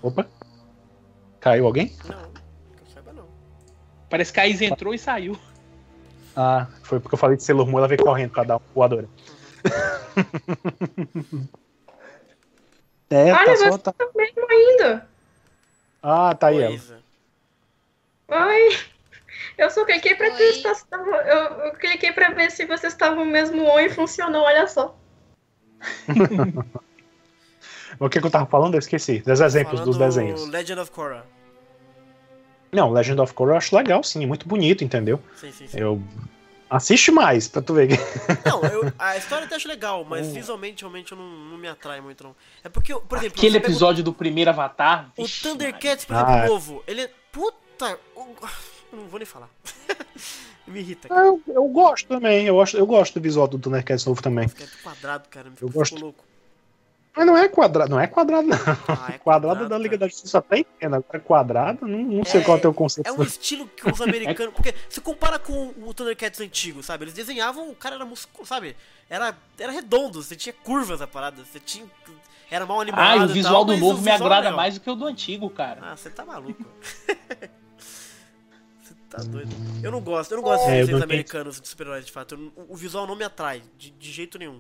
Opa. Caiu alguém? Não, que eu saiba não. Parece que a Isa entrou e saiu. Ah, foi porque eu falei de Sailor Moon, ela veio correndo pra dar uma voadora. é, Olha, tá só, tá... tá mesmo ainda. Ah, tá aí ela. Coisa. Oi. Eu só cliquei pra Oi. testar se tava. Eu, eu cliquei pra ver se vocês estavam mesmo on e funcionou, olha só. O que, que eu tava falando? Eu esqueci. Dos exemplos Falando dos desenhos. Legend of Korra. Não, Legend of Korra eu acho legal, sim, muito bonito, entendeu? Sim, sim, sim. Eu. Assiste mais pra tu ver. Não, eu- a história eu até acho legal, mas visualmente realmente eu não, não me atrai muito, não. É porque, por exemplo, Aquele episódio do primeiro Avatar. O, Thundercats, por Ah, exemplo, é. novo, ele é. Puta! O- Eu não vou nem falar. me irrita, cara. Eu, eu gosto também, eu gosto, eu gosto do visual do Thundercats novo também. Fica quadrado, cara. Me Eu gosto. louco. Mas não é quadrado, não é quadrado, não. Ah, é Quadrado da Liga da Justiça até entendo. Agora quadrado, não, não sei É, qual é o teu conceito. É um estilo que os americanos. Porque se compara com o Thundercats antigo, sabe? Eles desenhavam, o cara era musculoso, sabe? Era, era redondo, você tinha curvas a parada, você tinha. Era mal animado. Ah, e o e visual tal, do novo me agrada mais do que o do antigo, cara. Ah, você tá maluco. Tá doido. Eu não gosto, eu não gosto de É, eu desenhos americanos de super-heróis, de fato. Eu o visual não me atrai, de, de jeito nenhum.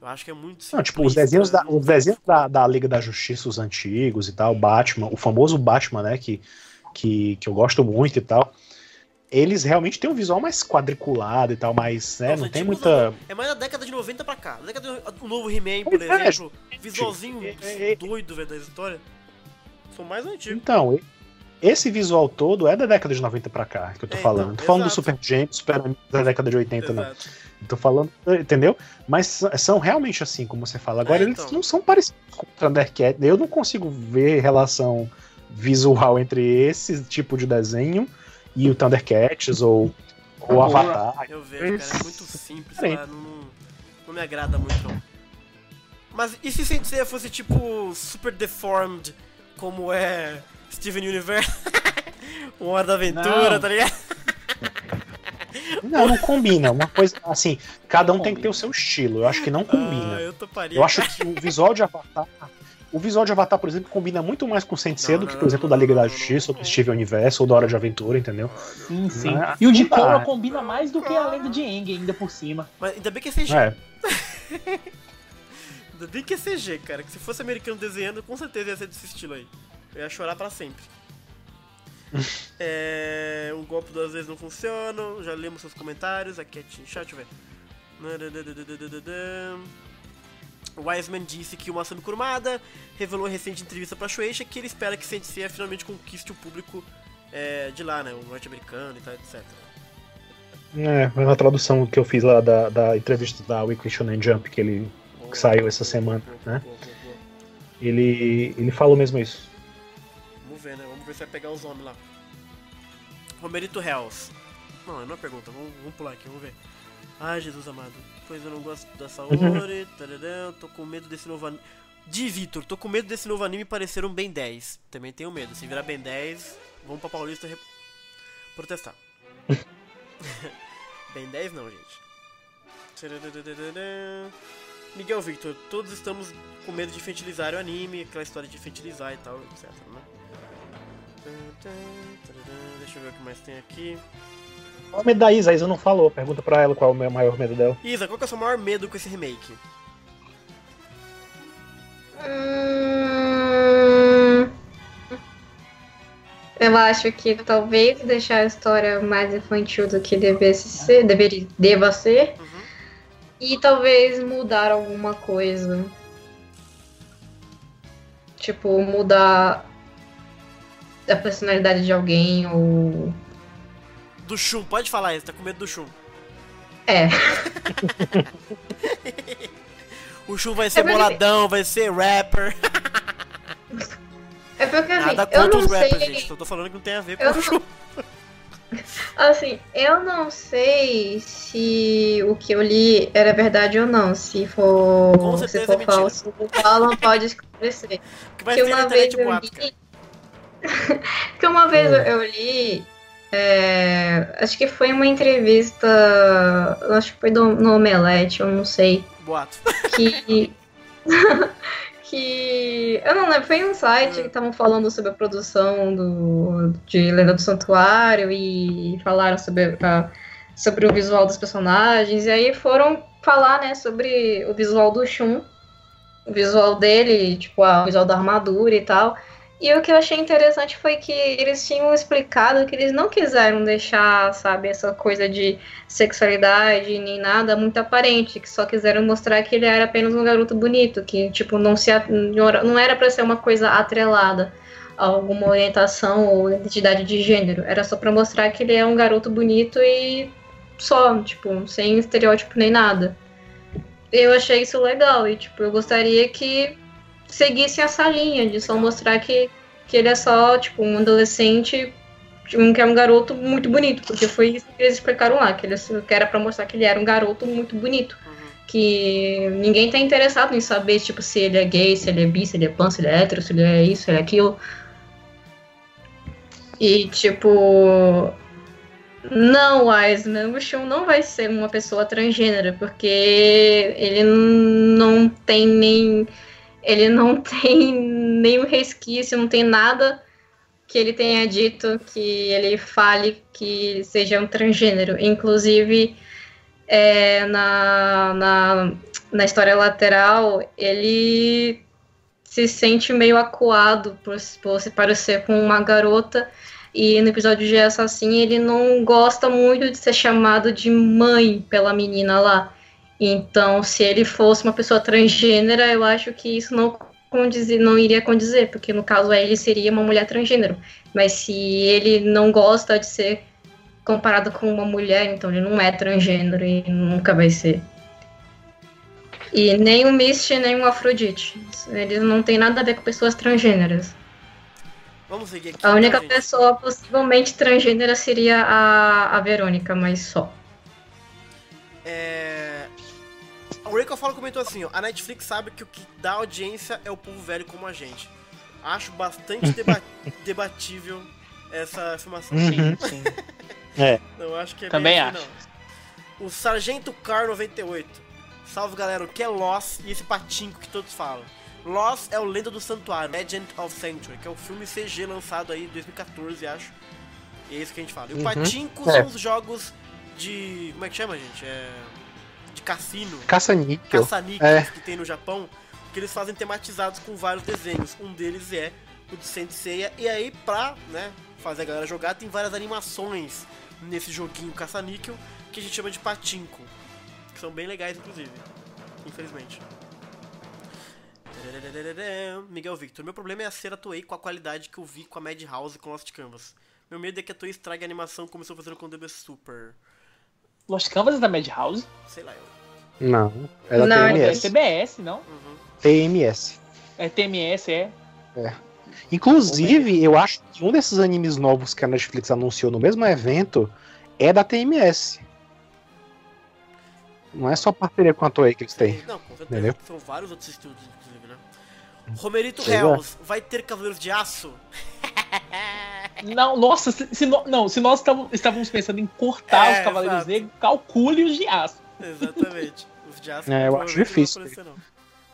Eu acho que é muito Não, tipo, os desenhos, da, não- os desenhos da, da Liga da Justiça, os antigos e tal, Batman, o famoso Batman, né, que, que, que eu gosto muito e tal, eles realmente têm um visual mais quadriculado e tal, mais, né, Nossa, não tem muita... É mais da década de 90 pra cá. Da década de, o novo He-Man, por é, exemplo. Visualzinho É, é, é. doido, velho, da história. São mais antigos. Então, esse visual todo é da década de 90 pra cá, que eu tô É, falando. Não tô falando do exato. Super Gêmeos, Super da década de 80, não. Exato. Tô falando, entendeu? Mas são realmente assim, como você fala. Agora, É, eles então. não são parecidos com o Thundercat. Eu não consigo ver relação visual entre esse tipo de desenho e o Thundercats ou o Boa. Avatar. Eu vejo, cara, é muito simples, lá, não, não, não me agrada muito, não. Mas e se Sensei fosse tipo super deformed, como é Steven Universe? Uma hora da aventura, Não. tá ligado? Não, não combina. Uma coisa assim, cada um tem que ter o seu estilo. Eu acho que não Ah, combina. eu toparia. Eu acho que o visual de Avatar. O visual de Avatar, por exemplo, combina muito mais com o Sensei do que, por exemplo, da Liga da Justiça, ou do Steven Universo, ou da Hora de Aventura, entendeu? Sim, sim. Ah, E o de. Korra combina mais do que a lenda de Aang ainda por cima. Mas ainda bem que é CG. É. Ainda bem que é CG, cara. Que se fosse americano desenhando, com certeza ia ser desse estilo aí. Eu ia chorar pra sempre. é, um golpe duas vezes não funciona. Já lemos seus comentários. Aqui é Team Chat, deixa eu ver. O Wiseman disse que o Masami Kurumada revelou em recente entrevista pra Shueisha que ele espera que Sensei finalmente conquiste o público é, de lá, né? O norte-americano e tal, etc. É, foi na tradução que eu fiz lá da, da entrevista da Weekly Shonen Jump, que ele, que saiu essa semana, né? Ele, ele falou mesmo isso. Vamos ver, né? Vamos ver se vai pegar os homens lá. Romerito Hells. Não, é uma pergunta, vamos, vamos pular aqui, vamos ver. Ai, Jesus amado. Pois eu não gosto da Saori. tararã, tô com medo desse novo anime. De Vitor, tô com medo desse novo anime parecer um Ben 10. Também tenho medo. Se virar Ben 10, vamos pra Paulista re... protestar. ben 10 não, gente. Miguel Victor, todos estamos com medo de infantilizar o anime, aquela história de infantilizar e tal, etc, né? Deixa eu ver o que mais tem aqui. Qual é o medo da Isa? A Isa não falou. Pergunta pra ela qual é o meu maior medo dela. Isa, qual que é o seu maior medo com esse remake? Hum... Eu acho que talvez deixar a história mais infantil do que devesse ser, deveria, deva ser. Uhum. E talvez mudar alguma coisa. Tipo, mudar a personalidade de alguém ou. Do Shun, pode falar isso, tá com medo do Shun. É. O Shun vai ser É porque- boladão, vai ser rapper. É porque assim, Nada eu não os rappers, sei. gente. Só tô falando que não tem a ver com Eu o Shun. Assim, eu não sei se o que eu li era verdade ou não. Se for, se é for mentira. falso, o Alan pode esclarecer. Que vai que ter na uma vez internet eu li. que uma vez Hum. eu li. é, acho que foi uma entrevista. Acho que foi do, no Omelete, eu não sei. Boato. Que. que. Eu não lembro, foi um site que estavam falando sobre a produção do, de Lenda do Santuário e falaram sobre, a- sobre o visual dos personagens. E aí foram falar, né, sobre o visual do Shun. O visual dele, tipo, a- o visual da armadura e tal. E o que eu achei interessante foi que eles tinham explicado que eles não quiseram deixar, sabe, essa coisa de sexualidade nem nada muito aparente, que só quiseram mostrar que ele era apenas um garoto bonito, que, tipo, não, se, não era pra ser uma coisa atrelada a alguma orientação ou identidade de gênero. Era só pra mostrar que ele é um garoto bonito e só, tipo, sem estereótipo nem nada. Eu achei isso legal e, tipo, eu gostaria que seguisse essa linha de só mostrar que, que ele é só, tipo, um adolescente, um, que é um garoto muito bonito, porque foi isso que eles explicaram lá, que, ele, que era pra mostrar que ele era um garoto muito bonito. Uhum. Que ninguém tá interessado em saber, tipo, se ele é gay, se ele é bi, se ele é pan, se ele é hétero, se ele é isso, se ele é aquilo. E, tipo. Não, Wiseman, o Shun não vai ser uma pessoa transgênera, porque ele não tem nem. Ele não tem nenhum resquício, não tem nada que ele tenha dito que ele fale que seja um transgênero. Inclusive, é, na, na, na história lateral, ele se sente meio acuado por, por se parecer com uma garota. E no episódio de Assassin, ele não gosta muito de ser chamado de mãe pela menina lá. Então, se ele fosse uma pessoa transgênera, eu acho que isso não, condizer, não iria condizer, porque no caso ele seria uma mulher transgênero. Mas se ele não gosta de ser comparado com uma mulher, então ele não é transgênero e nunca vai ser. E nem o Misty, nem o Afrodite. Eles não têm nada a ver com pessoas transgêneras. Vamos seguir aqui. A única gente. pessoa possivelmente transgênera seria a, a Verônica, mas só. É... O Raycon Fala comentou assim, ó, a Netflix sabe que o que dá audiência é o povo velho como a gente. Acho bastante deba- debatível essa afirmação. Uhum. Sim, sim. Não acho que é Também bem assim, acho. não. O Sargento Car 98. Salve galera, o que é Lost e esse patinco que todos falam? Lost é o Lenda do Santuário, Legend of Sanctuary, que é o filme CG lançado aí em 2014, acho. E é isso que a gente fala. E o Uhum. patinco É. são os jogos de. Como é que chama, gente? É. De cassino. Caça-níquel. caça-níqueis É. que tem no Japão, que eles fazem tematizados com vários desenhos. Um deles é o de Senseiya. E aí, pra né, fazer a galera jogar, tem várias animações nesse joguinho caça-níquel que a gente chama de patinco. Que são bem legais, inclusive. Infelizmente. Miguel Victor, meu problema é a cera Toei com a qualidade que eu vi com a Madhouse e com Lost Canvas. Meu medo é que a Toei estrague a animação como estou fazendo com o DB Super. Lost Canvas é da Madhouse? Sei lá, eu. Não, é da Não, É TMS. TBS, não? Uhum. TMS. É TMS, é. Inclusive, eu acho que um desses animes novos que a Netflix anunciou no mesmo evento é da TMS. Não é só parceria com a Toei que eles têm. Não, com certeza. Entendeu? São vários outros estúdios, inclusive, né? Romerito é. Hells, vai ter Cavaleiros de Aço? Não, nossa, se, se no- não, se nós tavam- estávamos pensando em cortar É, os Cavaleiros exato. Negros, calcule os de aço. Exatamente. Os de aço É, eu acho difícil. Não, não.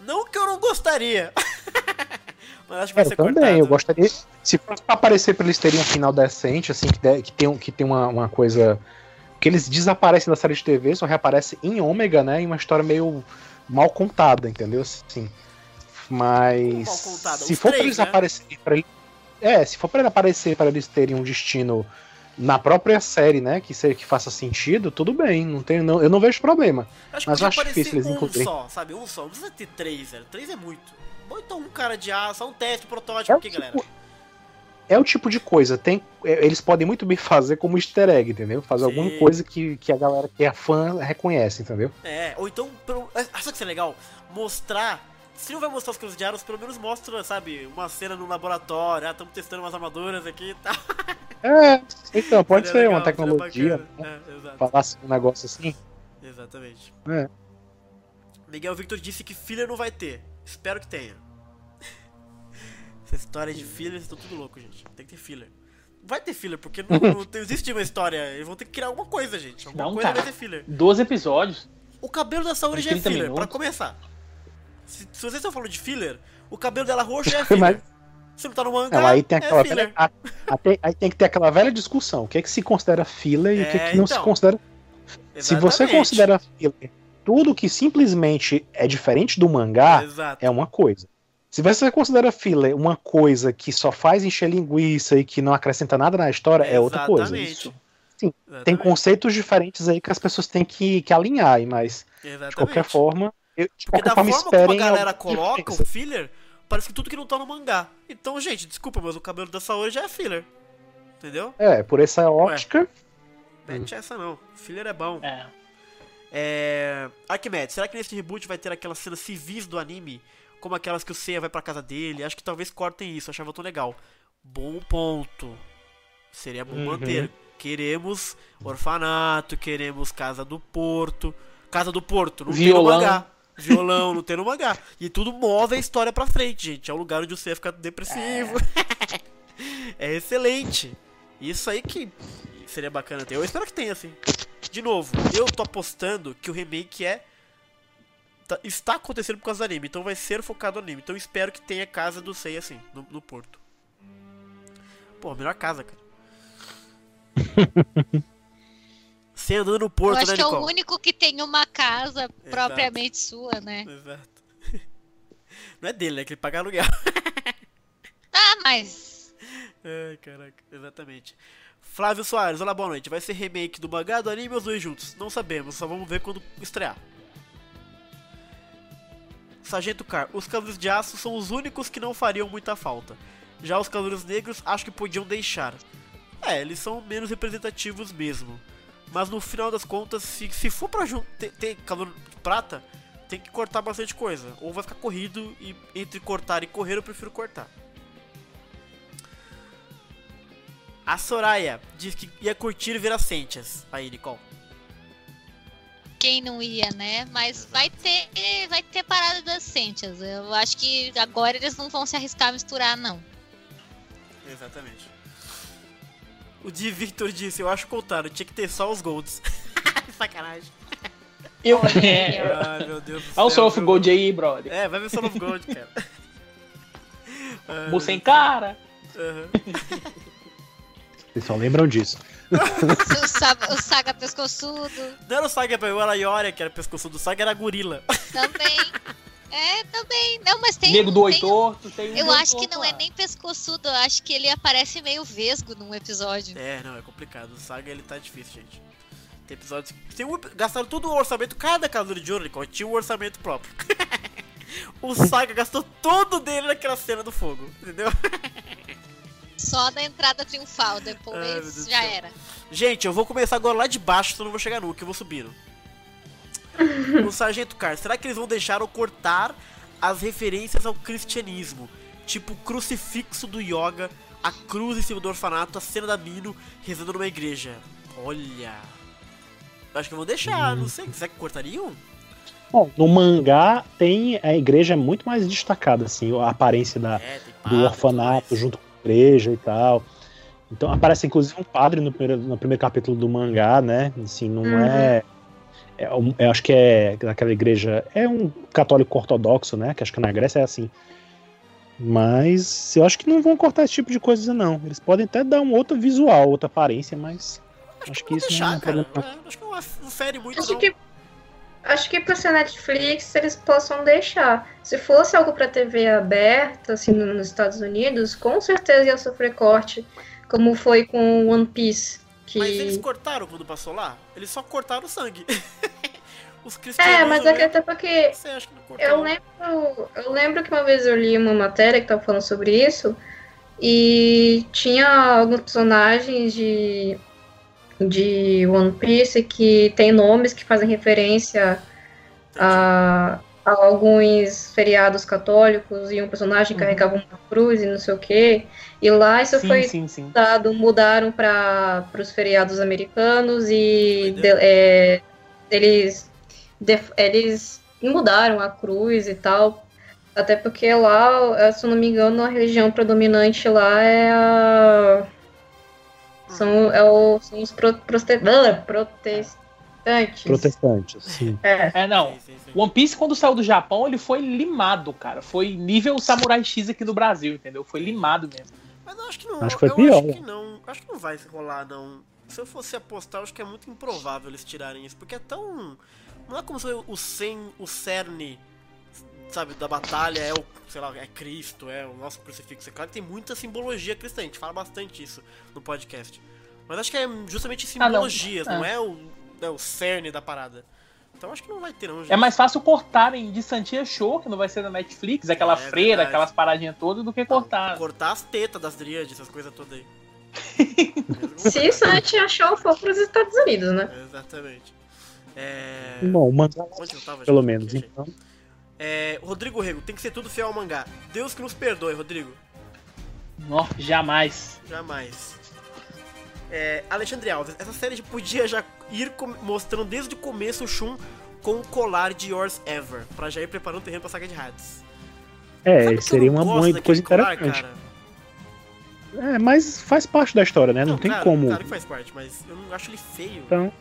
Não que eu não gostaria. Mas acho que vai É, ser eu também, cortado. eu gostaria. Se fosse pra aparecer pra eles terem um final decente, assim, que, der- que tem, um- que tem uma, uma coisa. Que eles desaparecem da série de TV, só reaparecem em ômega, né? Em uma história meio mal contada, entendeu? Assim. Mas. Mal contada? Se Os for pra três, eles né? aparecerem pra ele. É, se for ele aparecer, para eles terem um destino na própria série, né? Que, seja, que faça sentido, tudo bem. Não tem, não, eu não vejo problema. Acho Mas que eu acho difícil eles um incluírem. só, sabe? Um só. Não precisa ter três, velho. Três é muito. Ou então um cara de aço, só um teste, protótipo É aqui, galera. tipo- É o tipo de coisa, tem, é, eles podem muito bem fazer como easter egg, entendeu? Fazer Sim. alguma coisa que, que a galera que é fã reconhece, entendeu? É, ou então, pelo... é, que é legal? Mostrar. Se não vai mostrar os cruzes de aros, pelo menos mostra, sabe, uma cena no laboratório. Ah, estamos testando umas armaduras aqui e tal. É, então, pode Seria ser legal, uma tecnologia, né? É, falar assim, um negócio assim. Exatamente. É. Miguel Victor disse que filler não vai ter. Espero que tenha. Essa história de filler, vocês estão tudo louco, gente. Tem que ter filler. Vai ter filler, porque não, não existe uma história. Eles vão ter que criar alguma coisa, gente. Alguma Não, coisa cara. vai ter filler. 12 episódios. O cabelo da Saori já é 30 filler, minutos. pra começar. Se, se vocês estão falando de filler, o cabelo dela roxo é filler. Mas- Se não tá no mangá, Não, aí tem aquela é velha, a- até- aí tem que ter aquela velha discussão. O que é que se considera filler e o que, é É, que não se então. considera. Se você Exatamente. considera filler tudo que simplesmente é diferente do mangá, Exato. é uma coisa. Se você considera filler uma coisa que só faz encher linguiça e que não acrescenta nada na história, é outra coisa. Exatamente. Isso. Sim, Tem Exatamente. conceitos diferentes aí que as pessoas têm que, que alinhar, mas de Exatamente. qualquer forma, eu, de Porque da forma como a galera coloca o filler, parece que tudo que não tá no mangá. Então, gente, desculpa, mas o cabelo da Saori já é filler. Entendeu? É, por essa ótica, Mete essa não. Filler é bom. É. É. Arquimedes, será que nesse reboot vai ter aquelas cenas civis do anime? Como aquelas que o Seiya vai pra casa dele? Acho que talvez cortem isso, achava tão legal. Bom ponto. Seria bom Uhum. manter. Queremos orfanato, queremos casa do Porto. Casa do Porto, não Violão. tem no mangá. Violão, não tem no mangá. E tudo move a história pra frente, gente. É o lugar onde o Seiya fica depressivo. É, excelente. Isso aí que seria bacana ter. Eu espero que tenha, assim. De novo, eu tô apostando que o remake é. tá- está acontecendo por causa do anime, então vai ser focado no anime. Então eu espero que tenha casa do Sei assim, no, no Porto. Pô, melhor casa, cara. Sei andando no Eu Porto, acho né, que é o único que tem uma casa propriamente sua, né? Exato. Não é dele, né? Que ele paga aluguel. Ah, mas. Ai, caraca, exatamente. Flávio Soares, olá, boa noite. Vai ser remake do mangá, do anime ou os dois juntos? Não sabemos, só vamos ver quando estrear. Sargento Car, os Cavaleiros de Aço são os únicos que não fariam muita falta. Já os Cavaleiros Negros acho que podiam deixar. É, eles são menos representativos mesmo. Mas no final das contas, se, se for pra ter, ter Cavaleiro de Prata, tem que cortar bastante coisa. Ou vai ficar corrido e entre cortar e correr eu prefiro cortar. A Soraya diz que ia curtir ver as Sentias. Aí, Nicole. Quem não ia, né? Mas vai ter, vai ter parada das Sentias. Eu acho que agora eles não vão se arriscar a misturar, não. Exatamente. O Di Victor disse, eu acho o contrário, tinha que ter só os golds. Sacanagem. Eu. É. Ai, meu Deus do céu. Olha o Soul of? Gold aí, brother. É, vai ver Soul of Gold, cara. Bull sem cara. aham. vocês só lembram disso. O, Sa- o Saga Pescoçudo Não era o Saga, era a Ioria, que era pescoçudo. O Saga era a gorila. também. É, também. Não, mas tem. Nego do tem- Oi Torto. Tem um Eu acho que não é lá. nem pescoçudo, eu acho que ele aparece meio vesgo num episódio. É, não, é complicado. O Saga, ele tá difícil, gente. Tem episódios que... Tem um... Gastaram todo o orçamento, cada Cavaleiro de Ouro, Nicole, tinha um orçamento próprio. o Saga gastou todo dele naquela cena do fogo, entendeu? Só na entrada triunfal, Ai, depois do já céu. era. Gente, eu vou começar agora lá de baixo, senão eu não vou chegar nunca, eu vou subindo. O Sargento Car, será que eles vão deixar ou cortar as referências ao cristianismo? Tipo o crucifixo do yoga, a cruz em cima do orfanato, a cena da Mino rezando numa igreja. Olha. Acho que vão deixar, não sei. Será que cortariam? Bom, no mangá tem a igreja é muito mais destacada, assim, a aparência da, É, do orfanato junto com a igreja e tal. Então aparece inclusive um padre no primeiro, no primeiro capítulo do mangá, né? Assim, não Uhum. é, é Eu acho que é naquela igreja. É um católico ortodoxo, né? Que acho que na Grécia é assim. Mas eu acho que não vão cortar esse tipo de coisa, não. Eles podem até dar um outro visual, outra aparência, mas. Acho que Vou isso deixar, não é cara. problema. É, acho que não, não fere muito, Acho não. que acho que pra ser Netflix eles possam deixar. Se fosse algo pra TV aberta, assim, nos Estados Unidos, com certeza ia sofrer corte, como foi com One Piece. Que... Mas eles cortaram quando passou lá? Eles só cortaram o sangue. Os É, cristianos. mas é que até porque Você acha que não cortaram? Eu lembro, eu lembro que uma vez eu li uma matéria que tava falando sobre isso e tinha alguns personagens de, de One Piece que tem nomes que fazem referência a alguns feriados católicos e um personagem Uhum. carregava uma cruz e não sei o que. E lá isso sim, foi sim, sim. mudado, mudaram para os feriados americanos e de- é, eles, def- eles mudaram a cruz e tal. Até porque lá, eh, se eu não me engano, a religião predominante lá é a. São, é o, são os pro, proste- ah, protestantes. Protestantes, sim. É. É, não. Sim, sim, sim. One Piece, quando saiu do Japão, ele foi limado, cara. Foi nível Samurai X aqui do Brasil, entendeu? Foi limado mesmo. Mas eu acho que não. Acho que foi eu pior, acho né? que não. Acho que não vai rolar, não. Se eu fosse apostar, eu acho que é muito improvável eles tirarem isso. Porque é tão. Não é como se o sem, o cerne, sabe, da batalha é o, sei lá, é Cristo, é o nosso crucifixo. É claro que tem muita simbologia cristã, a gente fala bastante isso no podcast. Mas acho que é justamente Ah, não. simbologias, não, É. é, o, é o cerne da parada. Então acho que não vai ter, não, gente. É mais fácil cortarem de Santia Show, que não vai ser da Netflix, aquela É freira, verdade. aquelas paradinhas todas, do que cortar. Cortar as tetas das dríades, essas coisas todas aí. Se isso a gente achou for para os Estados Unidos, né? Exatamente. É... Bom, o mangá, Onde eu tava, pelo menos. Aqui. Então, É, Rodrigo Rego, tem que ser tudo fiel ao mangá. Deus que nos perdoe, Rodrigo. Não, jamais. Jamais. É, Alexandre Alves, essa série podia já ir mostrando desde o começo o Shun com o colar de Yours Ever, pra já ir preparando o terreno pra saga de Hades. é, seria não uma boa coisa colar, interessante. cara? É, mas faz parte da história, né? Não, tem claro, como. Claro que faz parte, mas eu não acho ele feio. Então.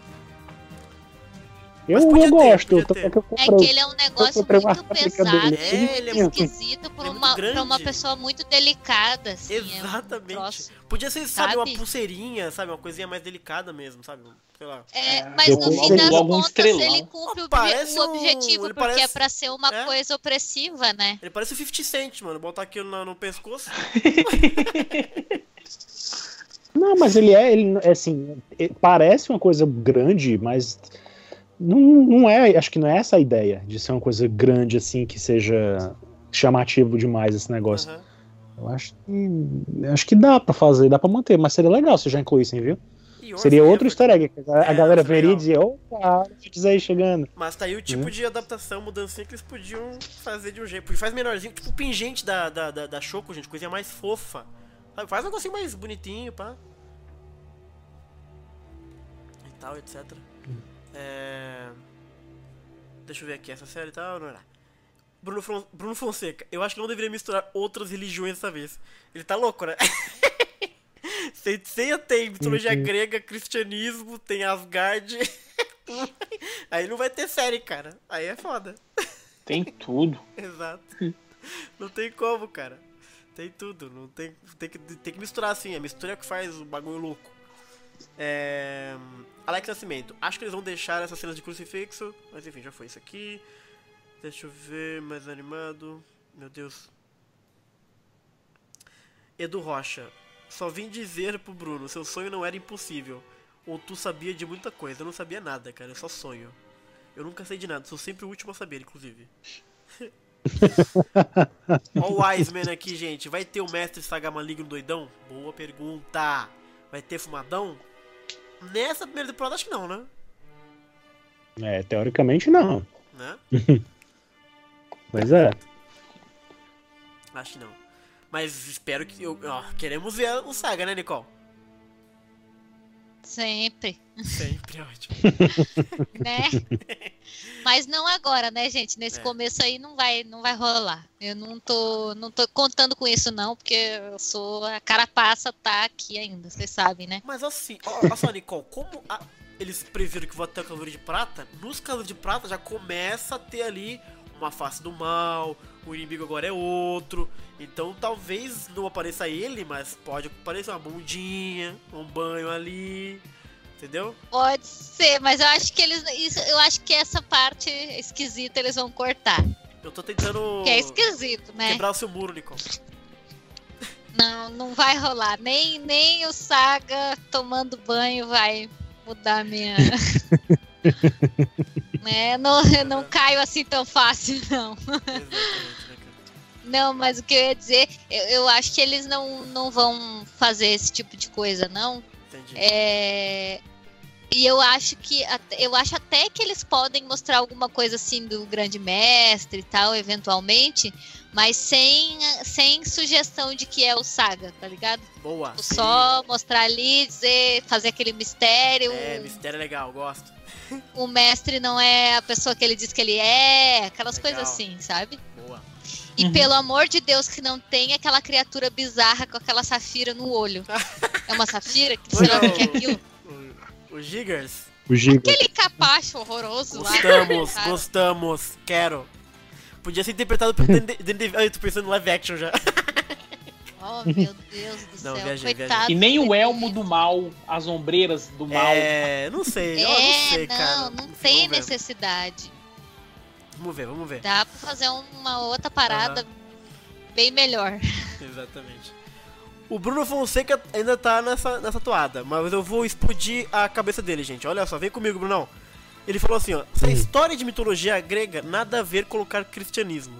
Eu, eu gosto, ter. é que eu É comprei. que ele é um negócio uma muito pesado dele. É, ele é esquisito pra ele é uma, pra uma pessoa muito delicada, assim. é um Exatamente. troço. Podia ser, sabe, uma Sabe? pulseirinha, sabe, uma coisinha mais delicada mesmo, sabe? Sei lá. É, É, mas eu no fim das contas estrelão. ele cumpre o, Parece o um- objetivo, porque é parece- pra ser uma é. coisa opressiva, né? Ele parece o 50 Cent, mano. Botar aquilo na- no pescoço. Não, mas ele é, ele é assim, é- parece uma coisa grande, mas não, não é, acho que não é essa a ideia de ser uma coisa grande assim que seja chamativo demais esse negócio. Aham. Eu acho que acho que dá pra fazer, dá pra manter, mas seria legal se já incluíssem, viu? Seria outro easter egg, a, É, galera veria e dizia, opa, diz aí chegando. Mas tá aí o tipo Hum. de adaptação, mudancinha que eles podiam fazer de um jeito. Porque faz menorzinho, tipo o pingente da, da, da, da Choco, gente, coisinha mais fofa. Faz um negocinho mais bonitinho, pá. E tal, etc. É... Deixa eu ver aqui, essa série e tal, não. Bruno, Fron- Bruno Fonseca, eu acho que não deveria misturar outras religiões dessa vez. Ele tá louco, né? Senseiya tem mitologia Uhum. grega, cristianismo, tem Asgard. Aí não vai ter série, cara. Aí é foda. Tem tudo. Exato. Não tem como, cara. Tem tudo. Não tem, tem, que, tem que misturar assim. A mistura é que faz o bagulho louco. É... Alex Nascimento. Acho que eles vão deixar essas cenas de crucifixo. Mas enfim, já foi isso aqui. Deixa eu ver. Mais animado. Meu Deus. Edu Rocha. Só vim dizer pro Bruno: seu sonho não era impossível. Ou tu sabia de muita coisa. Eu não sabia nada, cara. Eu só sonho. Eu nunca sei de nada. Sou sempre o último a saber, inclusive. Ó o Wiseman aqui, gente. Vai ter o mestre Saga Maligno doidão? Boa pergunta. Vai ter fumadão? Nessa primeira temporada acho que não, né? É, teoricamente não. Né? Pois é. Acho que não. Mas espero que. eu- ó, queremos ver o Saga, né, Nicole? Sempre, Sempre ótimo. né? Mas não agora, né, gente? Nesse É. começo aí não vai, não vai rolar. Eu não tô, não tô contando com isso não, porque eu sou a carapaça tá aqui ainda, vocês sabem, né? Mas assim, ó, olha só, Nicole, como a- eles previram que vai ter o Cavaleiro de Prata, nos Cavaleiros de Prata já começa a ter ali uma face do mal, o inimigo agora é outro. Então talvez não apareça ele, mas pode aparecer uma bundinha, um banho ali. Entendeu? Pode ser, mas eu acho que eles. Isso, eu acho que essa parte esquisita eles vão cortar. Eu tô tentando Que é esquisito, né? quebrar o seu muro, Nicole. Não, não vai rolar. Nem, nem o Saga tomando banho vai mudar a minha. né? não, eu não caio assim tão fácil, não. Né? Não, mas o que eu ia dizer, eu, eu acho que eles não, não vão fazer esse tipo de coisa, não. Entendi. É, E eu acho que eu acho até que eles podem mostrar alguma coisa assim do grande mestre e tal, eventualmente, mas sem, sem sugestão de que é o Saga, tá ligado? Boa. Só mostrar ali, dizer, fazer aquele mistério. É, mistério é legal, gosto. O mestre não é a pessoa que ele diz que ele é, aquelas Legal. coisas assim, sabe? Boa. E Uhum. pelo amor de Deus que não tem aquela criatura bizarra com aquela safira no olho. É uma safira? Que sei lá o que é aquilo. O, o Giggers. O. Aquele capacho horroroso lá. Gostamos, gostamos. Quero. Podia ser interpretado pelo Dende- Dende- Ai, tô pensando no live action já. Oh, meu Deus do Não, céu. viajei, Coitado. E nem o elmo do mal, as ombreiras do mal. É, não sei, eu não É, sei, não, cara. não Enfim, tem vamos necessidade. Vamos ver, vamos ver. Dá pra fazer uma outra parada bem melhor. Exatamente. O Bruno Fonseca ainda tá nessa, nessa toada, mas eu vou explodir a cabeça dele, gente. Olha só, vem comigo, Brunão. Ele falou assim, ó, essa Hum. história de mitologia grega, nada a ver colocar cristianismo.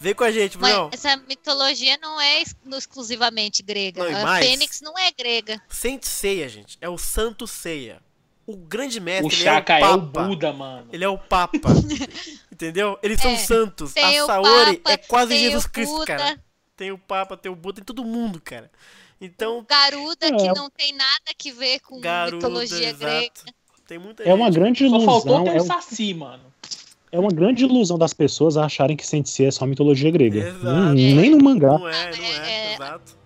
Vem com a gente, Brunão. Mas essa mitologia não é ex- exclusivamente grega. Não, a mais? Fênix não é grega. Saint Seiya, gente, é o Santo Ceia. O grande mestre, o ele Chaka é é o o Papa. Buda, mano. Ele é o Papa. Entendeu? Eles são É, santos. A o Saori Papa, é quase Jesus o Cristo, Buda, cara. Tem o Papa, tem o Buda, tem todo mundo, cara. Então, Garuda, É. que não tem nada que ver com Garuda, mitologia grega. exato. Tem muita É uma gente. grande Só faltou ilusão. ter É, um um- saci, mano. É uma grande ilusão das pessoas acharem que Sensei é só mitologia grega. Exato. Hum, nem no mangá. Não é, não é, É, é. exato.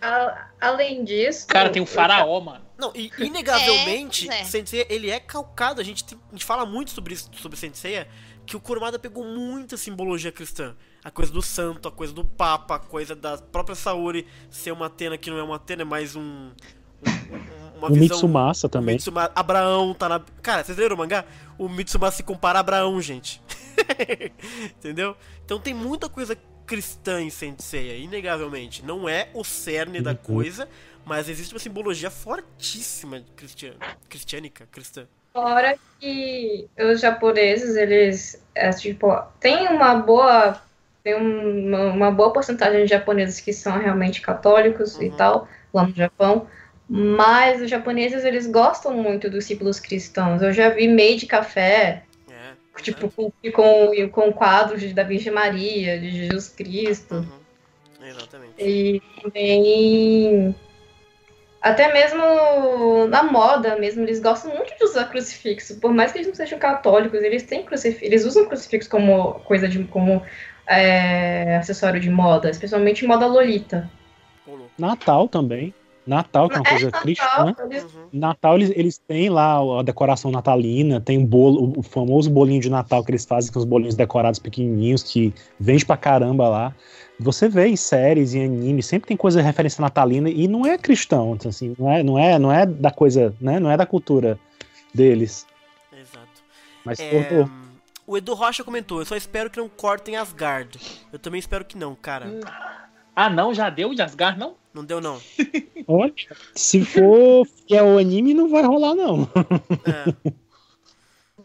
A- além disso. Cara, tem um eu faraó, mano. Não, e inegavelmente, É, é. Ele é calcado. A gente, tem- a gente fala muito sobre isso, sobre Sensei, que o Kurumada pegou muita simbologia cristã. A coisa do santo, a coisa do papa, a coisa da própria Saori ser uma Atena que não é uma Atena, é mais um... um- uma O Mitsumasa o também. Mitsuma- Abraão tá na... Cara, vocês leram o mangá? O Mitsumasa se compara a Abraão, gente. Entendeu? Então tem muita coisa cristã em Saint Seiya, inegavelmente. Não é o cerne da Uhum. coisa, mas existe uma simbologia fortíssima cristiana, cristiânica, cristã. Fora que os japoneses, eles, é, tipo, tem uma boa, tem uma, uma boa porcentagem de japoneses que são realmente católicos e Uhum. tal, lá no Japão, mas os japoneses, eles gostam muito dos símbolos cristãos. Eu já vi meio de café, É. tipo, com, com, com quadros da Virgem Maria, de Jesus Cristo, Uhum. Exatamente. e também até mesmo na moda mesmo, eles gostam muito de usar crucifixo. Por mais que eles não sejam católicos, eles têm crucifixo, eles usam crucifixo como coisa de como é, acessório de moda, especialmente moda lolita. Natal também. Natal, que é uma coisa cristã. Natal, eles- Uhum. Natal, eles, eles têm lá a decoração natalina, tem o bolo, o famoso bolinho de Natal que eles fazem com os bolinhos decorados pequenininhos, que vende pra caramba lá. Você vê em séries, em anime, sempre tem coisa de referência natalina e não é cristão, então, assim, não é, não é, não é da coisa, né, não é da cultura deles. Exato. Mas É, o Edu Rocha comentou, eu só espero que não cortem Asgard. Eu também espero que não, cara. Ah, não? Já deu de Asgard, não? Não deu não. olha, se for fiel ao anime, não vai rolar, não. É.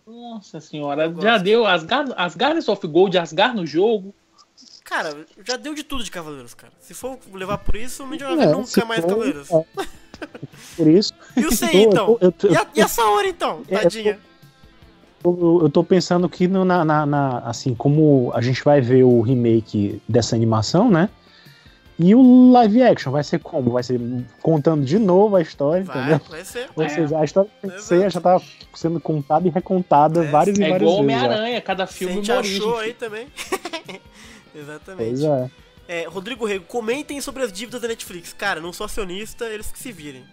Nossa senhora, já deu Asgard, Asgard of Gold, Asgard no jogo. Cara, já deu de tudo de Cavaleiros, cara. Se for levar por isso, não vai É, nunca mais for, Cavaleiros. é. Por isso. E o Sei, Eu- então? eu- eu- E a, e a Saori, então? É, eu Tadinha. Eu, eu tô pensando que no- na, na- na- assim, como a gente vai ver o remake dessa animação, né? E o live action vai ser como? Vai ser contando de novo a história, Vai, entendeu? vai ser. Ou É. seja, a história ser, já tá sendo contada e recontada É, várias e É várias igual vezes. já. Homem-Aranha, cada filme gente uma achou origem. aí também. Exatamente. Pois é. É, Rodrigo Rego, comentem sobre as dívidas da Netflix. Cara, não sou acionista, eles que se virem.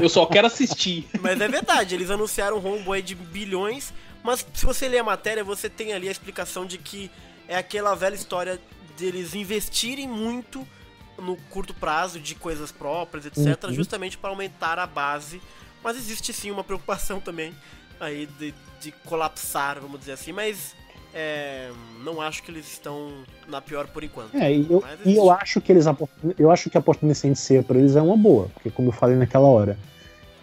Eu só quero assistir. Mas é verdade, eles anunciaram um rombo aí de bilhões, mas se você ler a matéria, você tem ali a explicação de que é aquela velha história deles investirem muito no curto prazo de coisas próprias, etc, Uhum. justamente para aumentar a base. Mas existe sim uma preocupação também aí de, de colapsar, vamos dizer assim, mas é, não acho que eles estão na pior por enquanto. É, e eu, e eu acho que eles eu acho que apostar nesse NCA pra eles é uma boa, porque como eu falei naquela hora,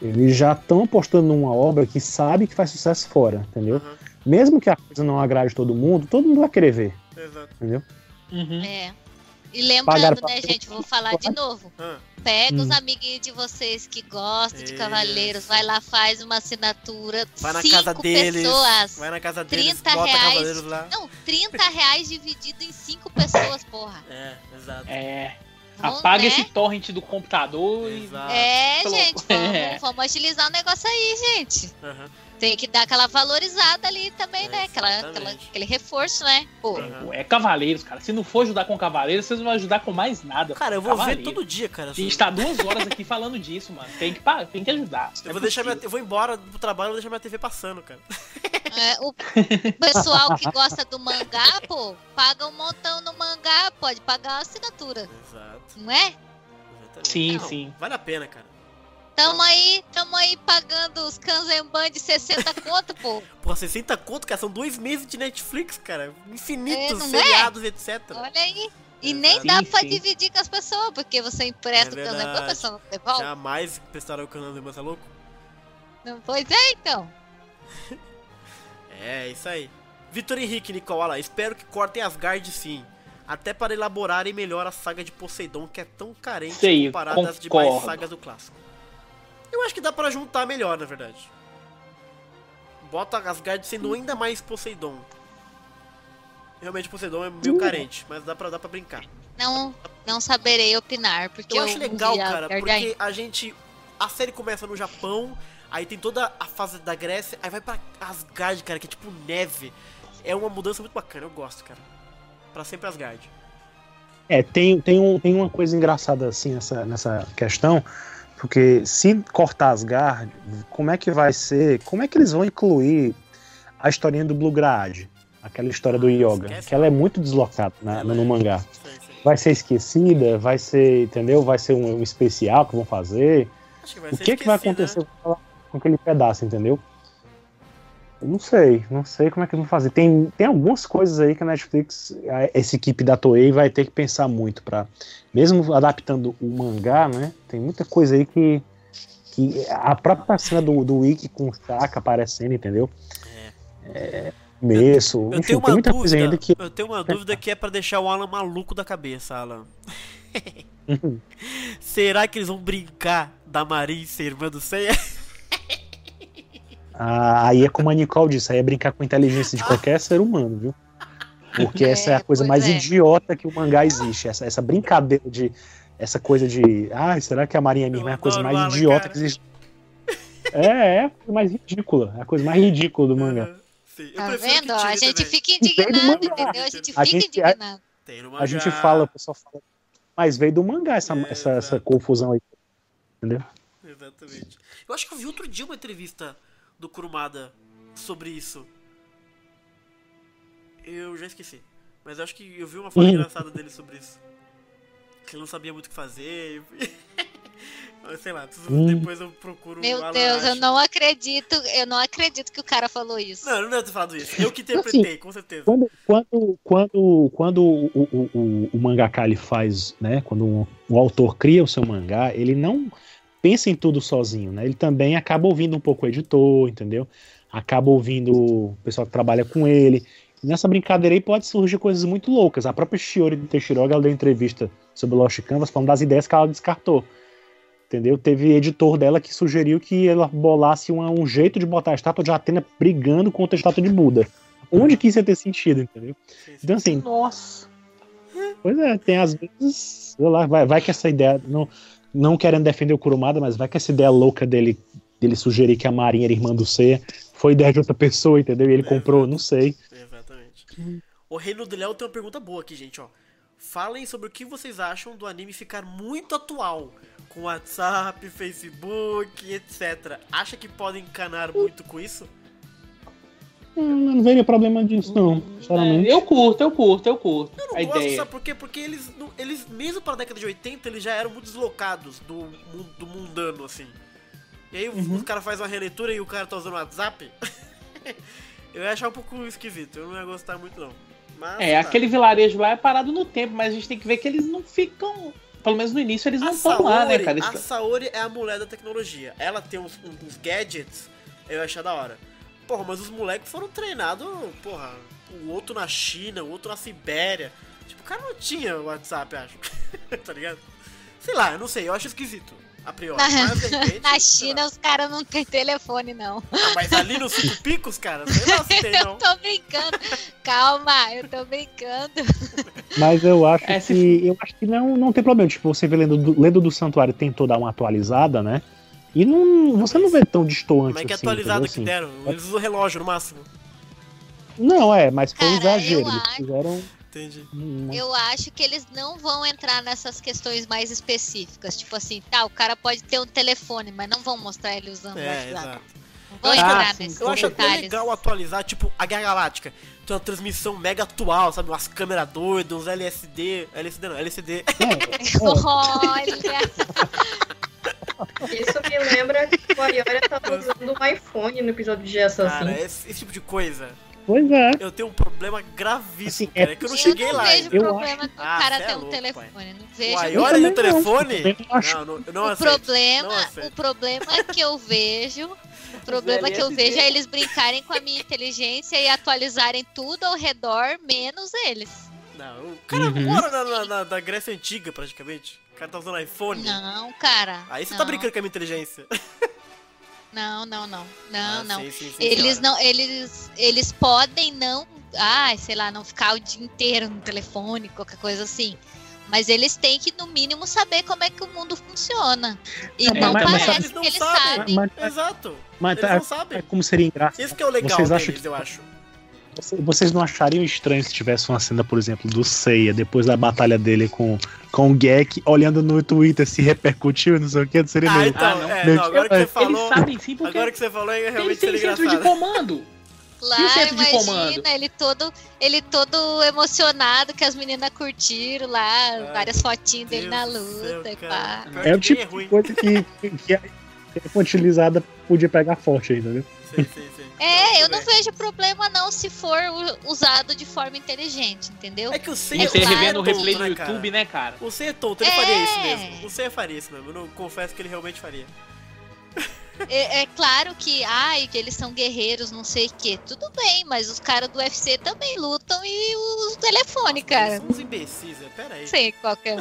eles já estão apostando numa obra que sabe que faz sucesso fora, entendeu? Uhum, Mesmo que a coisa não agrade todo mundo, todo mundo vai querer ver, exato. entendeu? Uhum. É. E lembrando, pra- né, gente, vou falar de novo. Ah, Pega os Hum. amiguinhos de vocês que gostam de. Cavaleiros, vai lá, faz uma assinatura, vai na cinco casa deles, pessoas. vai na casa deles, 30 bota reais. cavaleiros lá. Não, 30 reais dividido em cinco pessoas, porra. É, exato. É. Vamos, Apaga né? esse torrent do computador e. Exato. É, Pelo- gente, vamos, É. vamos agilizar o negócio aí, gente. Aham. Tem que dar aquela valorizada ali também, É, né? Aquela, aquela- aquele reforço, né? Pô, Aham. É Cavaleiros, cara. Se não for ajudar com Cavaleiros, vocês não vão ajudar com mais nada. Cara, eu vou Cavaleiro. ver todo dia, cara. A gente tá duas horas aqui falando disso, mano. Tem que, tem que ajudar. Eu vou deixar minha, eu vou embora do trabalho, eu vou deixar minha TV passando, cara. é, o pessoal que gosta do mangá, pô, paga um montão no mangá, pode pagar a assinatura, Exato. não é? Exatamente. Sim, Não, sim. Vale a pena, cara. Tamo aí, tamo aí pagando os Kanzenban de 60 conto, pô. Porra, 60 conto, cara, são dois meses de Netflix, cara. Infinitos É, é? etc. Olha aí. E nem Exato. dá Sim, pra sim. dividir com as pessoas, porque você empresta É o Kanzenban, a pessoa não devolve. Jamais prestaram o Irmã, tá louco? Não, Pois é, então. É, isso aí. Vitor Henrique, Nicola, espero que cortem Asgard sim. Até para elaborarem melhor a saga de Poseidon, que é tão carente Sei, comparada às demais sagas do clássico. Eu acho que dá pra juntar melhor, na verdade. Bota Asgard sendo ainda mais Poseidon. Realmente Poseidon é meio Hum. carente, mas dá pra, dá pra brincar. Não, não saberei opinar, porque Eu eu, acho legal, cara, Asgard porque ainda. a gente. A série começa no Japão, aí tem toda a fase da Grécia, aí vai pra Asgard, cara, que é tipo neve. É uma mudança muito bacana, eu gosto, cara. Pra sempre Asgard. É, tem, tem, um, tem uma coisa engraçada assim nessa, nessa questão, porque se cortar Asgard, como é que vai ser? Como é que eles vão incluir a historinha do Blue Grade? Aquela história do Ah, Yoga, que ela é muito deslocada no é. mangá. Vai ser esquecida? Vai ser, entendeu? Vai ser um, um especial que vão fazer? Que o que, que vai acontecer né? com, aquela- com aquele pedaço, entendeu? Eu não sei, não sei como é que vão fazer. Tem, tem algumas coisas aí que a Netflix, a- essa equipe da Toei vai ter que pensar muito para, mesmo adaptando o mangá, né? Tem muita coisa aí que, que a própria cena do, do Wiki com o Saka aparecendo, entendeu? É, começo, Eu enfim, tenho uma muita coisa dúvida. ainda que Eu tenho uma dúvida que é pra deixar o Alan maluco da cabeça, Alan. Será que eles vão brincar da Marin ser irmã do Seiya? Ah, aí é como a Nicole disse, aí é brincar com a inteligência de qualquer ser humano, viu? Porque essa é a É, coisa mais é. idiota que o mangá existe. Essa, essa brincadeira de. Essa coisa de. Ah, será que a Marinha mesmo é a coisa mais idiota cara. que existe? É, é a coisa mais ridícula. É a coisa mais ridícula do mangá. Sim, Tá vendo? A gente também. fica indignado, entendeu? A gente A fica gente- indignado. No A gente fala, o pessoal fala. Mas veio do mangá essa, É, essa, essa confusão aí. Entendeu? Exatamente. Eu acho que eu vi outro dia uma entrevista do Kurumada sobre isso. Eu já esqueci. Mas eu acho que eu vi uma foto Hum. engraçada dele sobre isso. Que ele não sabia muito o que fazer. Sei lá, preciso- Hum. depois eu procuro Meu Alan Deus, eu não acredito, eu não acredito que o cara falou isso. Não, eu não deve ter falado isso. Eu que interpretei, com certeza. Quando, quando, quando, quando o, o, o, o mangaka ele faz, né? Quando o, o autor cria o seu mangá, ele não pensa em tudo sozinho, né? Ele também acaba ouvindo um pouco o editor, entendeu? Acaba ouvindo o pessoal que trabalha com ele. E nessa brincadeira aí pode surgir coisas muito loucas. A própria Shiori Teixiroga, ela deu entrevista sobre o Lost Canvas falando das ideias que ela descartou. Entendeu? Teve editor dela que sugeriu que ela bolasse uma- um jeito de botar a estátua de Atena brigando contra a estátua de Buda. Onde que isso ia ter sentido, entendeu? Então, assim, Nossa. pois é, tem às vezes, sei lá, vai, vai que essa ideia, não, não querendo defender o Kurumada, mas vai que essa ideia louca dele, dele sugerir que a Marinha era irmã do Seiya, foi ideia de outra pessoa, entendeu? E ele É, comprou, não sei. Exatamente. O Reino do Léo tem uma pergunta boa aqui, gente, ó. Falem sobre o que vocês acham do anime ficar muito atual, com WhatsApp, Facebook, etc. Acha que podem encanar muito com isso? Não, não veria problema disso, não. sinceramente. É, eu curto, eu curto, eu curto. Eu não a gosto, ideia. sabe por quê? Porque eles, eles, mesmo para a década de 80, eles já eram muito deslocados do, do mundano, assim. E aí Uhum. os caras fazem uma releitura e o cara tá usando o WhatsApp. eu ia achar um pouco esquisito, eu não ia gostar muito não. Mas, É, tá. aquele vilarejo lá é parado no tempo, mas a gente tem que ver que eles não ficam. Pelo menos no início eles A não estão lá, né, cara? a Saori é a mulher da tecnologia. Ela tem uns, uns gadgets, eu ia achar da hora. Porra, mas os moleques foram treinados, porra, o outro na China, o outro na Sibéria. Tipo, o cara não tinha WhatsApp, acho. tá ligado? Sei lá, eu não sei, eu acho esquisito, a priori. Na- mas, de repente, Na China lá. os caras não têm telefone, não. Ah, mas ali nos cinco picos, cara, sei lá se tem, Eu não. tô brincando. Calma, eu tô brincando. Mas eu acho É, se que eu acho que não, não tem problema. Tipo, você vê lendo do, lendo do Santuário tentou dar uma atualizada, né? E não, você não vê tão distoante Como é que é assim. atualizado entendeu? que deram? Eles usam relógio no máximo. Não, é, mas foi um Cara, exagero. eu Eles acho- fizeram. Entendi. Eu acho que eles não vão entrar nessas questões mais específicas. Tipo assim, tá, o cara pode ter um telefone, mas não vão mostrar ele usando o É, WhatsApp. exato. Não vão Eu acho- entrar sim, nesses Eu acho até legal atualizar, tipo, a Guerra Galáctica. Tem uma transmissão mega atual, sabe? Umas câmeras doidas, uns LSD. LSD não, LCD. Olha, Isso me lembra que o Ayora tava usando um iPhone no episódio de Assassin. Cara, esse, esse tipo de coisa. Pois é. Eu tenho um problema gravíssimo, Assim, cara. é- É que eu não eu cheguei não lá. vejo Eu problema acho- com o Ah, cara é ter um louco, telefone. Não O vejo. Eu e o também não, telefone? eu também acho. Não, não, eu não O aceito. Não problema, aceito. o problema que eu vejo, o problema que eu vejo é eles brincarem com a minha inteligência e atualizarem tudo ao redor, menos eles. Não, o cara Uhum. mora na, na- na- na Grécia Antiga, praticamente. O cara tá usando iPhone. Não, cara. Aí você não, tá brincando com a minha inteligência. Não, não, não. Não, Ah, não. sim, sim, sim, Eles senhora. não, eles, eles podem não, ai, sei lá, não ficar o dia inteiro no telefone, qualquer coisa assim. Mas eles têm que, no mínimo, saber como é que o mundo funciona. E Não, não mas- mas parece eles não que eles sabem. sabem. Mas, Exato. mas Eles tá- não sabem. é como seria engraçado. Isso que é o legal Vocês acham deles, que- eu acho. Vocês- não achariam estranho se tivesse uma cena, por exemplo, do Seiya, depois da batalha dele com, com o Gek, olhando no Twitter se repercutiu, não sei o que, não seria Ah, meio... então, Ah, é, Meu não, agora que você Eles falou. sabem sim porque Agora que você falou, é ele realmente tem seria centro de comando. Claro, centro de imagina, comando? ele todo, ele todo emocionado que as meninas curtiram lá, Ai, várias fotinhas dele na céu, luta e. Pior É o que tipo ruim. de coisa que, que, que a infantilizada podia pegar forte aí, entendeu? Sim, sim, sim. É, eu tudo não vejo problema não se for usado de forma inteligente, entendeu? É que o Seiya você claro. revendo o tonto, replay no né, YouTube, cara? né, cara? O Seiya é tonto, ele É. faria isso mesmo. O Seiya faria isso mesmo. Eu não confesso que ele realmente faria. É, é claro que, ai, que eles são guerreiros, não sei o que. Tudo bem, mas os caras do UFC também lutam e usam o telefone, cara. Eles são uns imbecis, né? Pera aí. Sei qual que é.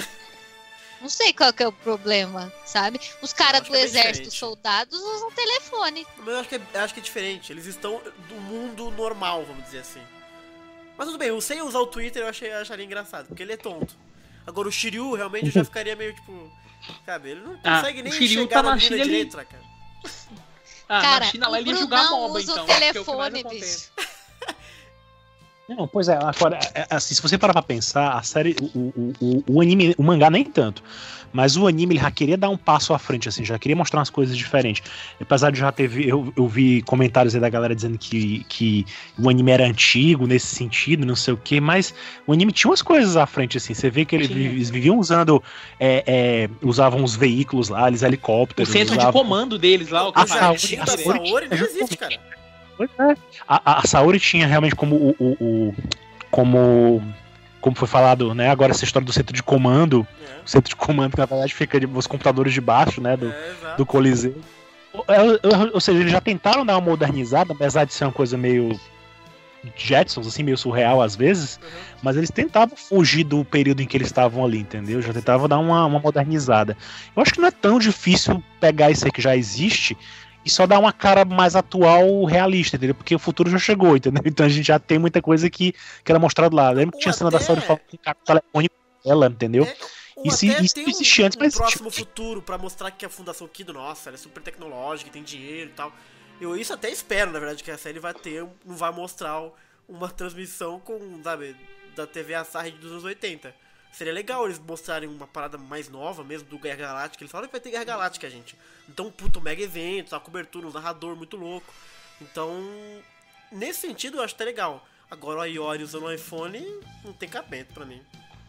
Não sei qual que é o problema, sabe? Os caras do é exército, soldados, usam telefone. Mas eu acho que, é, eu acho que é diferente. Eles estão do mundo normal, vamos dizer assim. Mas tudo bem, o Seiya usar o Twitter eu, achei, eu acharia engraçado, porque ele é tonto. Agora o Shiryu realmente eu já ficaria meio tipo. Sabe, ele não Ah, consegue o nem chegar tá na China, ele- direito, né, cara? Ah, Cara, na China lá o ele ia jogar MOBA, usa o então. que é o telefone, acontece. Não, pois é, agora, é, assim, se você parar pra pensar, a série, o, o, o, o anime, o mangá nem tanto, mas o anime ele já queria dar um passo à frente, assim, já queria mostrar umas coisas diferentes. Apesar de já ter, eu, eu vi comentários aí da galera dizendo que, que o anime era antigo nesse sentido, não sei o que, mas o anime tinha umas coisas à frente, assim, você vê que eles, eles viviam usando, é, é, usavam os veículos lá, eles O helicópteros, centro de usavam- comando deles lá, o que A O Saori- jardim da a Saori- Saori não existe, cara. Pois é. A, a, Saori tinha realmente como o, o- o- como como foi falado, né? Agora essa história do centro de comando, É, o centro de comando que na verdade fica de, os computadores de baixo, né? Do, é, do Coliseu. Ou, ou- ou seja, eles já tentaram dar uma modernizada, apesar de ser uma coisa meio Jetsons, assim, meio surreal às vezes, Uhum. mas eles tentavam fugir do período em que eles estavam ali, entendeu? Já tentavam dar uma, uma modernizada. Eu acho que não é tão difícil pegar isso aí que já existe e só dar uma cara mais atual, realista, entendeu? Porque o futuro já chegou, entendeu? Então a gente já tem muita coisa que, que era mostrado lá. Lembra que tinha a cena da Saori falando com o telefone dela, entendeu? É, Isso- até isso tem um, existia antes, um mas próximo tipo- futuro pra mostrar que a Fundação Kido, nossa, ela é super tecnológica, tem dinheiro e tal. Eu isso até espero, na verdade, que a série vai ter, não vai mostrar uma transmissão com, sabe, da TV Asahi dos anos 80. Seria legal eles mostrarem uma parada mais nova mesmo do Guerra Galáctica. Eles falaram que vai ter Guerra Galáctica, gente. Então, puto, mega evento, a cobertura, um narrador muito louco. Então, nesse sentido, eu acho até legal. Agora o Iori usando o iPhone não tem cabimento pra mim.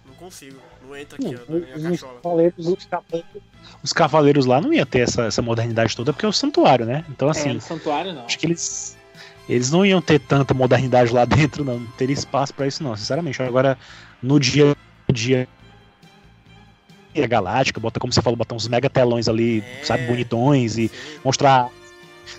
Não consigo. Não entra aqui, Não, ó, na minha os, cachola. cavaleiros, os, cavaleiros, os cavaleiros lá não ia ter essa, essa modernidade toda porque é o santuário, né? Então, É, assim, no santuário não. acho que eles. Eles não iam ter tanta modernidade lá dentro, não. Não teria espaço pra isso, não, sinceramente. Agora, no dia dia. A Galáctica, bota, como você falou, botar uns mega telões ali, É. sabe, bonitões e Sim. mostrar.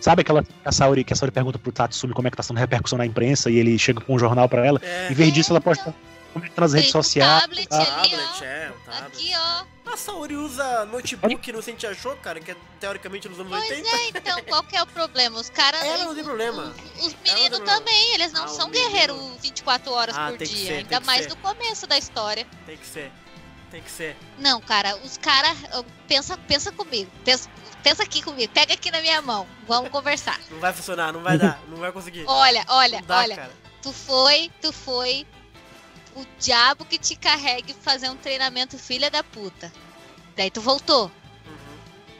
Sabe aquela que a Saori, que a Saori pergunta pro Tatsumi como é que tá sendo a repercussão na imprensa e ele chega com um jornal pra ela? É, Em vez disso, ela posta é nas redes Tem um sociais. tablet tá? ali, tablet, ó. é, um tablet. Aqui, ó. A Saori usa notebook no Sente Achou, cara, que é teoricamente nos anos Pois 80. é, então, qual que é o problema? Os caras. Ela não tem problema. Os, os não meninos também, eles não Ah, são guerreiros 24 horas Ah, por dia. ser, ainda mais ser. no começo da história. Tem que ser. Tem que ser. Não, cara, os caras. Pensa, pensa comigo. Pensa, pensa aqui comigo. Pega aqui na minha mão. Vamos conversar. Não vai funcionar, não vai dar, não vai conseguir. Olha, olha, Não dá, olha. cara. Tu foi, tu foi o diabo que te carregue fazer um treinamento filha da puta. Daí tu voltou. Uhum.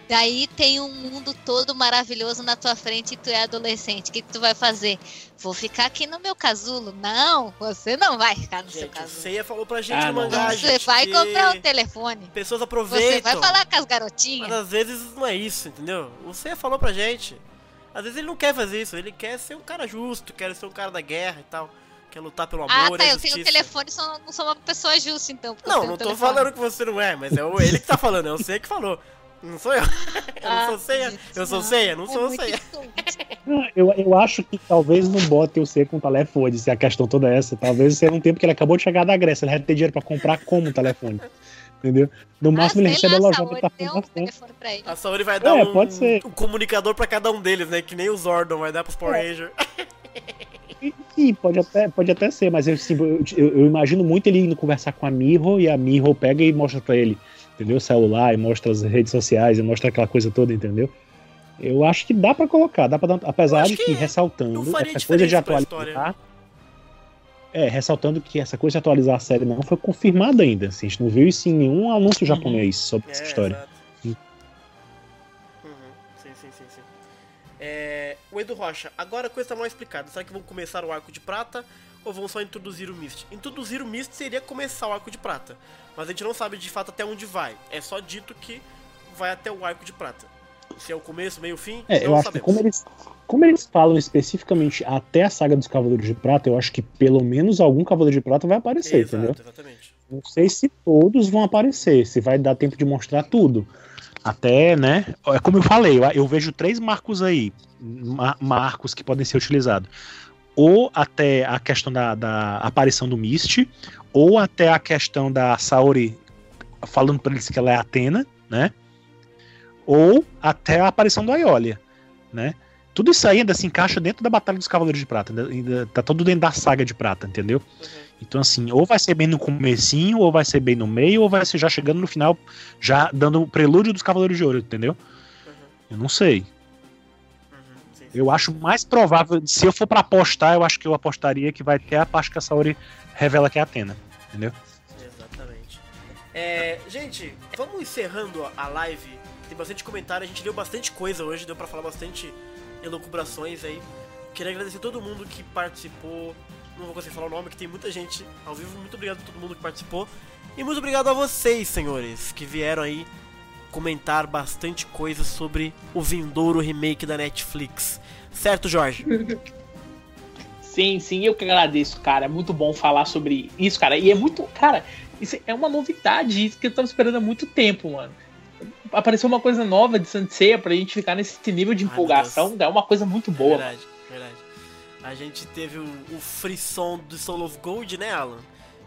Daí tem um mundo todo maravilhoso na tua frente e tu é adolescente. O que, que tu vai fazer? Vou ficar aqui no meu casulo? Não, você não vai ficar no seu Gente, o casulo. Seiya falou pra gente Ah, mangá, Você gente, vai que comprar um telefone. Pessoas Você aproveitam. vai falar com as Mas garotinhas. às vezes não é isso, entendeu? O Seiya falou pra gente. Às vezes ele não quer fazer isso, ele quer ser um cara justo, quer ser um cara da guerra e tal. Quer lutar pelo amor Ah, e tá. a Eu tenho telefone, só não sou uma pessoa justa, então. eu Não, não tô telefone. falando que você não é, mas é o- ele que tá falando, é o Seiya que falou. Não sou eu. Eu não Ah, sou Seiya. gente, Eu sou. Seiya, não É sou o insulto. Eu, eu acho que talvez não bote o C com telefone, se a questão toda é essa. Talvez seja um tempo que ele acabou de chegar da Grécia, ele vai ter dinheiro pra comprar como telefone. Entendeu? No máximo ah, ele sei recebe a Saori, pra um telefone pra ele. A Saori vai dar É, um, pode ser. um comunicador pra cada um deles, né? Que nem o Zordon vai dar pros Power É. Rangers. Sim, pode até, pode até ser, mas eu, assim, eu, eu- imagino muito ele indo conversar com a Miho e a Miho pega e mostra pra ele, entendeu? O celular e mostra as redes sociais e mostra aquela coisa toda, entendeu? Eu acho que dá pra colocar, dá para apesar de que, que ressaltando essa coisa de atualizar. É, ressaltando que essa coisa de atualizar a série não foi confirmada ainda. Assim, a gente não viu isso em nenhum anúncio japonês sobre essa história. exato. Sim. Uhum, Sim, sim, sim, sim. É, o Edu Rocha, agora a coisa tá mal explicada. Será que vão começar o arco de prata ou vão só introduzir o Mist? Introduzir o Mist seria começar o arco de prata. Mas a gente não sabe de fato até onde vai. É só dito que vai até o arco de prata. Se é o começo, meio, fim, É, eu acho que sabemos. como eles, como eles falam especificamente até a saga dos Cavaleiros de Prata, eu acho que pelo menos algum Cavaleiro de Prata vai aparecer, Exato, entendeu? exatamente. Não sei se todos vão aparecer, se vai dar tempo de mostrar tudo. Até, né? É como eu falei, eu, eu vejo três marcos aí, ma- marcos que podem ser utilizados. Ou até a questão da, da aparição do Mist, ou até a questão da Saori falando pra eles que ela é Atena, né? Ou até a aparição do Aiolia, né? Tudo isso aí ainda se encaixa dentro da Batalha dos Cavaleiros de Prata, ainda, ainda tá tudo dentro da saga de Prata, entendeu? Uhum. Então, assim, ou vai ser bem no comecinho, ou vai ser bem no meio, ou vai ser já chegando no final, já dando o prelúdio dos Cavaleiros de Ouro, entendeu? Uhum. Eu não sei. Uhum. Eu acho mais provável, se eu for pra apostar, eu acho que eu apostaria que vai ter a parte que a Saori revela que é a Atena, entendeu? Exatamente. É, gente, vamos encerrando a live. Tem bastante comentário, a gente deu bastante coisa hoje, deu pra falar bastante elucubrações aí. Queria agradecer todo mundo que participou. Não vou conseguir falar o nome, que tem muita gente ao vivo. Muito obrigado a todo mundo que participou. E muito obrigado a vocês, senhores, que vieram aí comentar bastante coisa sobre o vindouro remake da Netflix. Certo, Jorge? Sim, sim, eu que agradeço, cara. É muito bom falar sobre isso, cara. E é muito. Cara, isso é uma novidade, isso que eu tava esperando há muito tempo, mano. Apareceu uma coisa nova de Sanseia pra gente ficar nesse nível de empolgação. É uma coisa muito boa. mano. Verdade, verdade. A gente teve o, o frisson do Soul of Gold, né, Alan?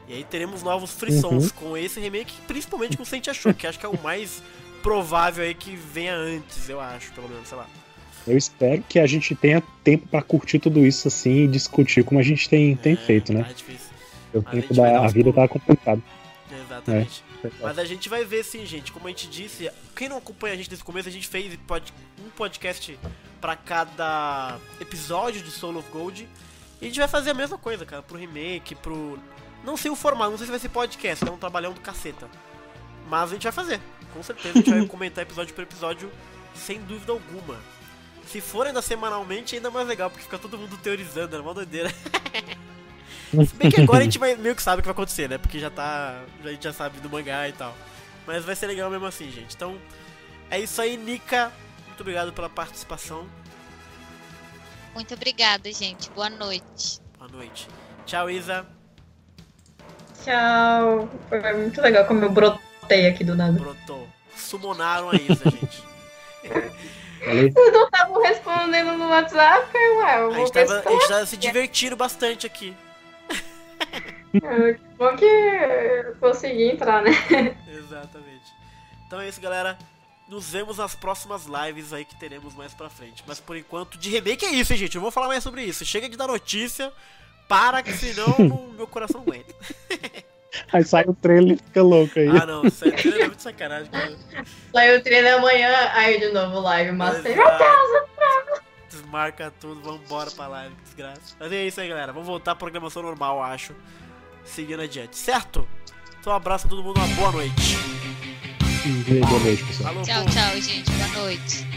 E aí teremos novos frissons com esse remake, principalmente com o Saint Achou, que acho que é o mais provável aí que venha antes, eu acho, pelo menos, sei lá. Eu espero que a gente tenha tempo pra curtir tudo isso assim e discutir como a gente tem, tem É, feito, né? Tá difícil. O tempo da a vida pulos. tá complicado. Exatamente. Mas a gente vai ver sim, gente. Como a gente disse, quem não acompanha a gente desde o começo, a gente fez um podcast pra cada episódio de Soul of Gold. E a gente vai fazer a mesma coisa, cara, pro remake, pro. Não sei o formato, não sei se vai ser podcast, é um trabalhão do caceta. Mas a gente vai fazer, com certeza. A gente vai comentar episódio por episódio, sem dúvida alguma. Se for ainda semanalmente, ainda mais legal, porque fica todo mundo teorizando, é uma doideira. Se bem que agora a gente vai, meio que sabe o que vai acontecer, né? Porque já tá. A gente já sabe do mangá e tal. Mas vai ser legal mesmo assim, gente. Então, é isso aí, Nika. Muito obrigado pela participação. Muito obrigada, gente. Boa noite. Boa noite. Tchau, Isa. Tchau. Foi muito legal como eu brotei aqui do nada. Brotou. Sumonaram a Isa, gente. Vocês não estavam respondendo no WhatsApp, ué. Eu A gente, tava, a gente tava se divertindo bastante aqui. É, que Bom que eu consegui entrar, né? Exatamente. Então é isso, galera. Nos vemos nas próximas lives aí que teremos mais pra frente. Mas por enquanto, de remake é isso, hein, gente. Eu vou falar mais sobre isso. Chega de dar notícia. Para que senão não- meu coração aguenta. Aí sai o trailer e fica louco aí. Ah, não. Sério, é muito sacanagem, cara. Saiu o treino amanhã, aí de novo live, mas Exato. Desmarca tudo, vambora pra live, que desgraça. Mas é isso aí, galera. Vamos voltar à programação normal, eu acho seguindo adiante, certo? Então um abraço a todo mundo, uma boa noite. Boa noite, pessoal. Tchau, tchau, gente. Boa noite.